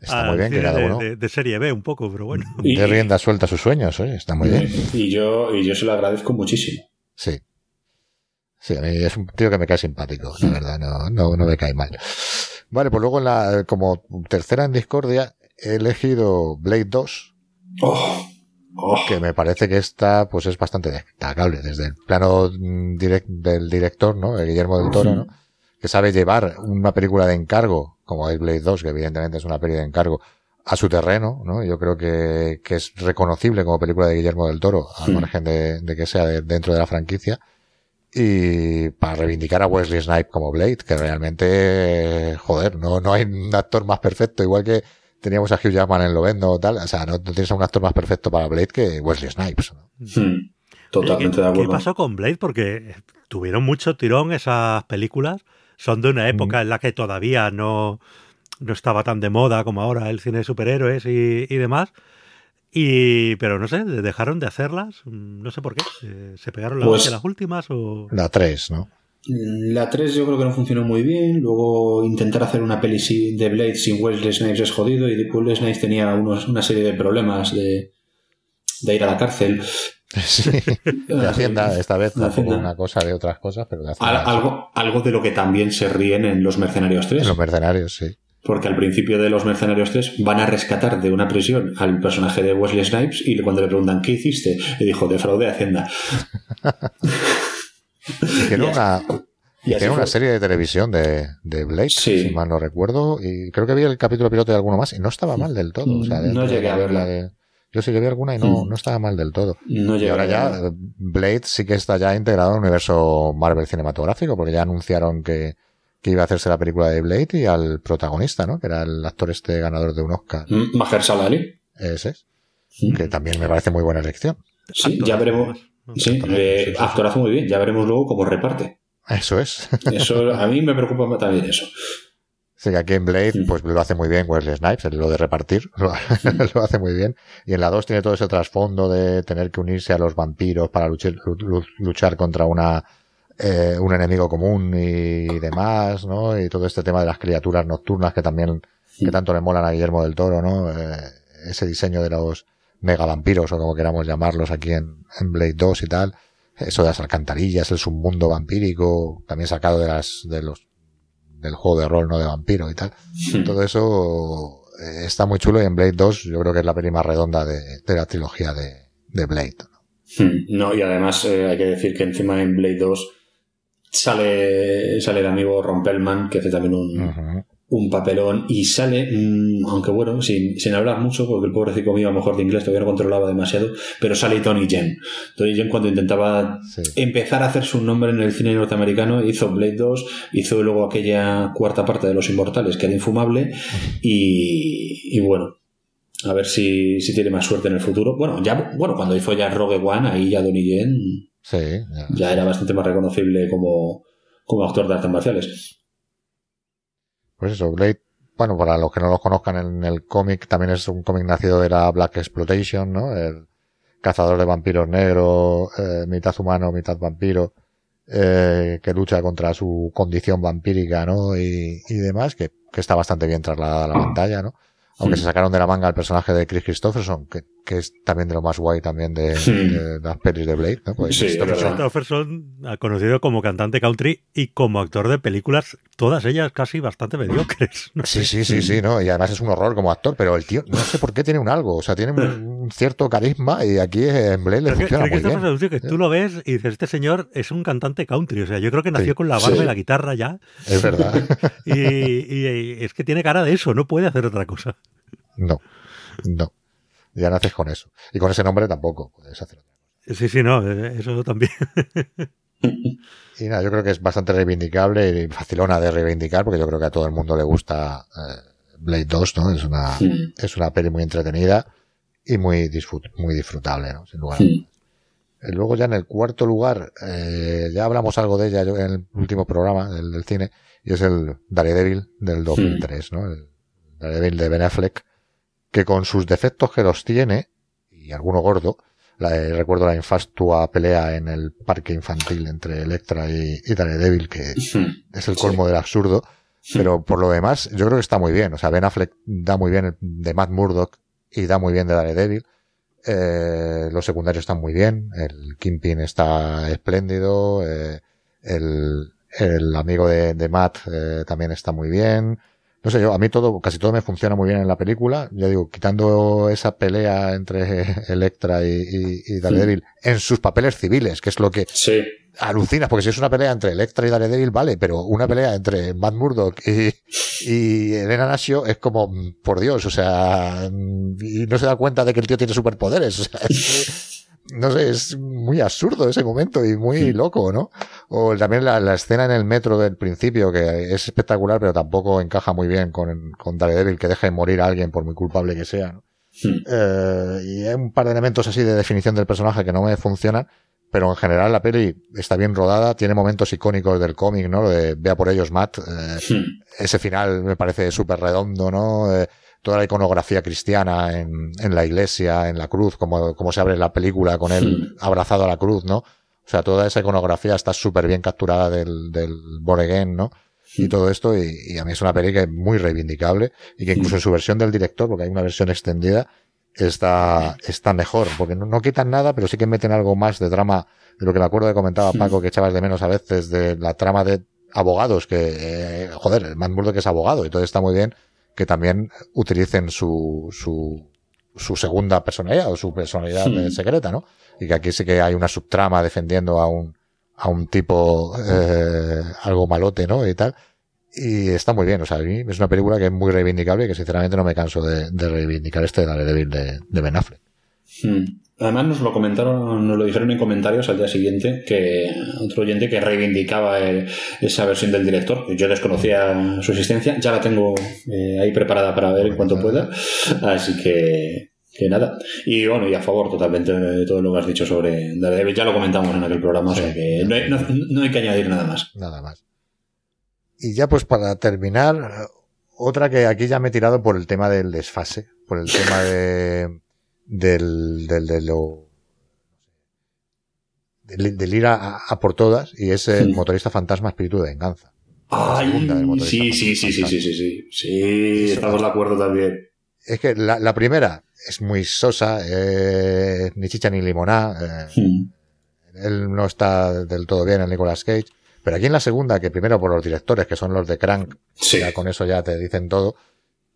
Está muy bien que de, uno de- de serie B un poco, pero bueno. Y- de rienda suelta a sus sueños, ¿eh? Está muy bien. Y yo, y yo se lo agradezco muchísimo. Sí. Sí, a mí es un tío que me cae simpático, la verdad, no, no, no me cae mal. Vale, pues luego en la, como tercera en discordia, he elegido Blade 2, Oh, oh. que me parece que esta pues es bastante destacable desde el plano mm, direct, del director, ¿no? De Guillermo del Toro, ¿no? Que sabe llevar una película de encargo, como es Blade 2, que evidentemente es una peli de encargo, a su terreno, ¿no? Yo creo que, que es reconocible como película de Guillermo del Toro, al Sí. margen de, de que sea de- dentro de la franquicia. Y para reivindicar a Wesley Snipe como Blade, que realmente, joder, no, no hay un actor más perfecto, igual que teníamos a Hugh Jackman en Lovendo o tal, o sea, no, no tienes a un actor más perfecto para Blade que Wesley Snipes. ¿no? Hmm, Totalmente ¿qué, de qué acuerdo. pasó con Blade? Porque tuvieron mucho tirón esas películas. Son de una época en la que todavía no, no estaba tan de moda como ahora el cine de superhéroes y, y demás. Y, pero no sé, dejaron de hacerlas. No sé por qué. Eh, ¿Se pegaron la Pues- las últimas o...? La 3, ¿no? La 3 yo creo que no funcionó muy bien. Luego intentar hacer una peli sin- de Blade sin Wesley Snipes es jodido. Y Wesley Snipes tenía unos- una serie de problemas de, de ir a la cárcel. Sí. De Hacienda, esta vez, tampoco Hacienda. una cosa de otras cosas, pero de Al- Hacienda. algo, algo de lo que también se ríen en Los Mercenarios 3. En los mercenarios, sí. Porque al principio de Los Mercenarios 3 van a rescatar de una prisión al personaje de Wesley Snipes y cuando le preguntan ¿qué hiciste? Le dijo, defraudé a Hacienda. Hicieron una, hicieron una serie de televisión de, de Blade, Sí. si mal no recuerdo, y creo que vi el capítulo piloto de alguno más y no estaba mal del todo. O sea, No llegué a verla. de- Yo sí que vi alguna y no, Mm. no estaba mal del todo. No Y ahora ya Blade sí que está ya integrado en el universo Marvel cinematográfico, porque ya anunciaron que, que iba a hacerse la película de Blade y al protagonista, ¿no? Que era el actor este ganador de un Oscar. Mm, Mahershala Ali. Ese es. Mm. Que también me parece muy buena elección. Sí, ya veremos. Sí, eh, sí, sí, sí. actorazo muy bien. Ya veremos luego cómo reparte. Eso es. Eso a mí me preocupa también eso. Sí, que aquí en Blade, Sí. pues lo hace muy bien Wesley Snipes, lo de repartir, lo, lo hace muy bien. Y en la 2 tiene todo ese trasfondo de tener que unirse a los vampiros para luchar, lu- luchar contra una, eh, un enemigo común y demás, ¿no? Y todo este tema de las criaturas nocturnas que también, que tanto le molan a Guillermo del Toro, ¿no? Eh, ese diseño de los megavampiros o como queramos llamarlos aquí en, en Blade 2 y tal. Eso de las alcantarillas, el submundo vampírico, también sacado de las, de los del juego de rol, no de vampiro y tal. Todo eso eh, está muy chulo y en Blade 2 yo creo que es la peli más redonda de, de la trilogía de, de Blade. ¿no? Hmm, No, y además eh, hay que decir que encima en Blade 2 sale, sale el amigo Rompelman, que hace también un. Un papelón, y sale, mm, aunque bueno, sin, sin hablar mucho, porque el pobrecito mío a lo mejor de inglés todavía no controlaba demasiado, pero sale Tony Jen. Tony Jen cuando intentaba Sí. empezar a hacer su nombre en el cine norteamericano, hizo Blade 2, hizo luego aquella cuarta parte de Los Inmortales, que era infumable, y, y bueno, a ver si, si tiene más suerte en el futuro. Bueno, ya, bueno, cuando hizo ya Rogue One, ahí ya Donnie Yen Sí, ya. ya era bastante más reconocible como, como actor de artes marciales. Pues eso, Blade, bueno, para los que no lo conozcan en el cómic, también es un cómic nacido de la Black Exploitation, ¿no? El cazador de vampiros negro, eh, mitad humano, mitad vampiro, eh, que lucha contra su condición vampírica, ¿no? Y, demás, que, que está bastante bien trasladada a la pantalla, ¿no? Aunque Sí. se sacaron de la manga el personaje de Chris Christopherson, que, que es también de lo más guay también de, Sí. de las pelis de Blade, ¿no? Pues Sí, Christopherson- ha conocido como cantante country y como actor de películas, todas ellas casi bastante mediocres. ¿no? Sí, sí, sí, sí, ¿no? Y además es un horror como actor, pero el tío, no sé por qué tiene un algo, o sea, tiene un, cierto carisma y aquí en Blade le Pero funciona que muy bien. es un tío que tú lo ves y dices, este señor es un cantante country. O sea, yo creo que nació Sí, con la barba sí. y la guitarra ya. Es verdad. Y, y- y es que tiene cara de eso, no puede hacer otra cosa. No, no. Ya naces con eso. Y con ese nombre tampoco puedes hacer otra cosa. Sí, sí, no, eh, eso también. Y nada, yo creo que es bastante reivindicable y facilona de reivindicar porque yo creo que a todo el mundo le gusta eh, Blade 2, ¿no? Es una, es una peli muy entretenida y muy, disfrut- muy disfrutable, ¿no? Sin lugar dudas. Luego ya en el cuarto lugar, eh, ya hablamos algo de ella en el último programa del, del cine, y es el Daredevil del 2003, ¿no? El Daredevil de Ben Affleck, que con sus defectos que los tiene, y alguno gordo, la, eh, recuerdo la infastua pelea en el parque infantil entre Electra y, y Daredevil, que es el colmo del absurdo, pero por lo demás, yo creo que está muy bien. O sea, Ben Affleck da muy bien de Matt Murdock y da muy bien de Daredevil. Eh, los secundarios están muy bien. El Kingpin está espléndido. Eh, el, el amigo de, de Matt eh, también está muy bien. No sé, yo, a mí todo, casi todo me funciona muy bien en la película. Ya digo, quitando esa pelea entre Electra y, y, y Daredevil en sus papeles civiles, que es lo que Sí. alucinas, porque si es una pelea entre Electra y Daredevil, vale, pero una pelea entre Matt Murdock y, y Elena Nasio es como, mm, por Dios, o sea, mm, y no se da cuenta de que el tío tiene superpoderes, o sea, es- no sé, es muy absurdo ese momento y muy loco, ¿no? O también la, la escena en el metro del principio, que es espectacular, pero tampoco encaja muy bien con, con Daredevil, que deja de morir a alguien por muy culpable que sea, ¿no? Eh, y hay un par de elementos así de definición del personaje que no me funcionan, pero en general la peli está bien rodada, tiene momentos icónicos del cómic, ¿no? Lo de vea por ellos, Matt. eh, ese final me parece súper redondo, ¿no? Eh, toda la iconografía cristiana en, en la iglesia, en la cruz, como, como se abre la película con él abrazado a la cruz, ¿no? O sea, toda esa iconografía está súper bien capturada del, del Born Again, ¿no? Y todo esto, y, y a mí es una peli que es muy reivindicable, y que incluso en su versión del director, porque hay una versión extendida, está, está mejor, porque no, no quitan nada, pero sí que meten algo más de drama, de lo que me acuerdo que comentaba Paco, que echabas de menos a veces, de la trama de abogados, que, eh, joder, el Matt Murdock es abogado, y todo está muy bien, que también utilicen su, su, su segunda personalidad, o su personalidad Hmm. secreta, ¿no? Y que aquí sí que hay una subtrama defendiendo a un, a un tipo, eh, algo malote, ¿no? Y tal. Y está muy bien, o sea, a mí es una película que es muy reivindicable y que sinceramente no me canso de, de reivindicar este Daredevil de, de Ben Affleck. Hmm. Además nos lo comentaron, nos lo dijeron en comentarios al día siguiente que otro oyente que reivindicaba eh, esa versión del director. Yo desconocía su existencia, ya la tengo eh, ahí preparada para ver en cuanto pueda. Así que, que nada. Y bueno, y a favor totalmente de todo lo que has dicho sobre Daredevil. Ya lo comentamos en aquel programa, o sea que no hay, no- no hay que añadir nada más. Nada más. Y ya pues para terminar, otra que aquí ya me he tirado por el tema del desfase, por el tema de, del, del, de lo, del, del ir a, a por todas, y es el Sí. motorista fantasma espíritu de venganza. Ay, sí, sí, sí, sí, sí, sí, sí. Sí, estamos de acuerdo también. Es que la, la primera es muy sosa, eh, ni chicha ni limoná, eh, él no está del todo bien, el Nicolas Cage. Pero aquí en la segunda, que primero por los directores, que son los de Crank, Sí. ya con eso ya te dicen todo.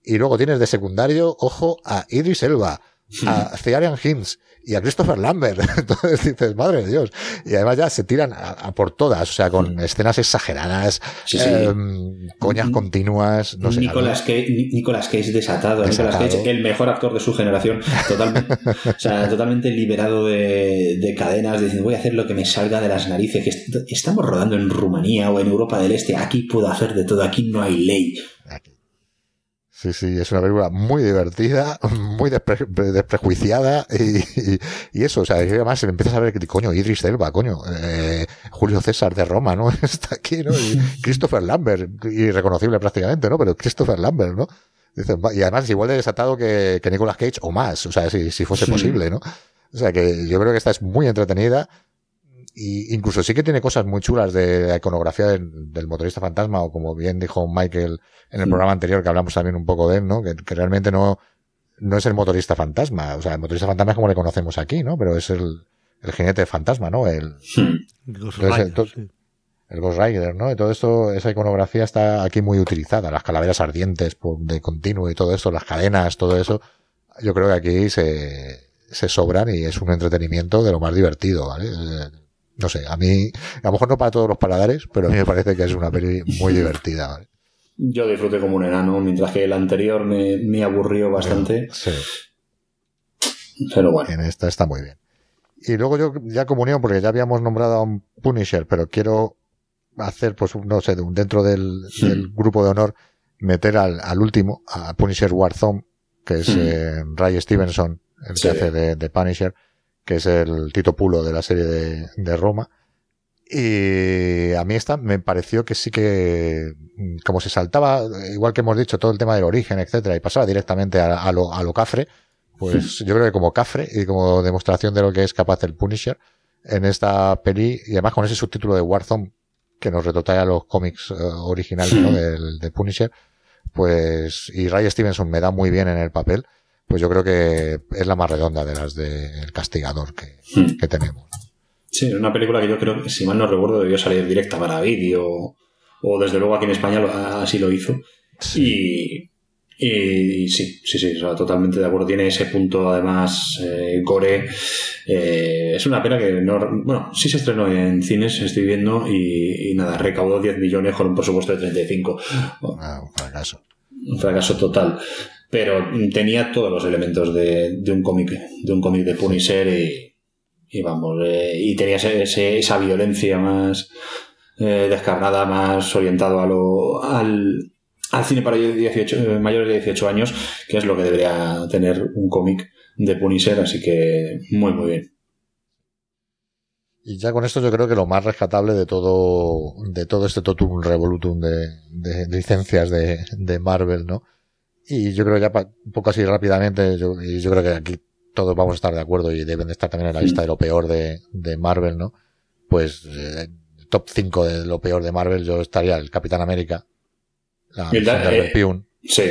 Y luego tienes de secundario, ojo, a Idris Elba, a Ciaran Hinds y a Christopher Lambert. Entonces dices, madre de Dios. Y además ya se tiran a, a por todas, o sea, con escenas exageradas, Sí, sí. em, coñas Mm. continuas, no sé. Nicolas, Cage, Ni- Nicolas Cage desatado, Desatado. Nicolas Cage, el mejor actor de su generación, totalmente, o sea, totalmente liberado de, de cadenas, diciendo voy a hacer lo que me salga de las narices, que est- estamos rodando en Rumanía o en Europa del Este, aquí puedo hacer de todo, aquí no hay ley. Sí, sí, es una película muy divertida, muy despre- desprejuiciada y, y, y eso, o sea, y además empiezas a ver que, coño, Idris Elba, coño, eh, Julio César de Roma, ¿no? Está aquí, ¿no? Y Christopher Lambert, irreconocible prácticamente, ¿no? Pero Christopher Lambert, ¿no? Y además igual de desatado que, que Nicolas Cage o más, o sea, si, si fuese Sí. posible, ¿no? O sea, que yo creo que esta es muy entretenida y incluso sí que tiene cosas muy chulas de la iconografía del, del motorista fantasma o como bien dijo Michael en el Mm. programa anterior que hablamos también un poco de él, ¿no? Que, que realmente no, no es el motorista fantasma. O sea, el motorista fantasma es como le conocemos aquí, ¿no? Pero es el, el jinete fantasma, ¿no? El, Hmm. Ghost sí. el Ghost Rider, ¿no? Y todo esto, esa iconografía está aquí muy utilizada. Las calaveras ardientes por- de continuo y todo esto, las cadenas, todo eso. Yo creo que aquí se, se sobran y es un entretenimiento de lo más divertido, ¿vale? No sé, a mí, a lo mejor no para todos los paladares, pero a mí me parece que es una peli muy divertida, ¿vale? Yo disfruté como un enano, mientras que el anterior me, me aburrió bastante, Sí. pero bueno. En esta está muy bien. Y luego yo ya comunión, porque ya habíamos nombrado a un Punisher, pero quiero hacer, pues, no sé, dentro del, Sí. del grupo de honor, meter al, al último, a Punisher Warzone, que es Mm. eh, Ray Stevenson, el Sí. que hace de, de Punisher, que es el Tito Pulo de la serie de, de Roma. Y a mí esta me pareció que sí que, como se saltaba, igual que hemos dicho, todo el tema del origen, etcétera, y pasaba directamente a, a lo, a lo cafre, pues yo creo que como cafre y como demostración de lo que es capaz el Punisher en esta peli, y además con ese subtítulo de Warzone que nos retrotrae a los cómics eh, originales ¿no? del, de Punisher, pues, y Ray Stevenson me da muy bien en el papel, pues yo creo que es la más redonda de las del castigador que, que tenemos. Sí, una película que yo creo que, si mal no recuerdo, debió salir directa para vídeo, o desde luego aquí en España así lo hizo. Y, y, sí, sí, sí, totalmente de acuerdo. Tiene ese punto, además, eh, gore. Eh, es una pena que no. Bueno, sí se estrenó en cines, estoy viendo, y, nada, recaudó 10 millones con un presupuesto de 35. Ah, un fracaso. Un fracaso total. Pero tenía todos los elementos de, de un cómic, de un cómic de Punisher y vamos, eh, y tenías ese, esa violencia más eh, descarnada, más orientado a lo, al, al cine para 18, eh, mayores de 18 años, que es lo que debería tener un cómic de Punisher, así que muy, muy bien. Y ya con esto yo creo que lo más rescatable de todo, de todo este totum revolutum de, de licencias de, de Marvel, ¿no? Y yo creo que ya un poco así rápidamente, yo, y yo creo que aquí todos vamos a estar de acuerdo y deben de estar también en la lista de lo peor de, de Marvel, ¿no? Pues eh, top 5 de lo peor de Marvel yo estaría el Capitán América, la el eh, Piun, Sí,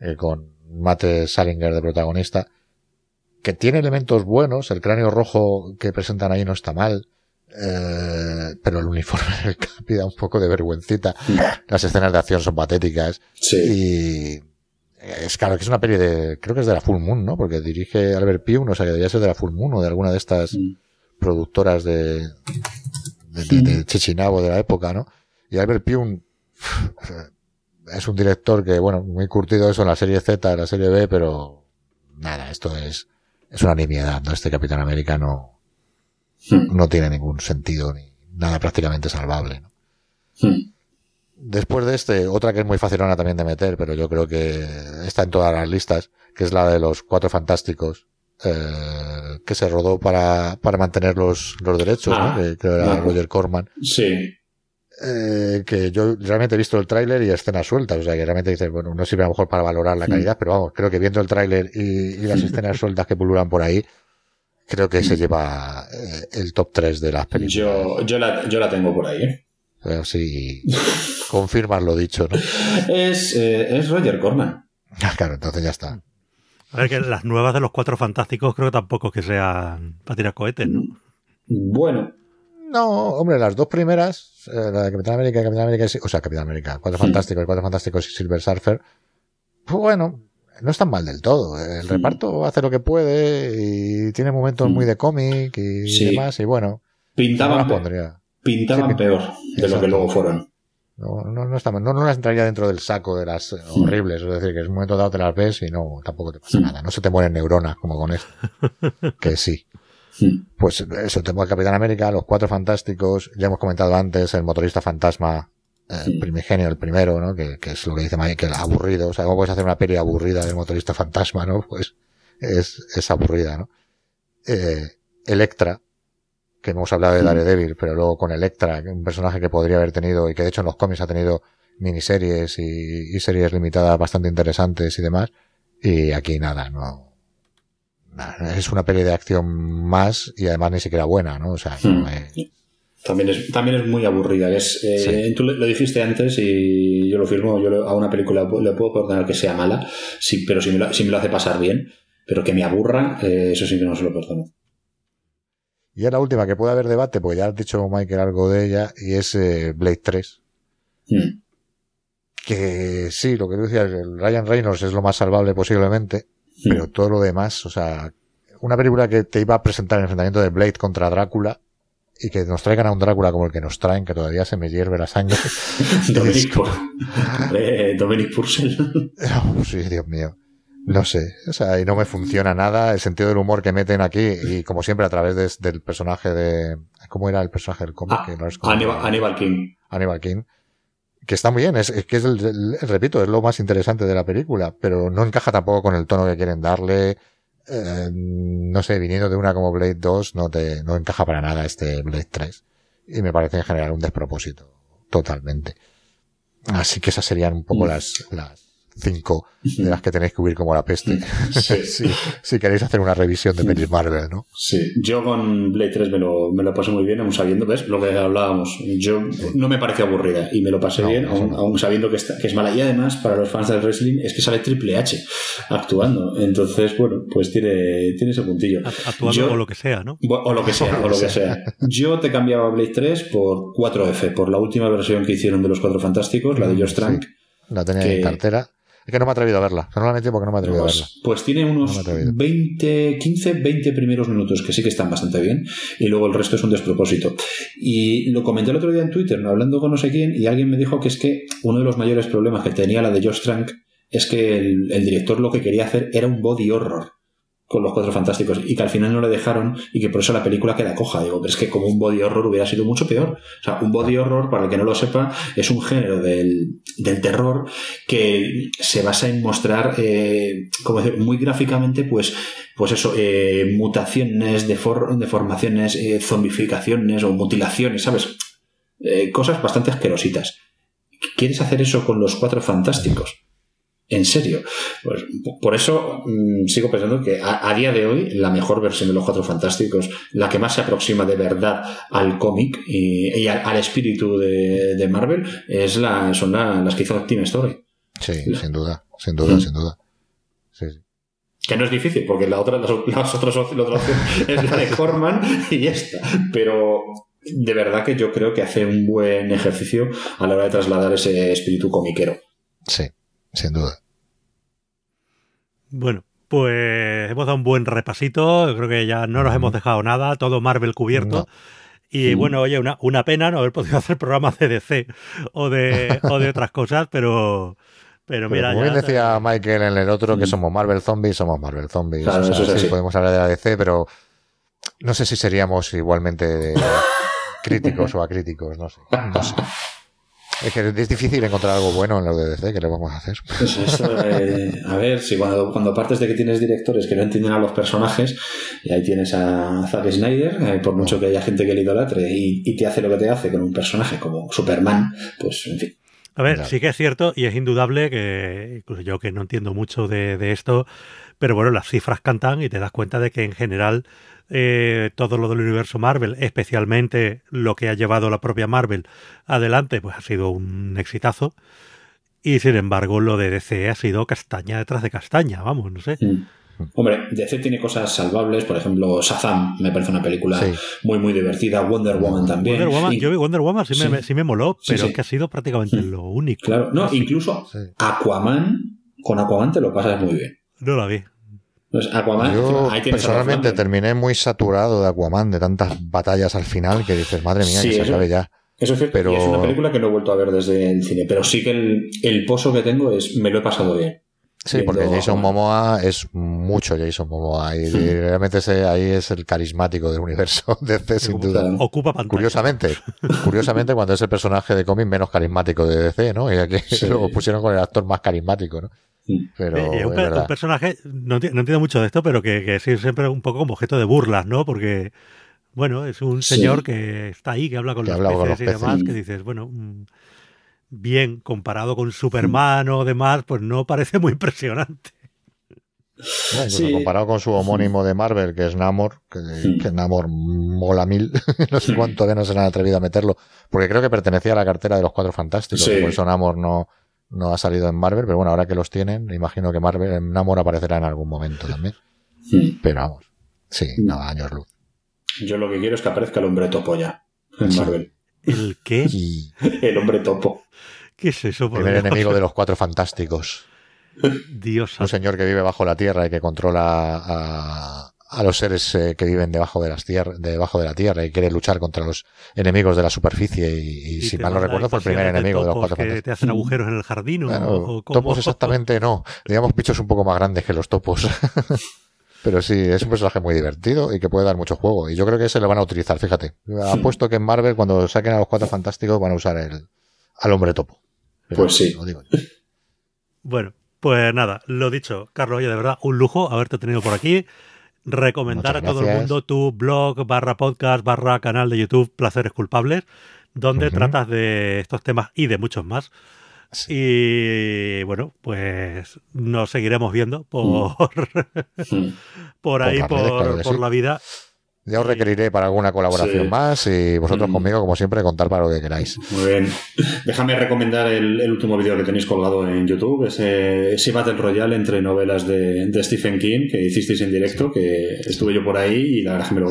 eh, con Matt Salinger de protagonista, que tiene elementos buenos, el cráneo rojo que presentan ahí no está mal, eh, pero el uniforme del Capi da un poco de vergüencita, las escenas de acción son patéticas, sí. y es claro que es una peli de, creo que es de la Full Moon, ¿no? Porque dirige Albert Pugh, o sea, que debería ser de la Full Moon o de alguna de estas productoras de, de, de- de Chichinabo de la época, ¿no? Y Albert Pugh es un director que, bueno, muy curtido eso en la serie Z, en la serie B, pero nada, esto es, es una nimiedad, ¿no? Este Capitán América no, no tiene ningún sentido ni nada prácticamente salvable, ¿no? Después de este, otra que es muy facilona también de meter, pero yo creo que está en todas las listas, que es la de los cuatro fantásticos, eh, que se rodó para, para mantener los, los derechos, Ah, ¿no? que creo era ah. Roger Corman, Sí, eh, que yo realmente he visto el tráiler y escenas sueltas, o sea que realmente dices, bueno, no sirve a lo mejor para valorar la calidad, pero vamos, creo que viendo el tráiler y, y las escenas sueltas que pululan por ahí, creo que se lleva eh, el top 3 de las películas. yo, yo, la, yo la tengo por ahí. ¿eh? Si confirmas lo dicho, ¿no? Es, eh, es Roger Corman. Ah, Claro, entonces ya está. A ver, que las nuevas de los cuatro fantásticos creo que tampoco es que sean para tirar cohetes, ¿no? Bueno, No, hombre, las dos primeras, eh, la de Capitán América y Capitán América, y- o sea, Capitán América, Cuatro Sí. Fantásticos, Cuatro Fantásticos y Silver Surfer, pues bueno, no están mal del todo. El Sí. reparto hace lo que puede y tiene momentos Sí. muy de cómic y Sí. demás, y bueno, no pintaban, las pondría. pintaban Sí, peor de lo que luego fueron. No, no, no, está no, no las entraría dentro del saco de las eh, horribles, es decir, que en un momento dado te las ves y no, tampoco te pasa nada. No se te mueren neuronas como con esto, que sí. Pues eso, tengo el Capitán América, los Cuatro Fantásticos, ya hemos comentado antes, el motorista fantasma, eh, Sí. primigenio, el primero, ¿no? Que, que es lo que dice Mike, que el aburrido, o sea, ¿cómo puedes hacer una peli aburrida del motorista fantasma, no? Pues es, es aburrida, ¿no? Eh, Electra, que hemos hablado de. Daredevil, pero luego con Electra, que un personaje que podría haber tenido, y que de hecho en los cómics ha tenido miniseries y, y series limitadas bastante interesantes y demás, y aquí nada, no, nada, es una peli de acción más y además ni siquiera buena, ¿no? O sea, no Hmm. es- También es, también es muy aburrida. Es, eh, Sí. Tú lo dijiste antes y yo lo firmo. Yo a una película le puedo perdonar que sea mala, sí, pero si me, lo, si me lo hace pasar bien. Pero que me aburra, eh, eso sí que no se lo perdono. Y es la última que puede haber debate, porque ya has dicho Michael algo de ella, y es eh, Blade 3. Hmm. Que sí, lo que tú decías, el Ryan Reynolds es lo más salvable posiblemente, Hmm. pero todo lo demás, o sea, una película que te iba a presentar el enfrentamiento de Blade contra Drácula, y que nos traigan a un Drácula como el que nos traen, que todavía se me hierve la sangre. Dominic, Dominic Purcell. Oh, sí, Dios mío. No sé, o sea, y no me funciona nada el sentido del humor que meten aquí y como siempre a través de- del personaje de... ¿Cómo era el personaje del cómic? Ah, Que no es Aníbal, Aníbal King. Aníbal King. Que está muy bien, es, es que es el, el- repito, es lo más interesante de la película, pero no encaja tampoco con el tono que quieren darle. eh, no sé, viniendo de una como Blade 2, no te, no encaja para nada este Blade 3. Y me parece en general un despropósito. Totalmente. Así que esas serían un poco las, las, cinco de las que tenéis que huir como la peste. Sí. si queréis hacer una revisión de pelis Marvel, ¿no? Sí, yo con Blade 3 me lo, me lo pasé muy bien, aún sabiendo, ¿ves? Lo que hablábamos. Yo no me pareció aburrida y me lo pasé bien, aún, sabiendo que, que, es mala. Y además, para los fans del wrestling, es que sale Triple H actuando. Entonces, bueno, pues tiene, tiene ese puntillo. Actuando o lo que sea, ¿no? O lo que sea, o lo que sea. Yo te cambiaba Blade 3 por 4F, por la última versión que hicieron de los Cuatro Fantásticos, la de Josh Trank. La tenía en cartera. Es que no me he atrevido a verla. Normalmente porque no me he atrevido pues, a verla. Pues tiene unos 20, 15, 20 primeros minutos que sí que están bastante bien. Y luego el resto es un despropósito. Y lo comenté el otro día en Twitter, hablando con no sé quién, y alguien me dijo que es que uno de los mayores problemas que tenía la de Josh Trank es que el director lo que quería hacer era un body horror con los cuatro fantásticos y que al final no le dejaron y que por eso la película queda coja. Digo, pero es que como un body horror hubiera sido mucho peor. O sea, un body horror, para el que no lo sepa, es un género del, terror que se basa en mostrar, eh, como decir, muy gráficamente, pues, pues eso, eh, mutaciones, deformaciones, eh, zombificaciones o mutilaciones, ¿sabes? cosas bastante asquerositas. ¿Quieres hacer eso con los cuatro fantásticos? En serio. Pues por eso mm, sigo pensando que a, día de hoy la mejor versión de los Cuatro Fantásticos, la que más se aproxima de verdad al cómic y, al, espíritu de, Marvel, es la, son las que hizo Team Story. Sí, sin duda, sin duda, sin duda. Que no es difícil, porque la otra, las, otras, la otra opción es la de Corman y esta. Pero de verdad que yo creo que hace un buen ejercicio a la hora de trasladar ese espíritu comiquero. Sí, sin duda. Bueno, pues hemos dado un buen repasito. Creo que ya no nos hemos dejado nada, todo Marvel cubierto. Y bueno, oye, una, una pena no haber podido hacer programas de DC o de, o de otras cosas, pero, pero, mira. Como bien decía Michael en el otro, que somos Marvel Zombies, somos Marvel Zombies. sí, podemos hablar de la DC, pero no sé si seríamos igualmente críticos o acríticos, no sé. No sé. Es que es difícil encontrar algo bueno en la UDC, ¿qué le vamos a hacer? Pues eso, eh, a ver, si cuando, cuando partes de que tienes directores que no entienden a los personajes, y ahí tienes a Zack Snyder, eh, por mucho que haya gente que le idolatre y, y te hace lo que te hace con un personaje como Superman, pues en fin. A ver, sí que es cierto y es indudable que, incluso yo que no entiendo mucho de, de, esto, pero bueno, las cifras cantan y te das cuenta de que en general eh, todo lo del universo Marvel, especialmente lo que ha llevado la propia Marvel adelante, pues ha sido un exitazo. Y sin embargo, lo de DC ha sido castaña detrás de castaña, vamos, no sé. Mm. Hombre, DC tiene cosas salvables, por ejemplo, Shazam me parece una película muy, muy divertida, Wonder Woman también. Wonder Woman, yo vi Wonder Woman, sí, Me, sí me moló, pero es que ha sido prácticamente mm. lo único. Claro, no, incluso Aquaman, con Aquaman te lo pasas muy bien. No la vi. Pues Aquaman, Yo personalmente terminé muy saturado de Aquaman, de tantas batallas al final que dices, madre mía, que se acabe ya. Eso es cierto. Pero... es una película que no he vuelto a ver desde el cine, pero sí que el, el pozo que tengo es me lo he pasado bien. Sí, porque Jason Momoa es mucho Jason Momoa y hmm. realmente ese, ahí es el carismático del universo de DC sin duda. Ocupa pantalla. Curiosamente, curiosamente cuando es el personaje de cómic menos carismático de DC, ¿no? Y aquí lo pusieron con el actor más carismático, ¿no? Pero es un, personaje, no, entiendo mucho de esto, pero que, que es siempre un poco como objeto de burlas, ¿no? Porque, bueno, es un señor que está ahí, que habla con, los, peces y demás, que dices, bueno, mm, bien, comparado con Superman o demás, pues no parece muy impresionante. Comparado con su homónimo de Marvel, que es Namor, que, Namor mola mil, no sé cuánto todavía no se han atrevido a meterlo, porque creo que pertenecía a la cartera de los Cuatro Fantásticos, por eso Namor no, no ha salido en Marvel, pero bueno, ahora que los tienen, imagino que Marvel, en Namor aparecerá en algún momento también. Pero vamos, sí, nada, años luz. Yo lo que quiero es que aparezca el hombre topo ya en Marvel. ¿El qué? el hombre topo. ¿Qué es eso? El primer enemigo de los cuatro fantásticos. Dios. Un señor que vive bajo la tierra y que controla a, a los seres eh, que viven debajo de las tierras, debajo de la tierra y quiere luchar contra los enemigos de la superficie y, si mal no recuerdo fue el primer enemigo de, los cuatro que te hacen agujeros en el jardín o, topos exactamente no. Digamos bichos un poco más grandes que los topos. Pero sí es un personaje muy divertido y que puede dar mucho juego. Y yo creo que ese lo van a utilizar fíjate. Apuesto que en Marvel cuando saquen a los cuatro fantásticos van a usar el al hombre topo. Pues sí. bueno Pues nada, lo dicho, Carlos, oye, de verdad, un lujo haberte tenido por aquí. Recomendar a todo el mundo tu blog, barra podcast, barra canal de YouTube, Placeres Culpables, donde tratas de estos temas y de muchos más. Y bueno, pues nos seguiremos viendo por, por ahí, por, por la vida. Ya os requeriré para alguna colaboración más y vosotros mm. conmigo, como siempre, contar para lo que queráis. Muy bien. Déjame recomendar el, último vídeo que tenéis colgado en YouTube, ese, ese Battle Royale entre novelas de, Stephen King que hicisteis en directo, que estuve yo por ahí y la verdad que me lo,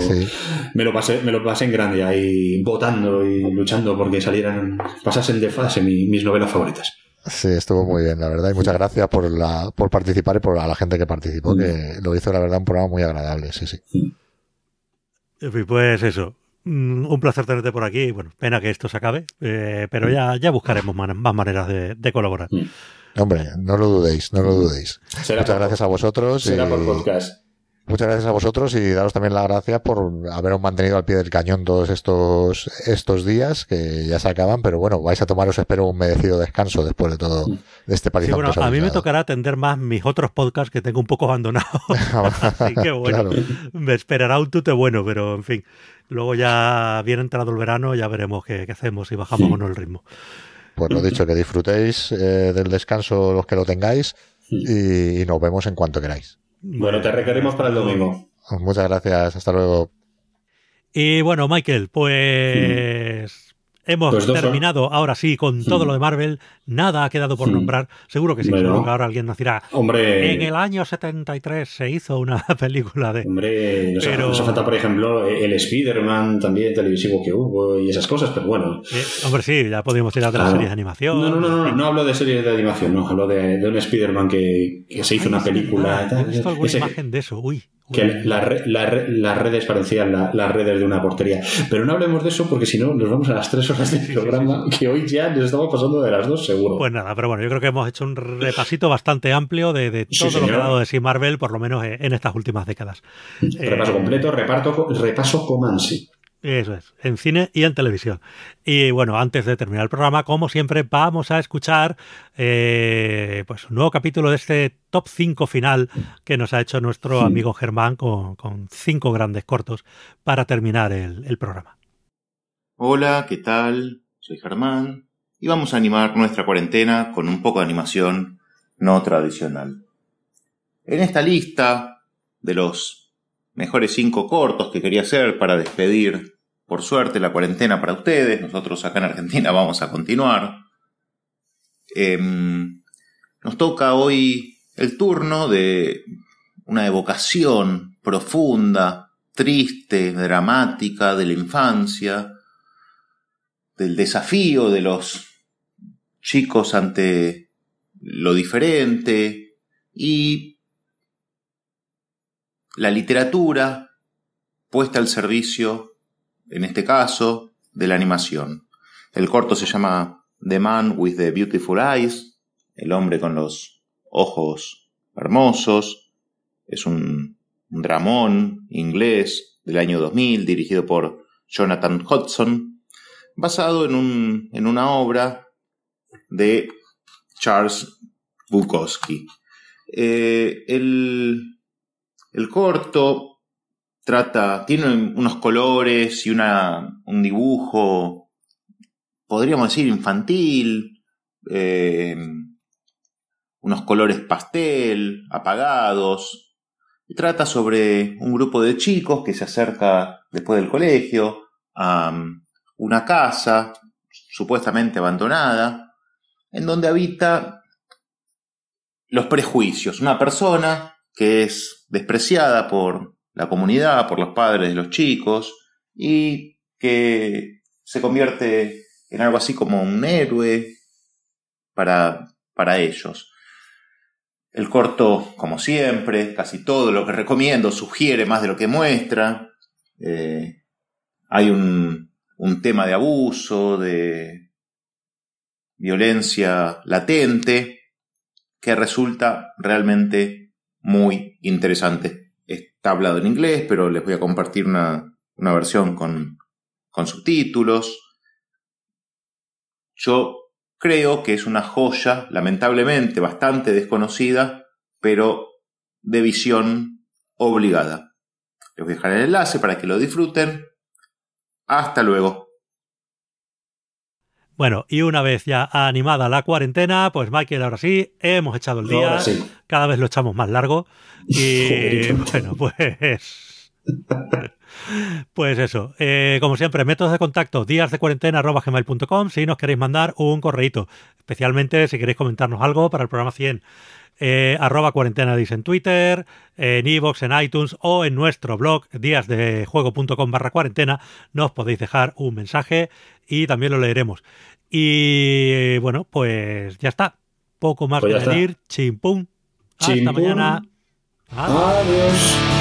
me lo, pasé, me lo pasé en grande ahí votando y luchando porque salieran, pasasen de fase mis novelas favoritas. Sí, estuvo muy bien, la verdad, y muchas gracias por, la, por participar y por a la gente que participó, que lo hizo, la verdad, un programa muy agradable, sí, sí. Pues eso, mm, un placer tenerte por aquí. Bueno, pena que esto se acabe, eh, pero ya, ya buscaremos más maneras de, colaborar. Mm. Hombre, no lo dudéis, no lo dudéis. Muchas gracias a vosotros. Será por podcast. Muchas gracias a vosotros y daros también las gracias por haberos mantenido al pie del cañón todos estos, estos días que ya se acaban, pero bueno, vais a tomaros, espero, un merecido descanso después de todo de este país. bueno, a mí me tocará atender más mis otros podcasts que tengo un poco abandonados. Así que bueno, me esperará un tute bueno, pero en fin, luego ya viene entrado el verano, ya veremos qué, hacemos, si bajamos o no el ritmo. Pues lo dicho, que disfrutéis eh, del descanso los que lo tengáis y nos vemos en cuanto queráis. Bueno, te requerimos para el domingo. Muchas gracias, hasta luego. Y bueno, Michael, pues Hemos pues terminado ahora sí con todo lo de Marvel. Nada ha quedado por nombrar. Seguro que sí, seguro que ahora alguien nos dirá. Hombre. En el año 73 se hizo una película de. Hombre, nos, pero... falta, por ejemplo, el Spider-Man también televisivo que hubo y esas cosas, pero bueno. hombre, sí, ya podríamos ir a otras series de animación. No, no, no, no, no, hablo de series de animación, no, hablo de, un Spider-Man que, se hizo una película. He visto alguna imagen de eso, uy que las redes parecían las redes de una portería. Pero no hablemos de eso porque si no nos vamos a las tres horas del programa que hoy ya nos estamos pasando de las dos seguro. Pues nada, pero bueno, yo creo que hemos hecho un repasito bastante amplio de, todo lo que ha dado de sí Marvel, por lo menos en estas últimas décadas. Repaso completo, reparto, repaso Comansi. Eso es, en cine y en televisión. Y bueno, antes de terminar el programa, como siempre, vamos a escuchar eh, pues un nuevo capítulo de este top 5 final que nos ha hecho nuestro amigo Germán con, cinco grandes cortos para terminar el, el programa. Hola, ¿qué tal? Soy Germán y vamos a animar nuestra cuarentena con un poco de animación no tradicional. En esta lista de los mejores cinco cortos que quería hacer para despedir, por suerte, la cuarentena para ustedes. Nosotros acá en Argentina vamos a continuar. Em, nos toca hoy el turno de una evocación profunda, triste, dramática de la infancia, del desafío de los chicos ante lo diferente y la literatura puesta al servicio, en este caso, de la animación. El corto se llama The Man with the Beautiful Eyes, el hombre con los ojos hermosos. Es un, dramón inglés del año 2000 dirigido por Jonathan Hudson, basado en, un, en una obra de Charles Bukowski. Eh, el, el corto trata, tiene unos colores y una, un dibujo, podríamos decir, infantil, eh, unos colores pastel, apagados. Trata sobre un grupo de chicos que se acerca después del colegio a um, una casa supuestamente abandonada, en donde habita los prejuicios. Una persona que es despreciada por la comunidad, por los padres de los chicos, y que se convierte en algo así como un héroe para, para ellos. El corto, como siempre, casi todo lo que recomiendo sugiere más de lo que muestra. Eh, hay un, un tema de abuso, de violencia latente, que resulta realmente muy interesante. Está hablado en inglés, pero les voy a compartir una, versión con, con subtítulos. Yo creo que es una joya, lamentablemente bastante desconocida, pero de visión obligada. Les voy a dejar el enlace para que lo disfruten. Hasta luego. Bueno, y una vez ya animada la cuarentena, pues Michael, ahora sí, hemos echado el día. Cada vez lo echamos más largo. Y bueno, pues. Pues eso, eh, como siempre, métodos de contacto, días de cuarentena si nos queréis mandar un correíto, especialmente si queréis comentarnos algo para el programa 100. Eh, arroba cuarentena en Twitter, en iVoox, en iTunes o en nuestro blog díasdejuego.com barra cuarentena nos podéis dejar un mensaje y también lo leeremos. Y bueno, pues ya está. Poco más pues que decir. Chimpum. Hasta mañana. Adiós.